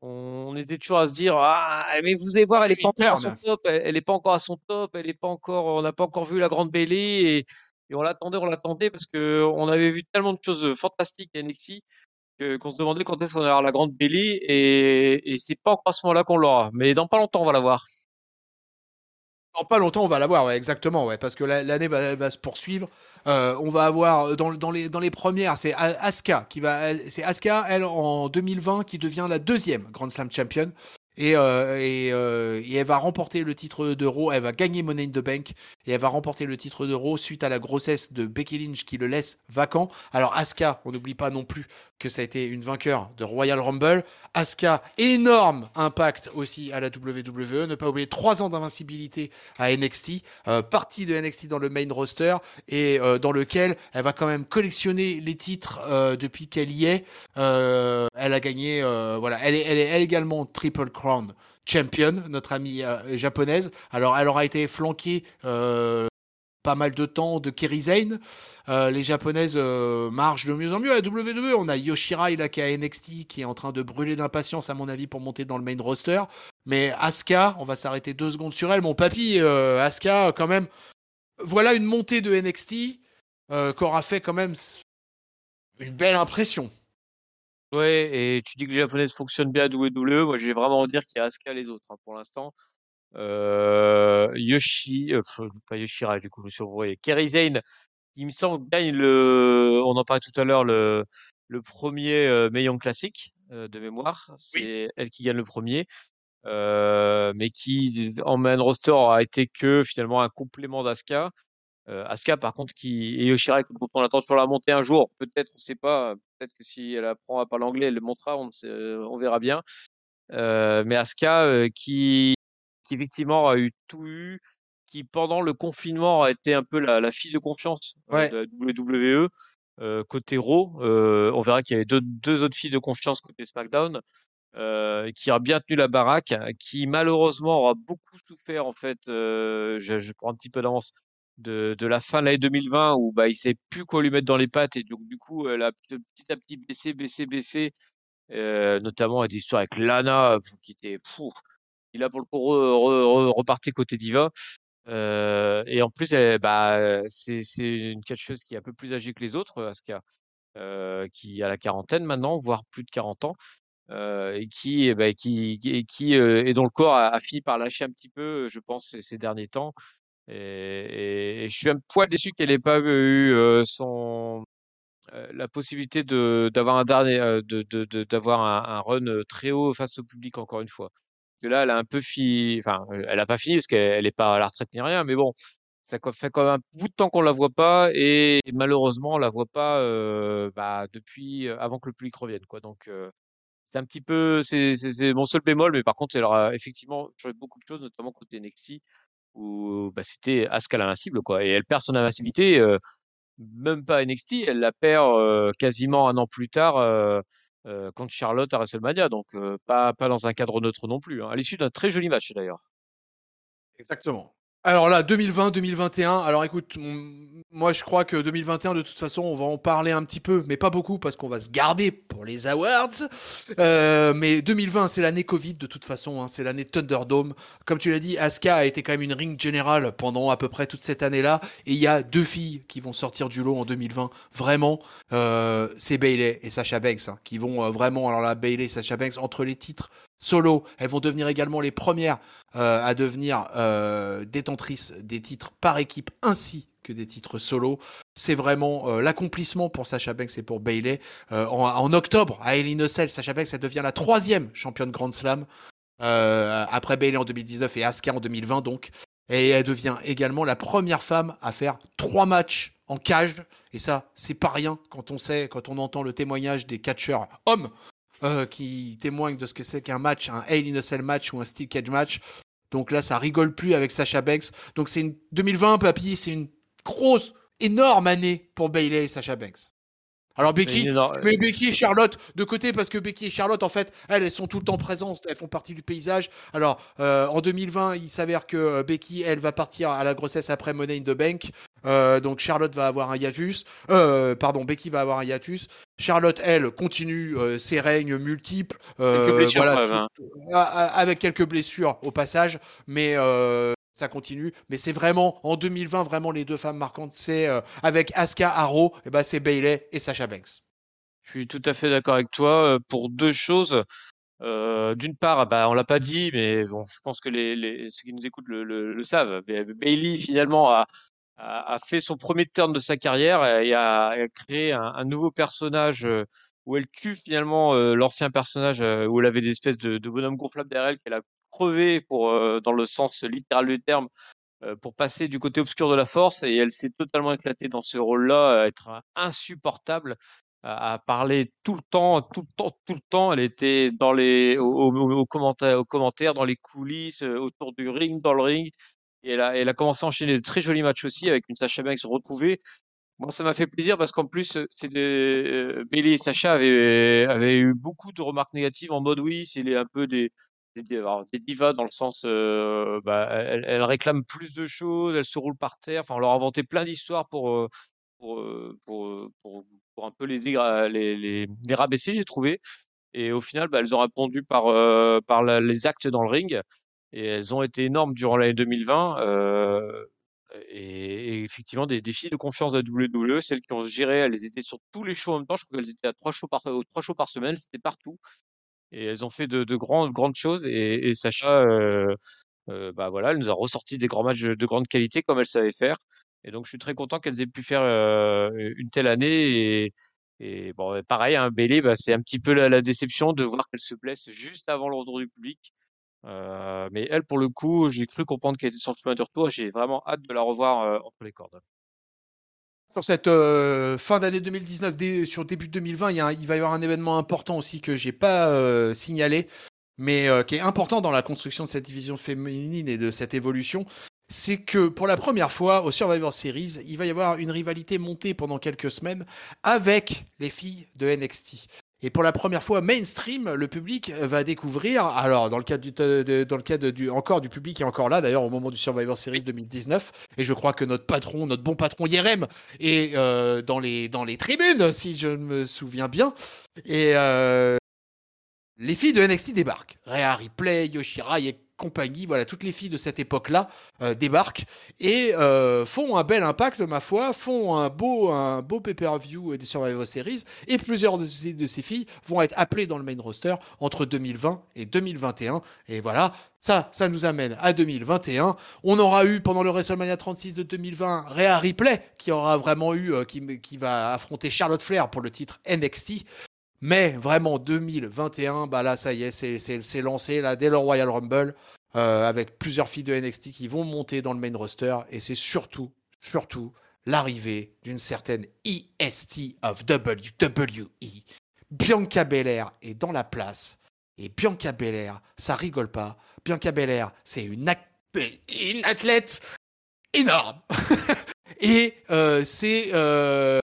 On, était toujours à se dire, ah, mais vous allez voir, elle n'est pas encore à son top, elle, n'est pas encore à son top, elle est pas encore, on n'a pas encore vu la grande Bailey et, on l'attendait, on l'attendait parce que on avait vu tellement de choses fantastiques à NXT qu'on se demandait quand est-ce qu'on avoir la grande Bailey et, et c'est pas encore à ce moment-là qu'on l'aura. Mais dans pas longtemps, on va la voir. Pas longtemps, on va l'avoir, ouais, exactement, parce que l'année va, se poursuivre. Euh, on va avoir dans, dans, les, premières, c'est Asuka qui va, c'est Asuka, elle en 2020 qui devient la deuxième Grand Slam champion. Et, euh, euh, et, elle va remporter le titre d'Euro, elle va gagner Money in the Bank et elle va remporter le titre d'Euro suite à la grossesse de Becky Lynch qui le laisse vacant. Alors Asuka, on n'oublie pas non plus que ça a été une vainqueur de Royal Rumble. Asuka, énorme impact aussi à la WWE. Ne pas oublier trois ans d'invincibilité à NXT, euh, partie de NXT dans le main roster et euh, dans lequel elle va quand même collectionner les titres euh, depuis qu'elle y est. elle a gagné, voilà, elle est, elle est également Triple Crown champion, notre amie japonaise. Alors, elle aura été flanquée pas mal de temps de Kerry. Euh, les japonaises euh, marchent de mieux en mieux à WWE. On a Yoshirai là qui est à NXT qui est en train de brûler d'impatience à mon avis pour monter dans le main roster. Mais Asuka, on va s'arrêter deux secondes sur elle. Mon papy, euh, Asuka quand même. Voilà une montée de NXT qu'aura fait quand même une belle impression. Ouais, et tu dis que les japonaises fonctionnent bien à WWE. Moi, j'ai vraiment envie dire qu'il y a Asuka les autres hein, pour l'instant. Euh, Yoshi, euh, pas Yoshira, du coup, je me suis envoyé. Kerry Zane, il me semble, gagne le, on en parlait tout à l'heure, le, le premier euh, classique euh, de mémoire. C'est elle qui gagne le premier. Euh, mais qui, en main roster, a été que finalement un complément d'Asuka. Euh, Asuka, par contre, qui, et Yoshira, dont on attend sur la montée un jour, peut-être, on sait pas, peut-être que si elle apprend à parler anglais, elle le montrera, on, on verra bien. Euh, mais Asuka, qui, qui effectivement a eu tout eu, qui pendant le confinement a été un peu la, la fille de confiance euh, de la WWE. Euh, côté Raw, euh, on verra qu'il y avait deux, deux, autres filles de confiance côté SmackDown, euh, qui a bien tenu la baraque, qui malheureusement aura beaucoup souffert en fait. Je, je, prends un petit peu d'avance de, de, la fin de l'année 2020 où bah il sait plus quoi lui mettre dans les pattes et donc du coup elle a petit à petit baissé, baissé, baissé, notamment des histoires avec Lana qui était fou il a pour le coup reparti côté diva. Euh, et en plus, elle, bah, c'est une catcheuse qui est un peu plus âgée que les autres, euh, qui a la quarantaine maintenant, voire plus de 40 ans, euh, et qui, bah, qui, et euh, dont le corps a, fini par lâcher un petit peu, je pense, ces, derniers temps. Et, je suis un poil déçu qu'elle n'ait pas eu euh, son la possibilité d'avoir un, run très haut face au public encore une fois que là, elle a un peu fini, enfin, elle a pas fini parce qu'elle n'est pas à la retraite ni rien, mais bon, ça fait quand même un bout de temps qu'on la voit pas et malheureusement, on la voit pas euh, bah, depuis avant que le public revienne, quoi. Donc, euh, c'est un petit peu, c'est mon seul bémol, mais par contre, elle aura effectivement beaucoup de choses, notamment côté NXT où bah, c'était Asuka l'invincible, quoi. Et elle perd son invincibilité, euh, même pas NXT, elle la perd quasiment un an plus tard euh, contre Charlotte à WrestleMania. Donc, euh, pas, pas dans un cadre neutre non plus. Hein, à l'issue d'un très joli match d'ailleurs. Exactement. Alors là, 2020, 2021. Alors écoute, moi je crois que 2021, de toute façon, on va en parler un petit peu, mais pas beaucoup parce qu'on va se garder pour les awards. Euh, mais 2020, c'est l'année Covid de toute façon. Hein, c'est l'année Thunderdome. Comme tu l'as dit, Asuka a été quand même une ring générale pendant à peu près toute cette année-là. Et il y a deux filles qui vont sortir du lot en 2020. Vraiment, euh, c'est Bailey et Sasha Banks hein, qui vont euh, vraiment. Alors là, Bailey et Sasha Banks entre les titres solo. Elles vont devenir également les premières euh, à devenir euh, détentrices des titres par équipe ainsi que des titres solo. C'est vraiment euh, l'accomplissement pour Sacha Banks et pour Bailey. En, octobre, à Hell Sacha Banks elle devient la troisième championne Grand Slam. Après Bailey en 2019 et Asuka en 2020 donc. Et elle devient également la première femme à faire trois matchs en cage. Et ça, c'est pas rien quand on sait, quand on entend le témoignage des catcheurs hommes euh, qui témoigne de ce que c'est qu'un match, un Hell in a Cell match ou un Steel Cage match. Donc là, ça rigole plus avec Sacha Banks. Donc c'est une 2020, papy, c'est une grosse, énorme année pour Bailey et Sacha Banks. Alors Becky, mais Becky et Charlotte de côté parce que Becky et Charlotte en fait, elles, elles sont tout le temps présentes, elles font partie du paysage. Alors euh, en 2020, il s'avère que euh, Becky, elle va partir à la grossesse après Money in the Bank. Euh, donc Charlotte va avoir un hiatus. Euh, pardon, Becky va avoir un hiatus. Charlotte, elle, continue ses règnes multiples. voilà, tout, avec quelques blessures au passage, mais ça continue. Mais c'est vraiment, en 2020, vraiment les deux femmes marquantes, c'est euh, avec Asuka Haro, et ben c'est Bailey et Sasha Banks. Je suis tout à fait d'accord avec toi euh, pour deux choses. Euh, D'une part, bah, on l'a pas dit, mais bon, je pense que les, les ceux qui nous écoutent le, savent. Bailey finalement a, fait son premier turn de sa carrière et a, créé un, nouveau personnage où elle tue finalement l'ancien personnage où elle avait des espèces de, de bonhommes gonflables derrière elle qu'elle a crevé pour, euh, dans le sens littéral du terme, euh, pour passer du côté obscur de la force et elle s'est totalement éclatée dans ce rôle-là, à être insupportable, à, parler tout le temps, tout le temps, tout le temps. Elle était dans les, aux commentaires, aux commentaires, dans les coulisses, euh, autour du ring, dans le ring. Et elle a, elle a commencé à enchaîner de très jolis matchs aussi avec une Sacha Banks retrouvée. Moi, ça m'a fait plaisir parce qu'en plus, c'est euh, Bailey et Sacha avaient, avaient eu beaucoup de remarques négatives en mode oui, c'est un peu des, des, divas dans le sens, bah, elles, réclament plus de choses, elles se roulent par terre. Enfin, on leur a inventé plein d'histoires pour, pour, un peu les, les rabaisser, j'ai trouvé. Et au final, bah, elles ont répondu par, par les actes dans le ring. Et elles ont été énormes durant l'année 2020. Et, effectivement, des, défis de confiance de la WWE, celles qui ont géré, elles étaient sur tous les shows en même temps. Je crois qu'elles étaient à trois shows par, trois shows par semaine, c'était partout. Et elles ont fait de, de grandes, grandes choses. Et, et Sacha, euh, euh, bah voilà, elle nous a ressorti des grands matchs de, grande qualité comme elle savait faire. Et donc, je suis très content qu'elles aient pu faire euh, une telle année. Et, et bon, pareil, hein, Bailey, bah, c'est un petit peu la, la déception de voir qu'elle se blesse juste avant l'ordre du public. Euh, mais elle, pour le coup, j'ai cru comprendre qu'elle était sur le chemin du retour. J'ai vraiment hâte de la revoir euh, entre les cordes. Sur cette euh, fin d'année 2019, sur début 2020, il, y a il, va y avoir un événement important aussi que j'ai pas signalé, mais qui est important dans la construction de cette division féminine et de cette évolution. C'est que pour la première fois au Survivor Series, il va y avoir une rivalité montée pendant quelques semaines avec les filles de NXT. Et pour la première fois mainstream, le public va découvrir, alors dans le cadre, du, dans le cadre du, encore du public est encore là d'ailleurs au moment du Survivor Series 2019, et je crois que notre patron, notre bon patron Yerem est euh, dans, les, dans les tribunes, si je me souviens bien. Et euh, les filles de NXT débarquent. Rhea Ripley, Yoshirai et compagnie, voilà, toutes les filles de cette époque-là euh, débarquent et euh, font un bel impact, ma foi, font un beau, un beau pay-per-view des Survivor Series et plusieurs de ces, filles vont être appelées dans le main roster entre 2020 et 2021. Et voilà, ça, ça nous amène à 2021. On aura eu pendant le WrestleMania 36 de 2020 Rhea Ripley qui aura vraiment eu, euh, qui va affronter Charlotte Flair pour le titre NXT. Mais vraiment, 2021, bah là, ça y est, c'est lancé là, dès le Royal Rumble, euh, avec plusieurs filles de NXT qui vont monter dans le main roster. Et c'est surtout, surtout, l'arrivée d'une certaine EST of WWE. Bianca Belair est dans la place. Et Bianca Belair, ça rigole pas. Bianca Belair, c'est une, une, athlète énorme. et euh, c'est euh,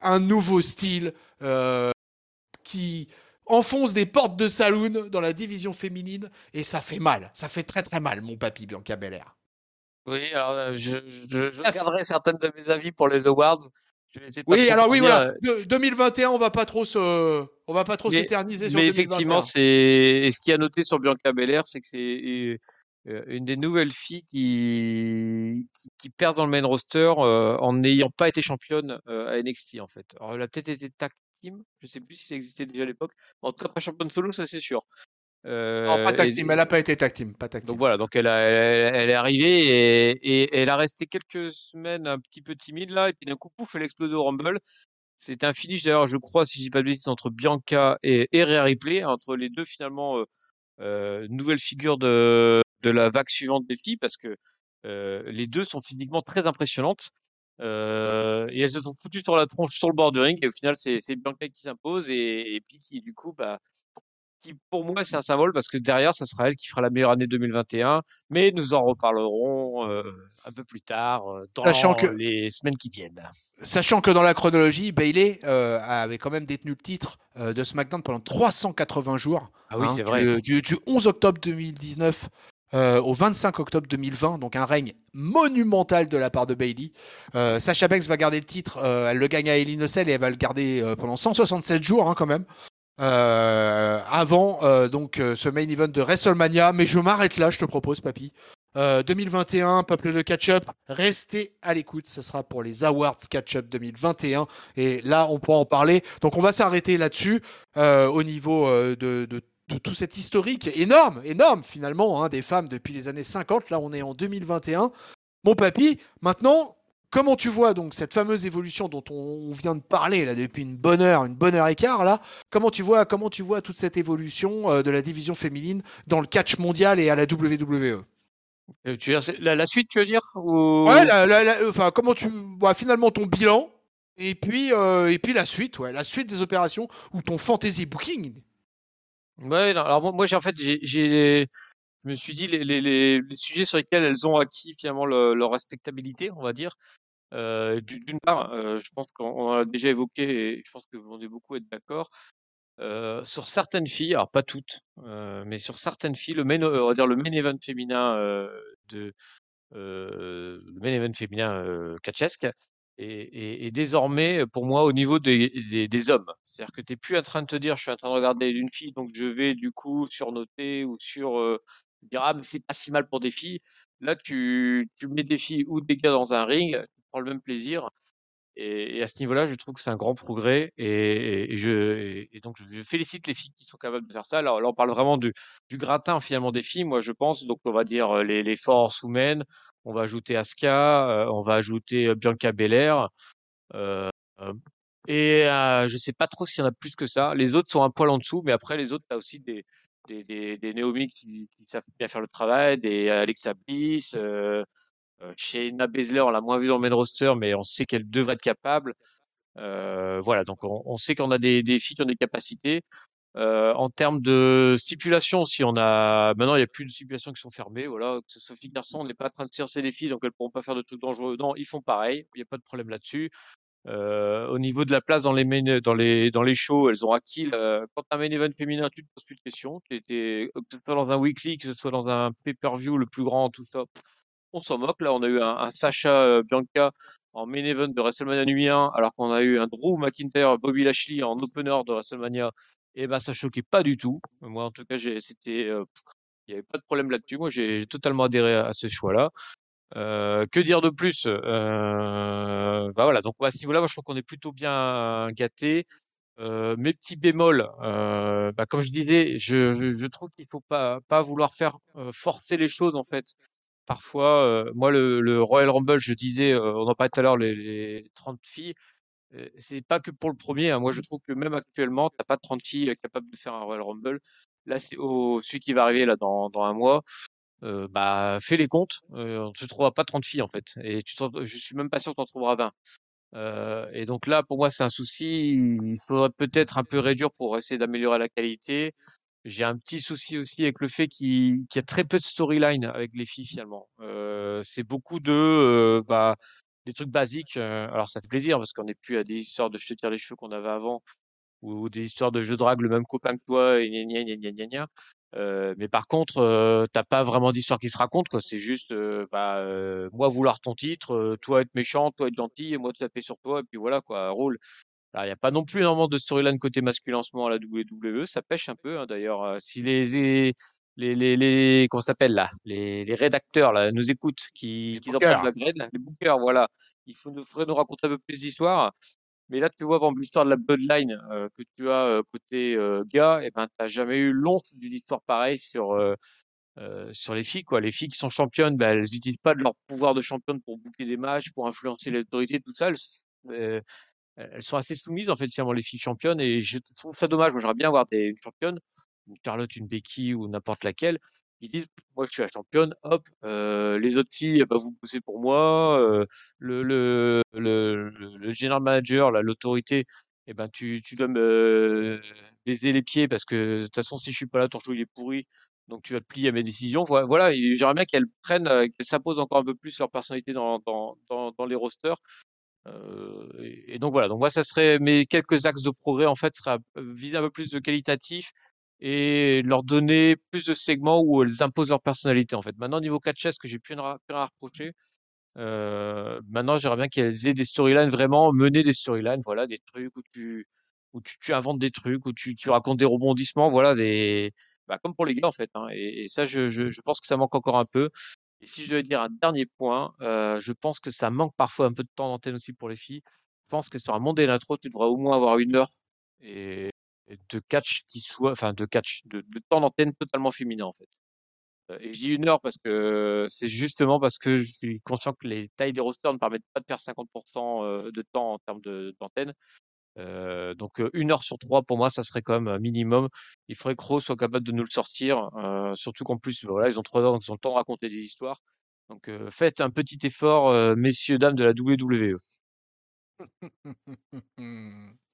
un nouveau style qui enfonce des portes de saloon dans la division féminine et ça fait mal. Ça fait très très mal, mon papy Bianca Belair. Oui, alors euh, je, je, garderai certaines de mes avis pour les awards. oui, alors oui, voilà. 2021, euh, on va pas trop se, on va pas trop s'éterniser sur Mais effectivement, c'est ce qui a noté sur Bianca Belair, c'est que c'est euh, une des nouvelles filles qui, qui, perd dans le main roster en n'ayant pas été championne à NXT en fait. Alors, elle a peut-être été team. Je sais plus si ça existait déjà à l'époque. En tout cas, pas championne solo, ça c'est sûr. Euh, non, pas tag team, elle n'a pas été tag team, pas tag Donc voilà, donc elle, a, elle, est arrivée et, elle a resté quelques semaines un petit peu timide là, et puis d'un coup, pouf, elle explose au Rumble. C'était un finish d'ailleurs, je crois, si je dis pas de bêtises, entre Bianca et, et Ripley, entre les deux finalement euh, euh, nouvelles figures de, de la vague suivante des filles, parce que euh, les deux sont physiquement très impressionnantes. Euh, et elles se sont foutues sur la tronche sur le bord du ring. Et au final, c'est Bianca qui s'impose. Et, puis qui, du coup, bah, qui pour moi, c'est un symbole parce que derrière, ça sera elle qui fera la meilleure année 2021. Mais nous en reparlerons euh, un peu plus tard, euh, dans les semaines qui viennent. Sachant que dans la chronologie, Bailey avait quand même détenu le titre de SmackDown pendant 380 jours. Ah oui, hein, c'est vrai. Du, du, 11 octobre 2019 euh, au 25 octobre 2020, donc un règne monumental de la part de Bailey. Euh, Sacha Banks va garder le titre, euh, elle le gagne à Ellie et elle va le garder pendant 167 jours hein, quand même. avant donc ce main event de WrestleMania, mais je m'arrête là, je te propose, papy. 2021, peuple de catch-up, restez à l'écoute, ce sera pour les Awards Catch-up 2021 et là on pourra en parler. Donc on va s'arrêter là-dessus au niveau de, de tout cet historique énorme, énorme finalement, hein, des femmes depuis les années 50. Là, on est en 2021. Mon papy, maintenant, comment tu vois donc cette fameuse évolution dont on, vient de parler là depuis une bonne heure, une bonne heure et quart là? Comment tu vois, comment tu vois toute cette évolution euh, de la division féminine dans le catch mondial et à la WWE euh, tu veux dire, la, suite, tu veux dire Ouais, enfin, comment tu vois finalement ton bilan et puis, euh, et puis la suite, ouais, la suite des opérations ou ton fantasy booking Ouais, alors moi, j'ai en fait, j'ai, je me suis dit les, les, les, sujets sur lesquels elles ont acquis finalement leur respectabilité, on va dire. Euh, d'une part, euh, je pense qu'on en a déjà évoqué et je pense que vous allez beaucoup être d'accord. euh, sur certaines filles, alors pas toutes, mais sur certaines filles, le main, on va dire le main event féminin de le main event féminin catchesque et, désormais, pour moi, au niveau des, hommes. C'est-à-dire que tu n'es plus en train de te dire, je suis en train de regarder une fille, donc je vais du coup surnoter ou sur euh, dire, ah, mais c'est pas si mal pour des filles. Là, tu, mets des filles ou des gars dans un ring, tu prends le même plaisir. Et, à ce niveau-là, je trouve que c'est un grand progrès. Et, donc, je félicite les filles qui sont capables de faire ça. Alors là, on parle vraiment du, gratin finalement des filles, moi, je pense. Donc, on va dire euh, les forces humaines on va ajouter Asuka, euh, on va ajouter euh, Bianca Belair. Euh, et je sais pas trop s'il y en a plus que ça. Les autres sont un poil en dessous, mais après les autres, tu as aussi des, des, des, Naomi qui, savent bien faire le travail, des Alexa Bliss, euh, Shayna Baszler, on l'a moins vu dans le main roster, mais on sait qu'elle devrait être capable. voilà, donc on, sait qu'on a des, des, filles qui ont des capacités. Euh, en termes de stipulation, si on a maintenant il n'y a plus de stipulations qui sont fermées, voilà, que ce soit filles garçons, on n'est pas en train de tircer les filles, donc elles pourront pas faire de trucs dangereux. Non, ils font pareil, il n'y a pas de problème là-dessus. Euh, au niveau de la place dans les dans les dans les shows, elles ont acquis. quand tu as un main event féminin, tu te poses plus de questions. Que ce soit dans un weekly, que ce soit dans un pay-per-view le plus grand, tout ça, on s'en moque. Là, on a eu un, Sacha euh, Bianca en main event de WrestleMania nuit 1, alors qu'on a eu un Drew McIntyre, Bobby Lashley en opener de WrestleMania et ben ça choquait pas du tout. Moi, en tout cas, c'était, il n'y avait pas de problème là-dessus. Moi, j'ai totalement adhéré à, ce choix-là. que dire de plus? Euh, Bah voilà. Donc à ce niveau-là, moi, je trouve qu'on est plutôt bien gâté. mes petits bémols, bah, comme je disais, je, je trouve qu'il faut pas pas vouloir faire forcer les choses en fait. Parfois, moi, le, le, Royal Rumble, je disais, on en parlait tout à l'heure, les, les 30 filles c'est pas que pour le premier. Hein. Moi, je trouve que même actuellement, t'as pas 30 filles capables de faire un Royal Rumble. Là, c'est au celui qui va arriver là dans, dans un mois. Euh, bah, fais les comptes. Euh, tu trouveras pas 30 filles en fait. Et tu je suis même pas sûr que tu en trouveras 20. Euh, et donc là, pour moi, c'est un souci. Il faudrait peut-être un peu réduire pour essayer d'améliorer la qualité. J'ai un petit souci aussi avec le fait qu'il y a très peu de storyline avec les filles finalement. Euh, c'est beaucoup de bah des trucs basiques. alors ça fait plaisir parce qu'on n'est plus à des histoires de je te tire les cheveux qu'on avait avant ou, des histoires de je drague le même copain que toi et gna gna gna gna gna Euh, mais par contre, t'as pas vraiment d'histoire qui se raconte quoi. C'est juste bah, moi vouloir ton titre, toi être méchant, toi être gentil et moi taper sur toi et puis voilà quoi. Alors il n'y a pas non plus énormément de storyline côté masculin en ce moment à la WWE, ça pêche un peu hein, d'ailleurs. si les, les, les comment s'appelle là? Les, les, rédacteurs là nous écoutent qui, qui en la grade les bookers voilà. Il faut nous, faudrait nous raconter un peu plus d'histoire mais là tu vois par l'histoire de la bloodline euh, que tu as euh, côté euh, gars et eh ben t'as jamais eu l'once d'une histoire pareille sur sur les filles quoi. Les filles qui sont championnes ben, elles n'utilisent pas de leur pouvoir de championne pour boucler des matchs pour influencer l'autorité tout ça. Elles, elles, sont assez soumises en fait finalement les filles championnes et je trouve ça dommage. Moi j'aimerais bien avoir des, une championne ou Charlotte une béquille ou n'importe laquelle, ils disent moi je suis la championne, hop, euh, les autres filles, bah, vous poussez pour moi, euh, le, le, le, le, general manager, l'autorité, eh ben tu, tu dois me baiser les pieds parce que de toute façon si je suis pas là, ton show il est pourri, donc tu vas te plier à mes décisions. Voilà, j'aimerais bien qu'elles prennent, euh, qu'elles s'imposent encore un peu plus leur personnalité dans, dans, dans, les rosters. Et, donc voilà, donc moi ça serait mes quelques axes de progrès en fait viser un peu plus de qualitatif et leur donner plus de segments où elles imposent leur personnalité en fait. Maintenant niveau catch que j'ai plus rien à reprocher. Euh, maintenant j'aimerais bien qu'elles aient des storylines vraiment mener des storylines, voilà, des trucs où tu où tu, inventes des trucs, où tu, racontes des rebondissements, voilà, des bah, comme pour les gars en fait. Hein, et, ça je, pense que ça manque encore un peu. Et si je devais dire un dernier point, euh, je pense que ça manque parfois un peu de temps d'antenne aussi pour les filles. Je pense que sur un monde et l'intro, tu devrais au moins avoir une heure. De catch qui soit, enfin de catch, de, temps d'antenne totalement féminin en fait. Euh, et je dis une heure parce que c'est justement parce que je suis conscient que les tailles des rosters ne permettent pas de faire 50% euh, de temps en termes d'antenne. Euh, donc une heure sur trois pour moi ça serait quand même un minimum. Il faudrait que Rose soit capable de nous le sortir, surtout qu'en plus voilà ils ont trois heures donc ils ont le temps de raconter des histoires. Donc faites un petit effort messieurs dames de la WWE.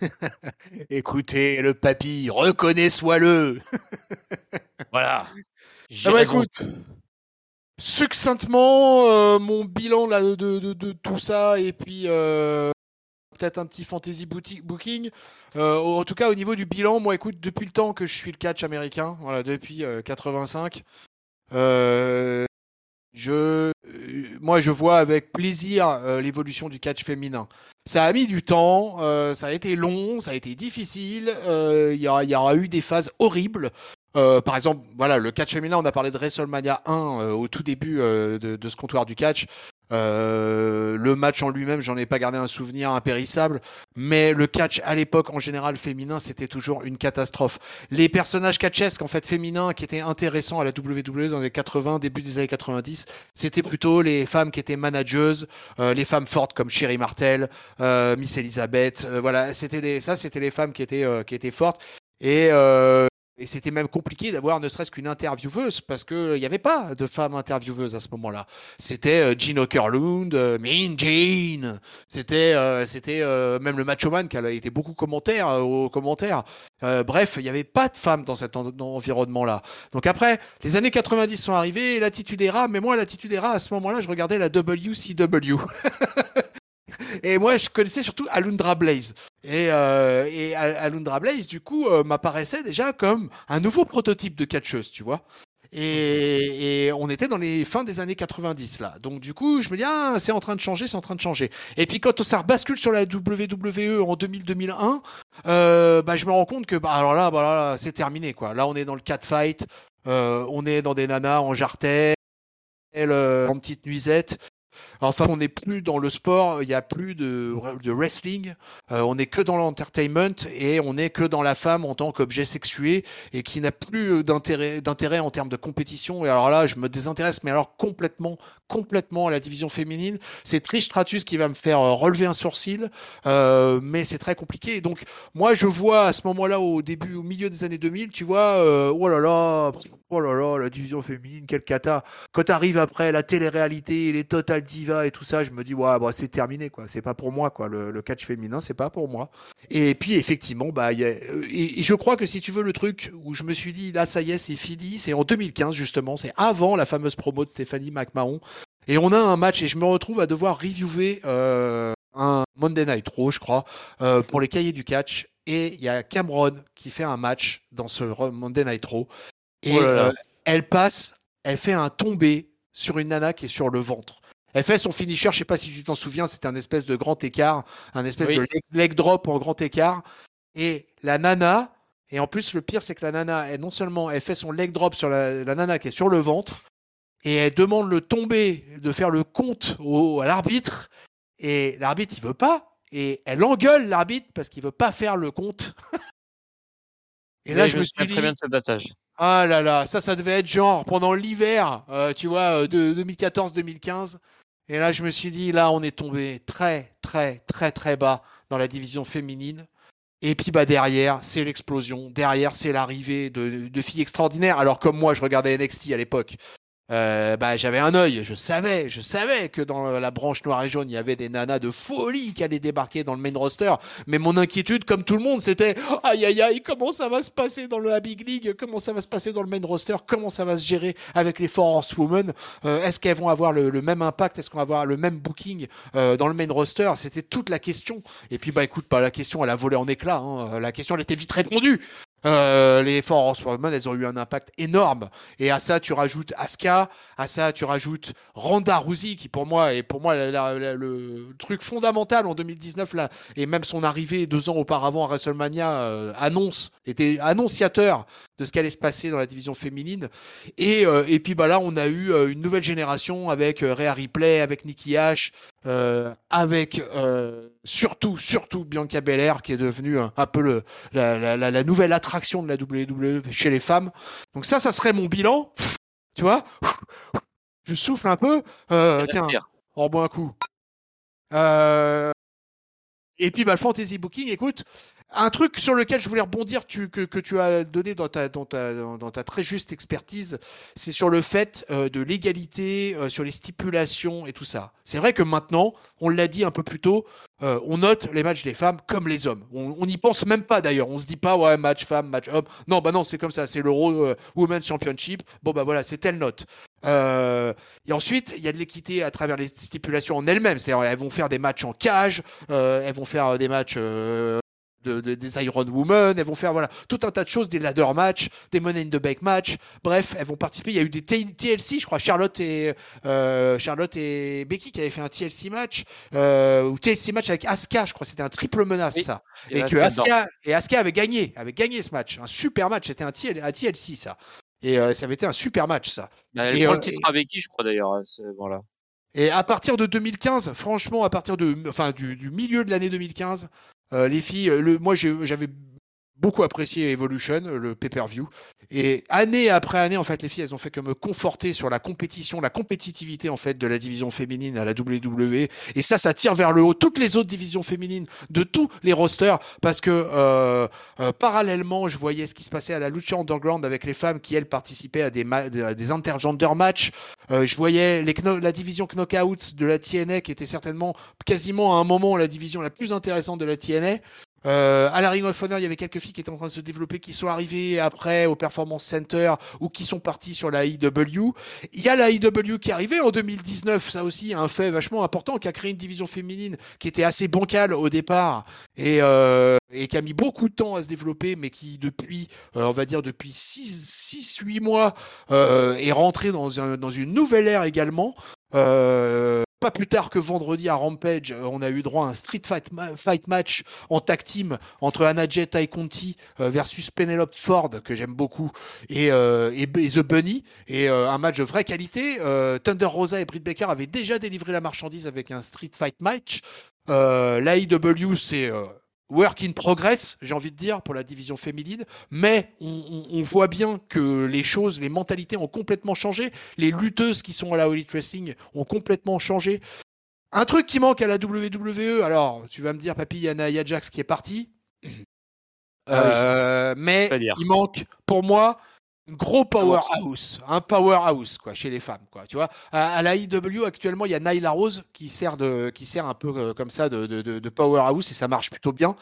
Écoutez, le papy, reconnaissez-le. voilà. Ah bah écoute, succinctement, euh, mon bilan là, de, de, tout ça, et puis euh, peut-être un petit fantasy booking. en tout cas, au niveau du bilan, moi, écoute, depuis le temps que je suis le catch américain, voilà, depuis 85, je, moi, je vois avec plaisir l'évolution du catch féminin. Ça a mis du temps, ça a été long, ça a été difficile. Il y, y, aura eu des phases horribles. Euh, par exemple, voilà, le catch féminin, on a parlé de WrestleMania 1 euh, au tout début euh, de, ce comptoir du catch. Le match en lui-même, j'en ai pas gardé un souvenir impérissable, mais le catch à l'époque en général féminin, c'était toujours une catastrophe. Les personnages catchesques en fait féminins qui étaient intéressants à la WWE dans les 80, début des années 90, c'était plutôt les femmes qui étaient manageuses, les femmes fortes comme Sherry Martel, Miss Elizabeth, voilà, c'était ça, c'était les femmes qui étaient qui étaient fortes. Et, et c'était même compliqué d'avoir ne serait-ce qu'une intervieweuse parce qu'il n'y avait pas de femme intervieweuse à ce moment-là. C'était Jean euh, Okerlund, euh, Mean Jean. C'était, euh, même le Macho Man qui a été beaucoup commentaire, aux commentaires. bref, il n'y avait pas de femmes dans cet environnement-là. Donc après, les années 90 sont arrivées, l'attitude est rare, mais moi, l'attitude est rare, à ce moment-là, je regardais la WCW. Et moi, je connaissais surtout Alundra Blaze. Et, euh, Alundra Blaze, du coup, euh, m'apparaissait déjà comme un nouveau prototype de catcheuse, tu vois. Et, on était dans les fins des années 90 là. Donc du coup, je me dis ah, c'est en train de changer, c'est en train de changer. Et puis quand ça bascule sur la WWE en 2000-2001, euh, bah je me rends compte que bah alors là, bah là, c'est terminé quoi. Là, on est dans le catfight, euh, on est dans des nanas en jartel, en petite nuisette. Enfin, on n'est plus dans le sport, il n'y a plus de, wrestling, euh, on n'est que dans l'entertainment et on n'est que dans la femme en tant qu'objet sexué et qui n'a plus d'intérêt, d'intérêt en termes de compétition. Et alors là, je me désintéresse, mais alors complètement, complètement à la division féminine. C'est Trish Stratus qui va me faire euh, relever un sourcil, euh, mais c'est très compliqué. donc, moi, je vois à ce moment-là, au début, au milieu des années 2000, tu vois, euh, oh là là, oh là là, la division féminine, quel cata. Quand arrive après la télé-réalité, les Total Diva et tout ça, je me dis, bah, c'est terminé, quoi. C'est pas pour moi, quoi. Le, catch féminin, c'est pas pour moi. Et puis, effectivement, bah, et, je crois que si tu veux le truc où je me suis dit, là, ça y est, c'est fini, c'est en 2015, justement, c'est avant la fameuse promo de Stéphanie McMahon. Et on a un match et je me retrouve à devoir reviewer euh, un Monday Night Raw, je crois, euh, pour les cahiers du catch. Et il y a Cameron qui fait un match dans ce Monday Night Raw. Et oh euh, elle passe, elle fait un tombé sur une nana qui est sur le ventre. Elle fait son finisher, je sais pas si tu t'en souviens, c'était un espèce de grand écart, un espèce de leg, drop en grand écart. Et la nana, et en plus le pire c'est que la nana, elle, non seulement elle fait son leg drop sur la nana qui est sur le ventre, et elle demande le tomber, de faire le compte au, à l'arbitre, et l'arbitre il veut pas, et elle engueule l'arbitre parce qu'il veut pas faire le compte. et là, je, me suis dit, très bien de ce passage. Ah là là, ça, ça devait être genre pendant l'hiver, euh, tu vois, euh, de 2014-2015. Et là, je me suis dit, là, on est tombé très, très, très, très bas dans la division féminine. Et puis bah derrière, c'est l'explosion. Derrière, c'est l'arrivée de, de, filles extraordinaires. Alors comme moi, je regardais NXT à l'époque. Euh, bah, j'avais un œil, je savais, je savais que dans la branche noire et jaune, il y avait des nanas de folie qui allaient débarquer dans le main roster. Mais mon inquiétude, comme tout le monde, c'était aïe aïe aïe, comment ça va se passer dans la Big League? Comment ça va se passer dans le main roster? Comment ça va se gérer avec les Four Horsewomen? Euh, Est-ce qu'elles vont avoir le, même impact? Est-ce qu'on va avoir le même booking euh, dans le main roster? C'était toute la question. Et puis bah écoute, pas la question, elle a volé en éclats. Hein. La question, elle était vite répondue. Euh, les Force Women, elles ont eu un impact énorme. Et à ça, tu rajoutes Asuka, à ça, tu rajoutes Ronda Rousey, qui pour moi est pour moi le truc fondamental en 2019 là, et même son arrivée deux ans auparavant à WrestleMania euh, annonce, était annonciateur de ce qui allait se passer dans la division féminine. Et, euh, et puis bah là, on a eu euh, une nouvelle génération avec euh, Rhea Ripley, avec Nikki Ash, avec surtout, surtout Bianca Belair qui est devenue un, peu le, la, la, la, nouvelle attraction de la WWE chez les femmes. Donc ça, ça serait mon bilan. Tu vois? Je souffle un peu. tiens, on boit un coup. et puis bah, le fantasy booking, écoute, un truc sur lequel je voulais rebondir que, tu as donné dans ta, dans ta, très juste expertise, c'est sur le fait euh, de l'égalité, euh, sur les stipulations et tout ça. C'est vrai que maintenant, on l'a dit un peu plus tôt, euh, on note les matchs des femmes comme les hommes. On n'y pense même pas d'ailleurs. On se dit pas, ouais, match femme, match homme. Non, bah non, c'est comme ça. C'est l'Euro Women's Championship. Bon, bah voilà, c'est telle note. et ensuite, il y a de l'équité à travers les stipulations en elles-mêmes. C'est-à-dire, elles vont faire des matchs en cage, elles vont faire des matchs de, des Iron Woman, elles vont faire voilà tout un tas de choses, des ladder match, des Money in the Bank match. Bref, elles vont participer. Il y a eu des TLC, je crois, Charlotte et euh, Charlotte et Becky qui avaient fait un TLC match euh, ou TLC match avec Asuka, je crois, c'était un triple menace ça, et, que Asuka, et Asuka avait gagné, avait gagné ce match, un super match. C'était un, TLC ça. Et euh, ça avait été un super match, ça. Bah, elle et, prend le titre avec qui, je crois d'ailleurs. Voilà. Et à partir de 2015, franchement, à partir de, enfin, du, du milieu de l'année 2015, euh, les filles, le, moi j'avais beaucoup apprécié Evolution, le pay-per-view. Et année après année, en fait, les filles, elles ont fait que me conforter sur la compétition, la compétitivité, en fait, de la division féminine à la WWE. Et ça, ça tire vers le haut toutes les autres divisions féminines de tous les rosters parce que, euh, euh, parallèlement, je voyais ce qui se passait à la Lucha Underground avec les femmes qui, elles, participaient à des, des intergender matchs. Euh, je voyais la division Knockouts de la TNA qui était certainement quasiment à un moment la division la plus intéressante de la TNA. Euh, à la Ring of Honor, il y avait quelques filles qui étaient en train de se développer, qui sont arrivées après au Performance Center ou qui sont parties sur la IW. Il y a la IW qui est arrivée en 2019, ça aussi, un fait vachement important, qui a créé une division féminine qui était assez bancale au départ et, euh, et qui a mis beaucoup de temps à se développer, mais qui depuis, euh, on va dire depuis 6-8 mois, euh, est rentrée dans, dans une nouvelle ère également. Euh, pas plus tard que vendredi à Rampage, euh, on a eu droit à un street fight, match en tag team entre Anna Jet et Conti euh, versus Penelope Ford, que j'aime beaucoup, et, euh, et, The Bunny. Et un match de vraie qualité. Thunder Rosa et Britt Baker avaient déjà délivré la marchandise avec un street fight match. L'AEW, c'est work in progress, j'ai envie de dire, pour la division féminine, mais on, voit bien que les choses, les mentalités ont complètement changé. Les lutteuses qui sont à la Elite Wrestling ont complètement changé. Un truc qui manque à la WWE, alors tu vas me dire, papy, il y a Nia Jax qui est parti. Ah euh, mais il manque, pour moi, gros powerhouse, un powerhouse quoi chez les femmes quoi. Tu vois, à, la IW actuellement il y a Nyla Rose qui sert de, qui sert un peu euh, comme ça de, de, de, powerhouse et ça marche plutôt bien.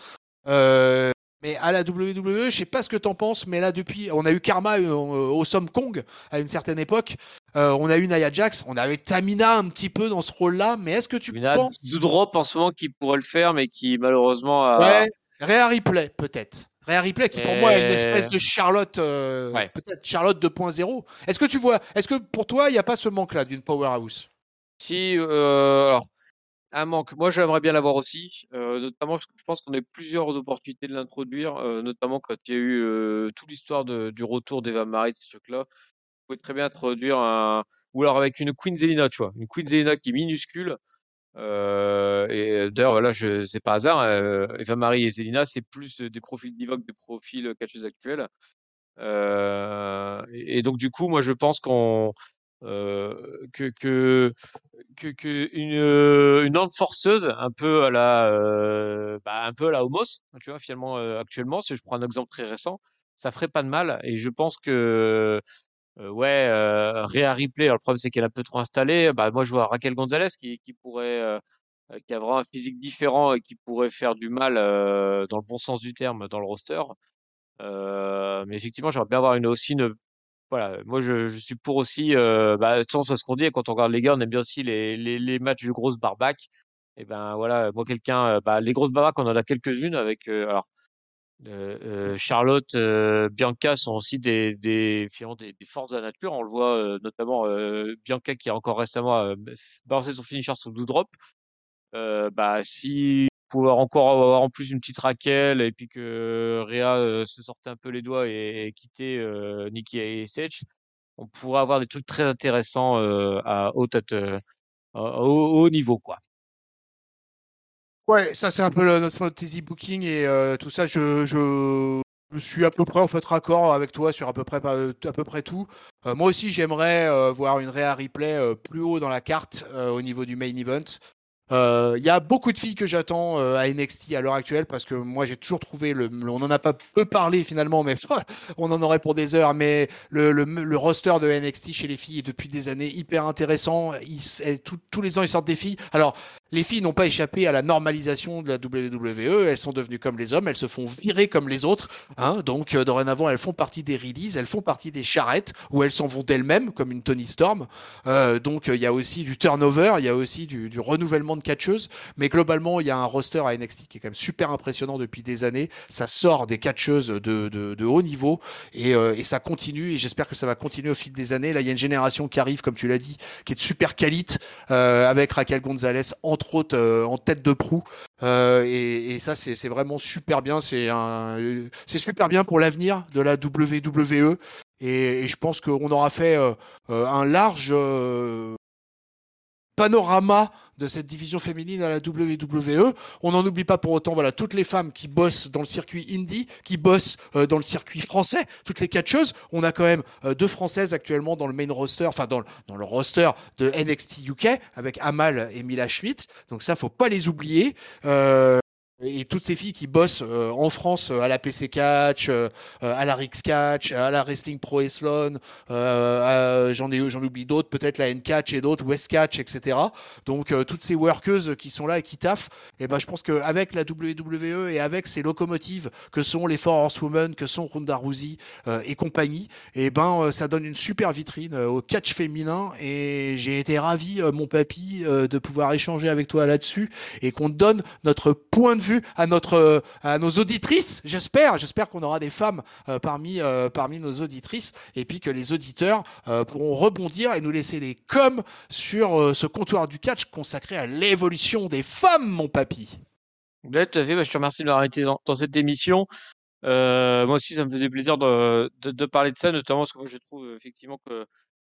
Euh, mais à la WWE, je sais pas ce que t'en penses, mais là depuis, on a eu Karma euh, au Som Kong à une certaine époque. on a eu Nia Jax, on avait Tamina un petit peu dans ce rôle-là, mais est-ce que tu penses Drop en ce moment qui pourrait le faire, mais qui malheureusement a... ouais, Rhea Ripley peut-être. Rhea Ripley qui pour moi est une espèce de Charlotte, euh, peut-être Charlotte 2.0. Est-ce que tu vois, est-ce que pour toi il n'y a pas ce manque-là d'une powerhouse? Si, euh, alors un manque. Moi j'aimerais bien l'avoir aussi, euh, notamment parce que je pense qu'on a plusieurs opportunités de l'introduire, notamment quand il y a eu toute l'histoire du retour d'Eva Marie de ce truc-là. Vous pouvez très bien introduire un, ou alors avec une Queen Zelina, tu vois, une Queen Zelina qui est minuscule euh, et d'ailleurs, voilà, je, c'est pas hasard. Euh, Eva Marie et Zelina, c'est plus des profils divoques, des profils catcheuses actuels. Euh, et, donc, du coup, moi, je pense qu'on euh, que, que, que, une, une forceuse, un peu à la, bah, un peu à la Homos, tu vois, finalement, actuellement, si je prends un exemple très récent, ça ferait pas de mal. Et je pense que euh, ouais, euh, Réa Ripley, alors le problème c'est qu'elle est un peu trop installée. Bah, moi je vois Raquel Gonzalez qui, pourrait, euh, qui a vraiment un physique différent et qui pourrait faire du mal dans le bon sens du terme dans le roster. mais effectivement, j'aimerais bien avoir une aussi une, voilà, moi je, je suis pour aussi, bah, de sens à ce qu'on dit, quand on regarde les gars, on aime bien aussi les, les, les matchs de grosses barbaques. Et ben voilà, moi quelqu'un, bah, les grosses barbaques, on en a quelques-unes avec, alors euh, euh, Charlotte, euh, Bianca sont aussi des, des, des, des, forces de la nature. On le voit notamment Bianca qui a encore récemment balancé son finisher sur do drop. Bah, si pouvoir encore avoir en plus une petite Raquel et puis que Rhea se sortait un peu les doigts et, quitter Nikki et Sage, on pourrait avoir des trucs très intéressants à haut, haut niveau quoi. Ouais, ça c'est un peu notre fantasy booking et tout ça. Je, je, suis à peu près en fait raccord avec toi sur à peu près, à peu près tout. Moi aussi, j'aimerais voir une Rhea Replay plus haut dans la carte au niveau du main event. Il y a beaucoup de filles que j'attends à NXT à l'heure actuelle parce que moi j'ai toujours trouvé le, on en a pas peu parlé finalement mais on en aurait pour des heures mais le, le, le roster de NXT chez les filles est depuis des années hyper intéressant. Tous les ans ils sortent des filles. Alors Les filles n'ont pas échappé à la normalisation de la WWE, elles sont devenues comme les hommes, elles se font virer comme les autres. Hein, donc euh, dorénavant, elles font partie des releases, elles font partie des charrettes, où elles s'en vont d'elles-mêmes, comme une Tony Storm. Euh, donc euh, il y a aussi du turnover, il y a aussi du, renouvellement de catcheuses. Mais globalement, il y a un roster à NXT qui est quand même super impressionnant depuis des années. Ça sort des catcheuses de, de, haut niveau et, et, ça continue. Et j'espère que ça va continuer au fil des années. Là, il y a une génération qui arrive, comme tu l'as dit, qui est de super qualité, avec Raquel Gonzalez entre autres euh, en tête de proue. Euh, et, ça, c'est vraiment super bien. C'est super bien pour l'avenir de la WWE. Et, je pense qu'on aura fait euh, un large panorama de cette division féminine à la WWE. On n'en oublie pas pour autant voilà toutes les femmes qui bossent dans le circuit indie, qui bossent euh, dans le circuit français, toutes les catcheuses. On a quand même euh, deux françaises actuellement dans le main roster, enfin dans, dans le roster de NXT UK avec Amal et Mila Schmidt. Donc ça, faut pas les oublier. Euh, et toutes ces filles qui bossent euh, en France euh, à la PC Catch, euh, à la Rix Catch, à la Wrestling Pro Eslon, j'en ai j'en oublie d'autres, peut-être la N Catch et d'autres, West Catch, etc. Donc toutes ces workeuses qui sont là et qui taffent, et eh ben je pense qu'avec la WWE et avec ces locomotives que sont les Four Horsewomen, que sont Ronda Rousey et compagnie, et eh ben ça donne une super vitrine au catch féminin. Et j'ai été ravi, mon papy, de pouvoir échanger avec toi là-dessus et qu'on donne notre point de vue à, notre, à nos auditrices, j'espère. J'espère qu'on aura des femmes euh, parmi, euh, parmi nos auditrices et puis que les auditeurs euh, pourront rebondir et nous laisser des coms sur ce comptoir du catch consacré à l'évolution des femmes, mon papy. fait. Bah, je te remercie de m'avoir été dans, cette émission. moi aussi, ça me faisait plaisir de, parler de ça, notamment parce que je trouve effectivement que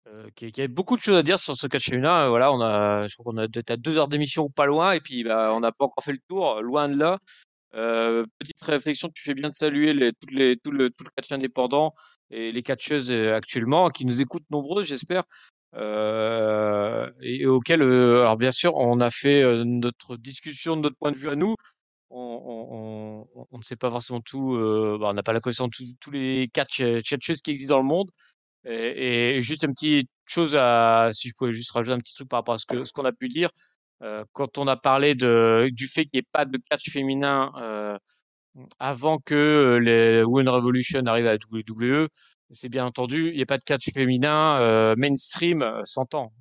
euh, qui, y avait beaucoup de choses à dire sur ce catch féminin. Euh, voilà, on a, je crois qu'on a peut-être deux heures d'émission ou pas loin, et puis bah, on n'a pas encore fait le tour, loin de là. Euh, petite réflexion, tu fais bien de saluer les, les, tout, le, tout le indépendant et les catcheuses actuellement qui nous écoutent nombreuses, j'espère. Euh, et, auquel, alors bien sûr, on a fait notre discussion de notre point de vue à nous. On, ne sait pas forcément tout, bah, on n'a pas la connaissance de tous les catch, catcheuses qui existent dans le monde. Et, juste une petite chose, à, si je pouvais juste rajouter un petit truc par rapport à ce qu'on ce qu'on a pu dire. Euh, quand on a parlé de, du fait qu'il n'y ait pas de catch féminin euh, avant que les Women Revolution arrive à la WWE, c'est bien entendu, il n'y a pas de catch féminin euh, mainstream 100 ans.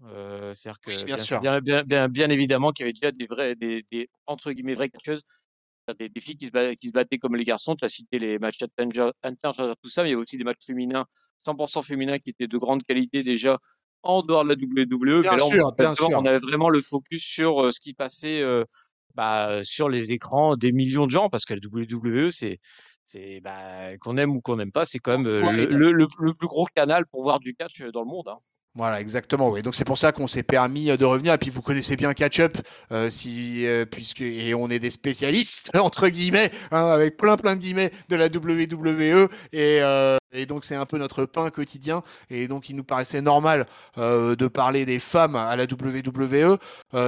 C'est-à-dire que bien, bien, bien, bien, évidemment qu'il y avait déjà des vrais, des, des entre guillemets vraies catcheuses des, des filles qui se, battaient, qui se, battaient, comme les garçons. Tu as cité les matchs inter, tout ça, mais il y a aussi des matchs féminins 100% féminin qui était de grande qualité déjà en dehors de la WWE. Bien sûr, on, sûr. on avait vraiment le focus sur euh, ce qui passait euh, bah, sur les écrans des millions de gens parce que la WWE, c'est c'est bah, qu'on aime ou qu'on n'aime pas, c'est quand même euh, le, le, plus gros canal pour voir du catch dans le monde. Hein. Voilà, exactement. Oui. Donc c'est pour ça qu'on s'est permis euh, de revenir. Et puis vous connaissez bien Catch-up, euh, si, euh, puisque et on est des spécialistes entre guillemets, hein, avec plein plein de guillemets de la WWE. Et, et donc c'est un peu notre pain quotidien. Et donc il nous paraissait normal de parler des femmes à la WWE,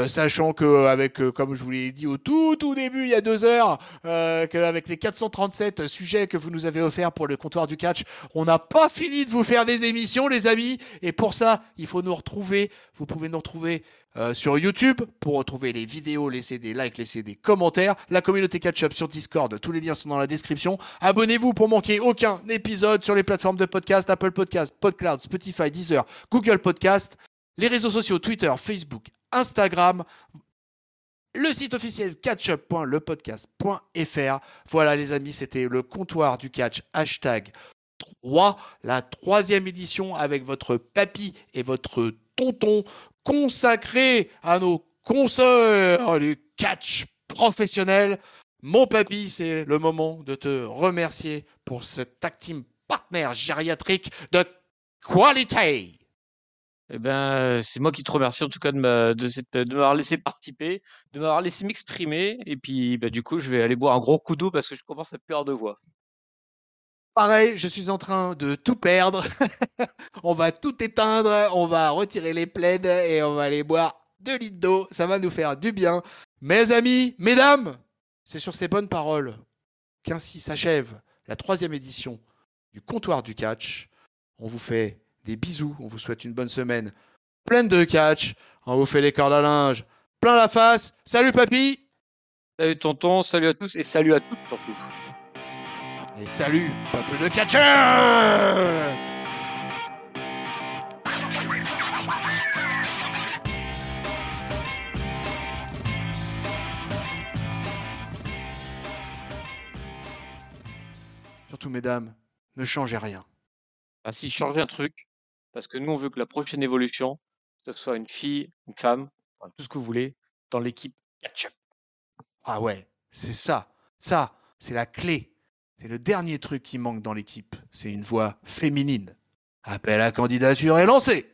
sachant que avec, comme je vous l'ai dit au tout tout début, il y a deux heures, qu'avec les 437 sujets que vous nous avez offerts pour le comptoir du catch, on n'a pas fini de vous faire des émissions, les amis. Et pour ça il faut nous retrouver. Vous pouvez nous retrouver euh, sur YouTube pour retrouver les vidéos, laisser des likes, laisser des commentaires. La communauté Catch-up sur Discord, tous les liens sont dans la description. Abonnez-vous pour manquer aucun épisode sur les plateformes de podcast, Apple Podcast, PodCloud, Spotify, Deezer, Google Podcast, les réseaux sociaux Twitter, Facebook, Instagram. Le site officiel catchup.lepodcast.fr. Voilà les amis, c'était le comptoir du catch hashtag 3, la troisième édition avec votre papy et votre tonton consacré à nos consoeurs du catch professionnel. Mon papy, c'est le moment de te remercier pour ce tag team partenaire gériatrique de qualité. Eh ben, c'est moi qui te remercie en tout cas de, m'avoir laissé participer, de m'avoir laissé m'exprimer. Et puis, bah, du coup, je vais aller boire un gros coup d'eau parce que je commence à perdre de voix. Pareil, je suis en train de tout perdre. on va tout éteindre, on va retirer les plaides et on va aller boire deux litres d'eau. Ça va nous faire du bien. Mes amis, mesdames, c'est sur ces bonnes paroles qu'ainsi s'achève la troisième édition du comptoir du catch. On vous fait des bisous, on vous souhaite une bonne semaine pleine de catch. On vous fait les cordes à linge plein la face. Salut papy Salut tonton, salut à tous et salut à toutes surtout. Et salut, peuple de catcheurs Surtout, mesdames, ne changez rien. Ah si, changez un truc, parce que nous on veut que la prochaine évolution, ce soit une fille, une femme, enfin, tout ce que vous voulez, dans l'équipe catch-up. Ah ouais, c'est ça. Ça, c'est la clé. C'est le dernier truc qui manque dans l'équipe. C'est une voix féminine. Appel à candidature est lancé.